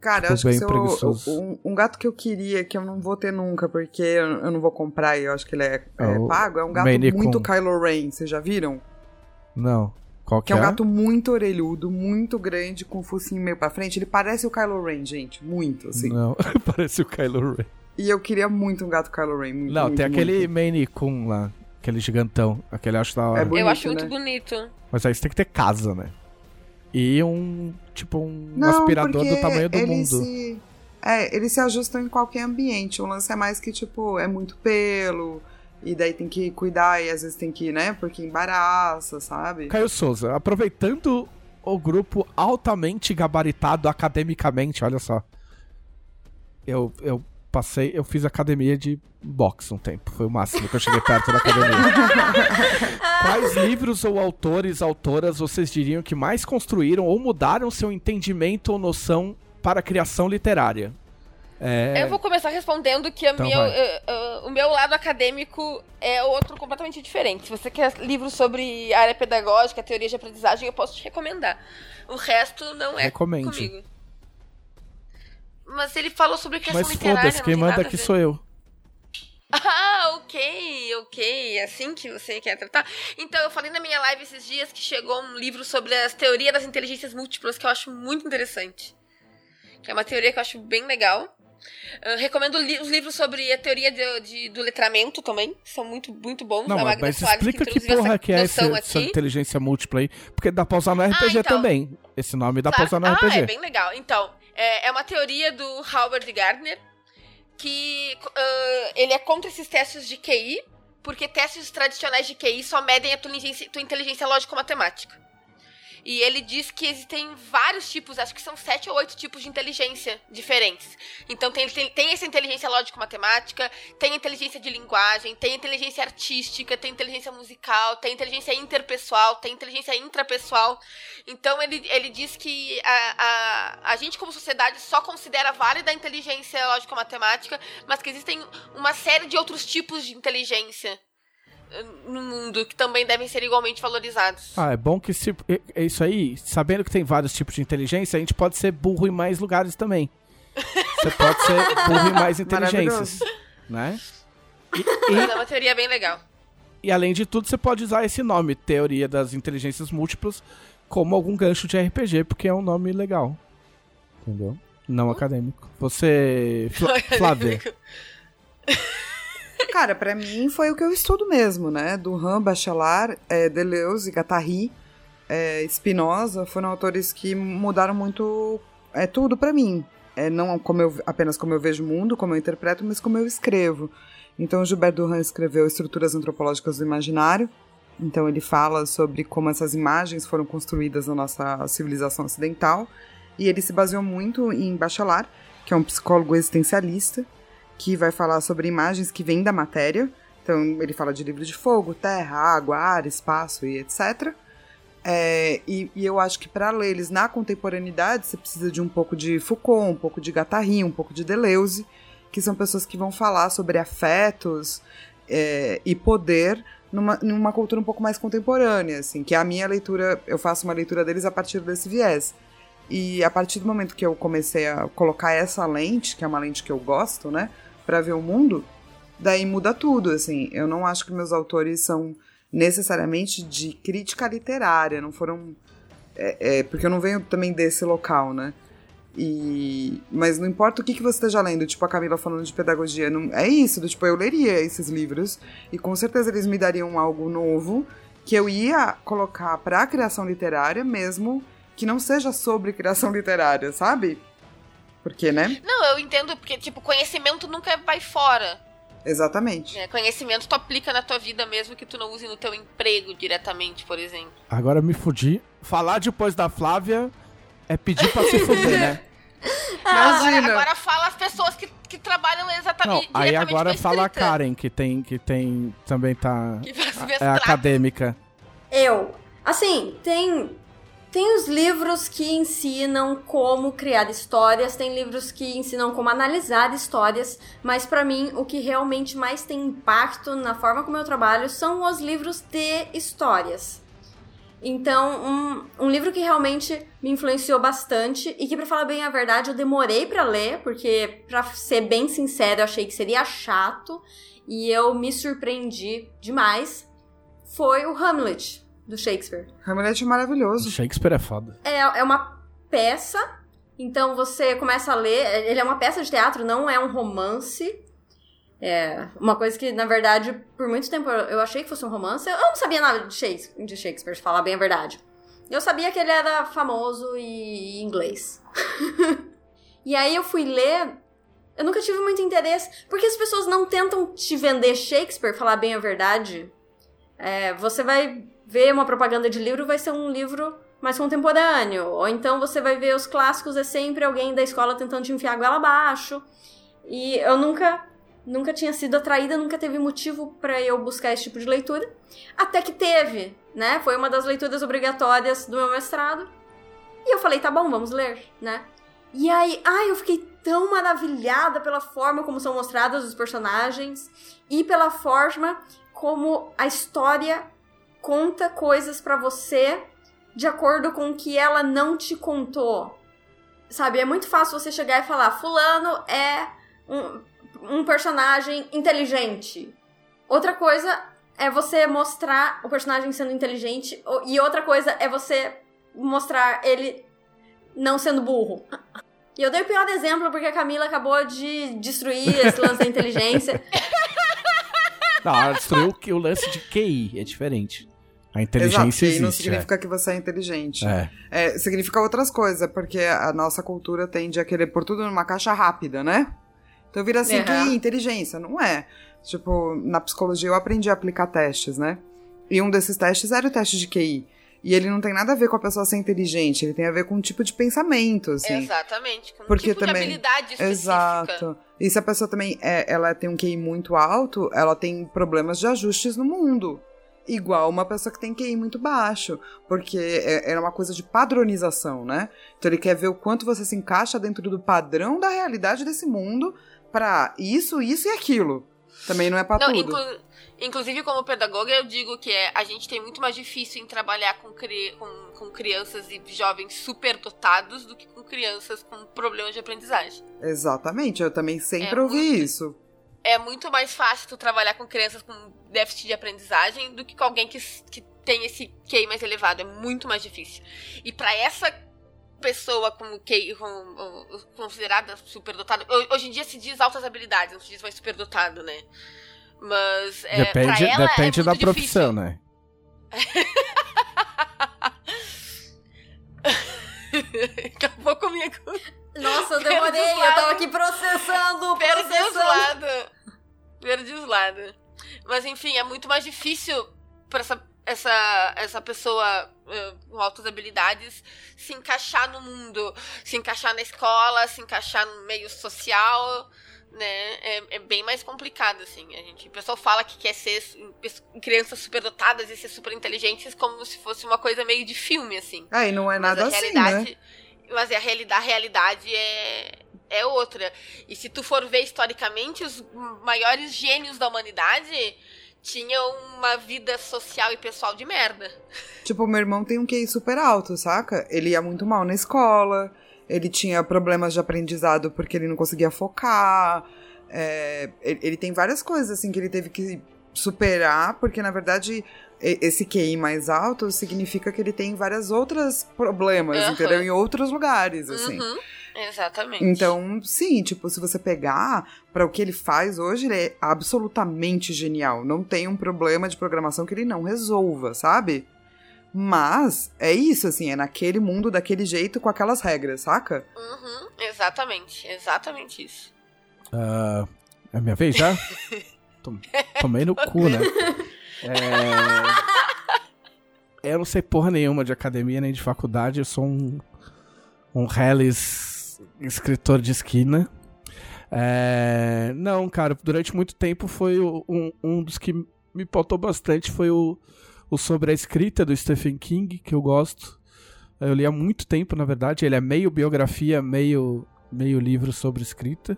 Cara, eu acho que eu- preguiçoso. um, um gato que eu queria, que eu não vou ter nunca, porque eu, eu não vou comprar e eu acho que ele é, É é pago, é um gato Maine muito. Kylo Ren, vocês já viram? Não. Qual que, Que é um gato muito orelhudo, muito grande, com o focinho meio pra frente. Ele parece o Kylo Ren, gente. Muito, assim. Não, parece o Kylo Ren. E eu queria muito um gato Kylo Ren. Muito, Não, muito, tem aquele. Maine Coon lá, aquele gigantão, aquele eu acho da hora. É eu bonito, acho muito né? bonito. Mas aí você tem que ter casa, né? E um, tipo, um Não, aspirador do tamanho do eles mundo. Se... É, eles se ajustam em qualquer ambiente. O lance é mais que, tipo, é muito pelo. E daí tem que cuidar e às vezes tem que, né? Porque embaraça, sabe? Caio Souza, aproveitando o grupo altamente gabaritado academicamente, olha só. Eu, eu passei, eu fiz academia de boxe um tempo, foi o máximo que eu cheguei perto da academia. Quais livros ou autores, autoras vocês diriam que mais construíram ou mudaram seu entendimento ou noção para a criação literária? É, Eu vou começar respondendo que Então eh, eh, o meu lado acadêmico é outro completamente diferente. Se você quer livros sobre área pedagógica, teoria de aprendizagem, eu posso te recomendar. O resto não é Recomende. comigo. Mas ele falou sobre criação mas literária, foda-se, não quem manda aqui sou eu. Ah, ok, ok. É assim que você quer tratar. Então, eu falei na minha live esses dias que chegou um livro sobre as teorias das inteligências múltiplas que eu acho muito interessante. Que é uma teoria que eu acho bem legal. Eu recomendo li- os livros sobre a teoria de- de- do letramento também. que São muito, muito bons. Não, mas, mas Soares, explica que introduziu porra essa que é essa aqui. inteligência múltipla aí. Porque dá pra usar no RPG então. também. Esse nome dá pra Claro usar que- no ah, RPG. é bem legal. Então, é, é uma teoria do Howard Gardner que ah, ele é contra esses testes de QI, porque testes tradicionais de QI só medem a tua inteligência, tua inteligência lógico-matemática. E ele diz que existem vários tipos, acho que são sete ou oito tipos de inteligência diferentes. Então tem, tem, tem essa inteligência lógico-matemática, tem inteligência de linguagem, tem inteligência artística, tem inteligência musical, tem inteligência interpessoal, tem inteligência intrapessoal. Então ele, ele diz que a, a, a gente, como sociedade, só considera válida a inteligência lógico-matemática, mas que existem uma série de outros tipos de inteligência no mundo que também devem ser igualmente valorizados. Ah, é bom que se, é- é isso aí, sabendo que tem vários tipos de inteligência, a gente pode ser burro em mais lugares também. Você pode ser burro em mais inteligências, né? E, Mas é uma teoria bem legal. e, e além de tudo, você pode usar esse nome, Teoria das Inteligências Múltiplas, como algum gancho de RPG, porque é um nome legal. Entendeu? Não acadêmico. Você, Fla- Flávia, Cara, pra mim foi o que eu estudo mesmo, né? Duran, Bachelard, é, Deleuze, Guattari, é, Spinoza foram autores que mudaram muito é, tudo pra mim. É, não como eu, apenas como eu vejo o mundo, como eu interpreto, mas como eu escrevo. Então, Gilbert Duran escreveu Estruturas Antropológicas do Imaginário. Então, ele fala sobre como essas imagens foram construídas na nossa civilização ocidental. E ele se baseou muito em Bachelard, que é um psicólogo existencialista, que vai falar sobre imagens que vêm da matéria. Então, ele fala de livro de fogo, terra, água, ar, espaço e etc. É, e, e eu acho que para ler eles na contemporaneidade, você precisa de um pouco de Foucault, um pouco de Guattari, um pouco de Deleuze, que são pessoas que vão falar sobre afetos é, e poder numa, numa cultura um pouco mais contemporânea, assim, que a minha leitura, eu faço uma leitura deles a partir desse viés. E a partir do momento que eu comecei a colocar essa lente, que é uma lente que eu gosto, né, para ver o mundo, daí muda tudo, assim. Eu não acho que meus autores são necessariamente de crítica literária, não foram é, é, porque eu não venho também desse local, né? E mas não importa o que, que você esteja lendo, tipo a Camila falando de pedagogia, não, é isso, do, tipo eu leria esses livros e com certeza eles me dariam algo novo que eu ia colocar para a criação literária, mesmo que não seja sobre criação literária, sabe? Porque, né? Não, eu entendo, porque, tipo, conhecimento nunca vai fora. Exatamente. né? Conhecimento tu aplica na tua vida mesmo que tu não use no teu emprego diretamente, por exemplo. agora me fudi. Falar depois da Flávia é pedir pra se fuder, né? Agora, Imagina. agora fala as pessoas que, que trabalham Não, exatamente aí diretamente agora com a fala a. Karen, que tem, que tem, também tá, Que faz é acadêmica. Eu. Assim, tem. Tem os livros que ensinam como criar histórias, tem livros que ensinam como analisar histórias, mas pra mim o que realmente mais tem impacto na forma como eu trabalho são os livros de histórias. Então, um, um livro que realmente me influenciou bastante e que, pra falar bem a verdade, eu demorei pra ler, porque, pra ser bem sincero, eu achei que seria chato e eu me surpreendi demais, foi o Hamlet, do Shakespeare. Hamlet é maravilhoso. Shakespeare é foda. É, é uma peça, então você começa a ler. Ele é uma peça de teatro, não é um romance. É uma coisa que, na verdade, por muito tempo eu achei que fosse um romance. Eu não sabia nada de Shakespeare, de Shakespeare, falar bem a verdade. Eu sabia que ele era famoso e inglês. e aí eu fui ler. Eu nunca tive muito interesse, porque as pessoas não tentam te vender Shakespeare, falar bem a verdade. É, você vai ver uma propaganda de livro, vai ser um livro mais contemporâneo. Ou então você vai ver os clássicos, é sempre alguém da escola tentando te enfiar a goela abaixo. E eu nunca, nunca tinha sido atraída, nunca teve motivo pra eu buscar esse tipo de leitura. Até que teve, né? Foi uma das leituras obrigatórias do meu mestrado. E eu falei, tá bom, vamos ler, né? E aí, ai, eu fiquei tão maravilhada pela forma como são mostrados os personagens e pela forma como a história conta coisas pra você de acordo com o que ela não te contou. Sabe, é muito fácil você chegar e falar: Fulano é um, um personagem inteligente. Outra coisa é você mostrar o personagem sendo inteligente, e outra coisa é você mostrar ele não sendo burro. E eu dei o pior exemplo porque a Camila acabou de destruir esse lance da inteligência. Não, ela destruiu o lance de QI, é diferente. A inteligência Exato, que não existe. significa que você é inteligente. É. É, significa outras coisas, porque a nossa cultura tende a querer pôr tudo numa caixa rápida, né? Então vira assim, Uhum. que inteligência, não é. Tipo, na psicologia eu aprendi a aplicar testes, né? E um desses testes era o teste de QI. E ele não tem nada a ver com a pessoa ser inteligente, ele tem a ver com um tipo de pensamento, assim. Exatamente. Com um Porque tipo também- de habilidade específica. Exato. E se a pessoa também é, ela tem um QI muito alto, ela tem problemas de ajustes no mundo. Igual uma pessoa que tem QI muito baixo. Porque é, é uma coisa de padronização, né? Então ele quer ver o quanto você se encaixa dentro do padrão da realidade desse mundo pra isso, isso e aquilo. Também não é Não, tudo. inclu- inclusive, como pedagoga, eu digo que é, a gente tem muito mais difícil em trabalhar com, cri- com, com crianças e jovens superdotados do que com crianças com problemas de aprendizagem. Exatamente, eu também sempre É ouvi muito- isso. É muito mais fácil tu trabalhar com crianças com déficit de aprendizagem do que com alguém que, que tem esse QI mais elevado. É muito mais difícil. E pra essa pessoa com QI com, considerada superdotada, ho- hoje em dia se diz altas habilidades, não se diz mais superdotado, né? Mas é, pra depende ela depende é da muito profissão, difícil. né? Acabou comigo. Nossa, eu demorei, eu tava aqui processando, Perdi os processando. Perdi os lados. Mas enfim, é muito mais difícil pra essa, essa, essa pessoa eh, com altas habilidades se encaixar no mundo, se encaixar na escola, se encaixar no meio social, né? É, é bem mais complicado, assim. A gente, o pessoal fala que quer ser crianças superdotadas e ser super inteligentes como se fosse uma coisa meio de filme, assim. É, e não é nada assim, né? Mas a realidade, a realidade é, é outra. E se tu for ver historicamente, os maiores gênios da humanidade tinham uma vida social e pessoal de merda. Tipo, meu irmão tem um QI super alto, saca? Ele ia muito mal na escola, ele tinha problemas de aprendizado porque ele não conseguia focar. é, ele, ele tem várias coisas, assim, que ele teve que superar, porque, na verdade, esse QI mais alto significa que ele tem vários outros problemas, Aham. entendeu? Em outros lugares, assim. Uhum, exatamente. Então, sim, tipo, se você pegar para o que ele faz hoje, ele é absolutamente genial. Não tem um problema de programação que ele não resolva, sabe? Mas é isso, assim, é naquele mundo, daquele jeito, com aquelas regras, saca? Uhum, exatamente, exatamente isso. Ah, é minha vez já? Tom- Tomei no cu, né? É... Eu não sei porra nenhuma de academia nem de faculdade, eu sou um, um Hellis escritor de esquina. É, Não, cara, durante muito tempo foi um, um dos que me pautou bastante foi o, o sobre a escrita do Stephen King, que eu gosto. Eu li há muito tempo, na verdade. Ele é meio biografia, meio, meio livro sobre escrita.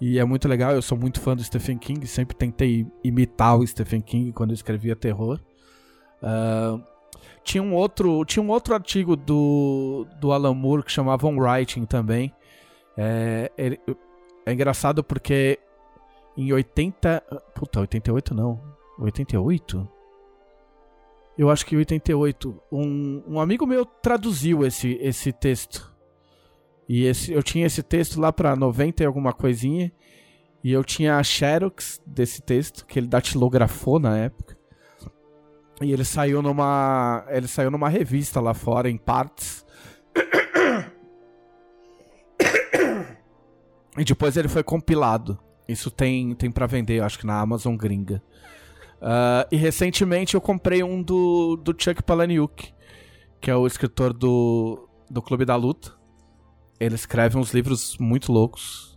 E é muito legal, eu sou muito fã do Stephen King, sempre tentei imitar o Stephen King quando eu escrevia terror. Ah, tinha um outro, tinha um outro artigo do, do Alan Moore que chamava On Writing também. É, ele- é engraçado porque em 80. Puta, 88 não. 88? Eu acho que em 88. Um, um amigo meu traduziu esse, esse texto. E esse, eu tinha esse texto lá pra 90 e alguma coisinha. E eu tinha a Xerox desse texto, que ele datilografou na época. E ele saiu numa. Ele saiu numa revista lá fora, em partes. E depois ele foi compilado. Isso tem, tem para vender, acho que na Amazon gringa. Ah, e recentemente eu comprei um do, do Chuck Palahniuk, que é o escritor do, do Clube da Luta. Ele escreve uns livros muito loucos.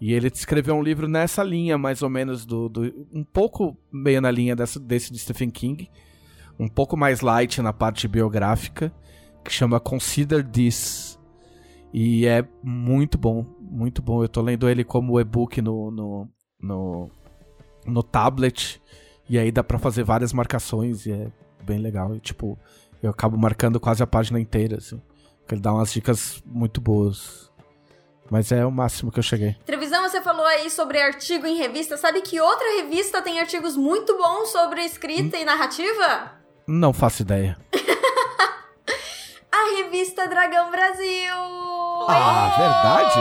E ele escreveu um livro nessa linha, mais ou menos, do, do um pouco meio na linha dessa, desse de Stephen King. Um pouco mais light na parte biográfica, que chama Consider This. E é muito bom, muito bom. Eu tô lendo ele como e-book no, no, no, no tablet. E aí dá pra fazer várias marcações e é bem legal. E, tipo, eu acabo marcando quase a página inteira, assim. Porque ele dá umas dicas muito boas. Mas é o máximo que eu cheguei. Trevisão, você falou aí sobre artigo em revista. Sabe que outra revista tem artigos muito bons sobre escrita e narrativa? Não faço ideia. A revista Dragão Brasil! Ah, verdade?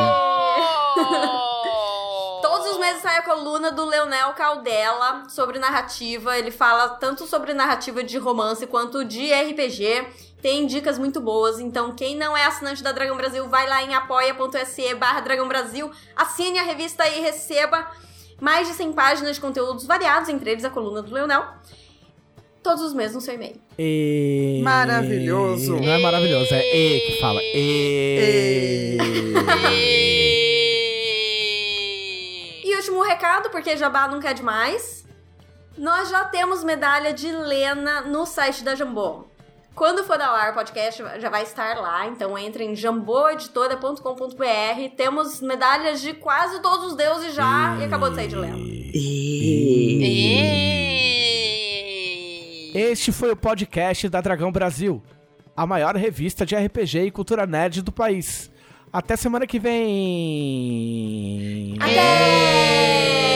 Todos os meses sai a coluna do Leonel Caldela sobre narrativa. Ele fala tanto sobre narrativa de romance quanto de RPG. Tem dicas muito boas. Então, quem não é assinante da Dragão Brasil, vai lá em apoia.se barra Dragão Brasil, assine a revista e receba mais de 100 páginas de conteúdos variados, entre eles a coluna do Leonel. Todos os meses no seu e-mail. E... Maravilhoso. Não é maravilhoso, é E que fala. E. E último recado, porque Jabá nunca é demais. Nós já temos medalha de Lena no site da Jambô. Quando for ao ar o podcast, já vai estar lá. Então entra em jamboeditora.com.br. Temos medalhas de quase todos os deuses já. E acabou de sair de lema. Este foi o podcast da Dragão Brasil, a maior revista de RPG e cultura nerd do país. Até semana que vem! Até!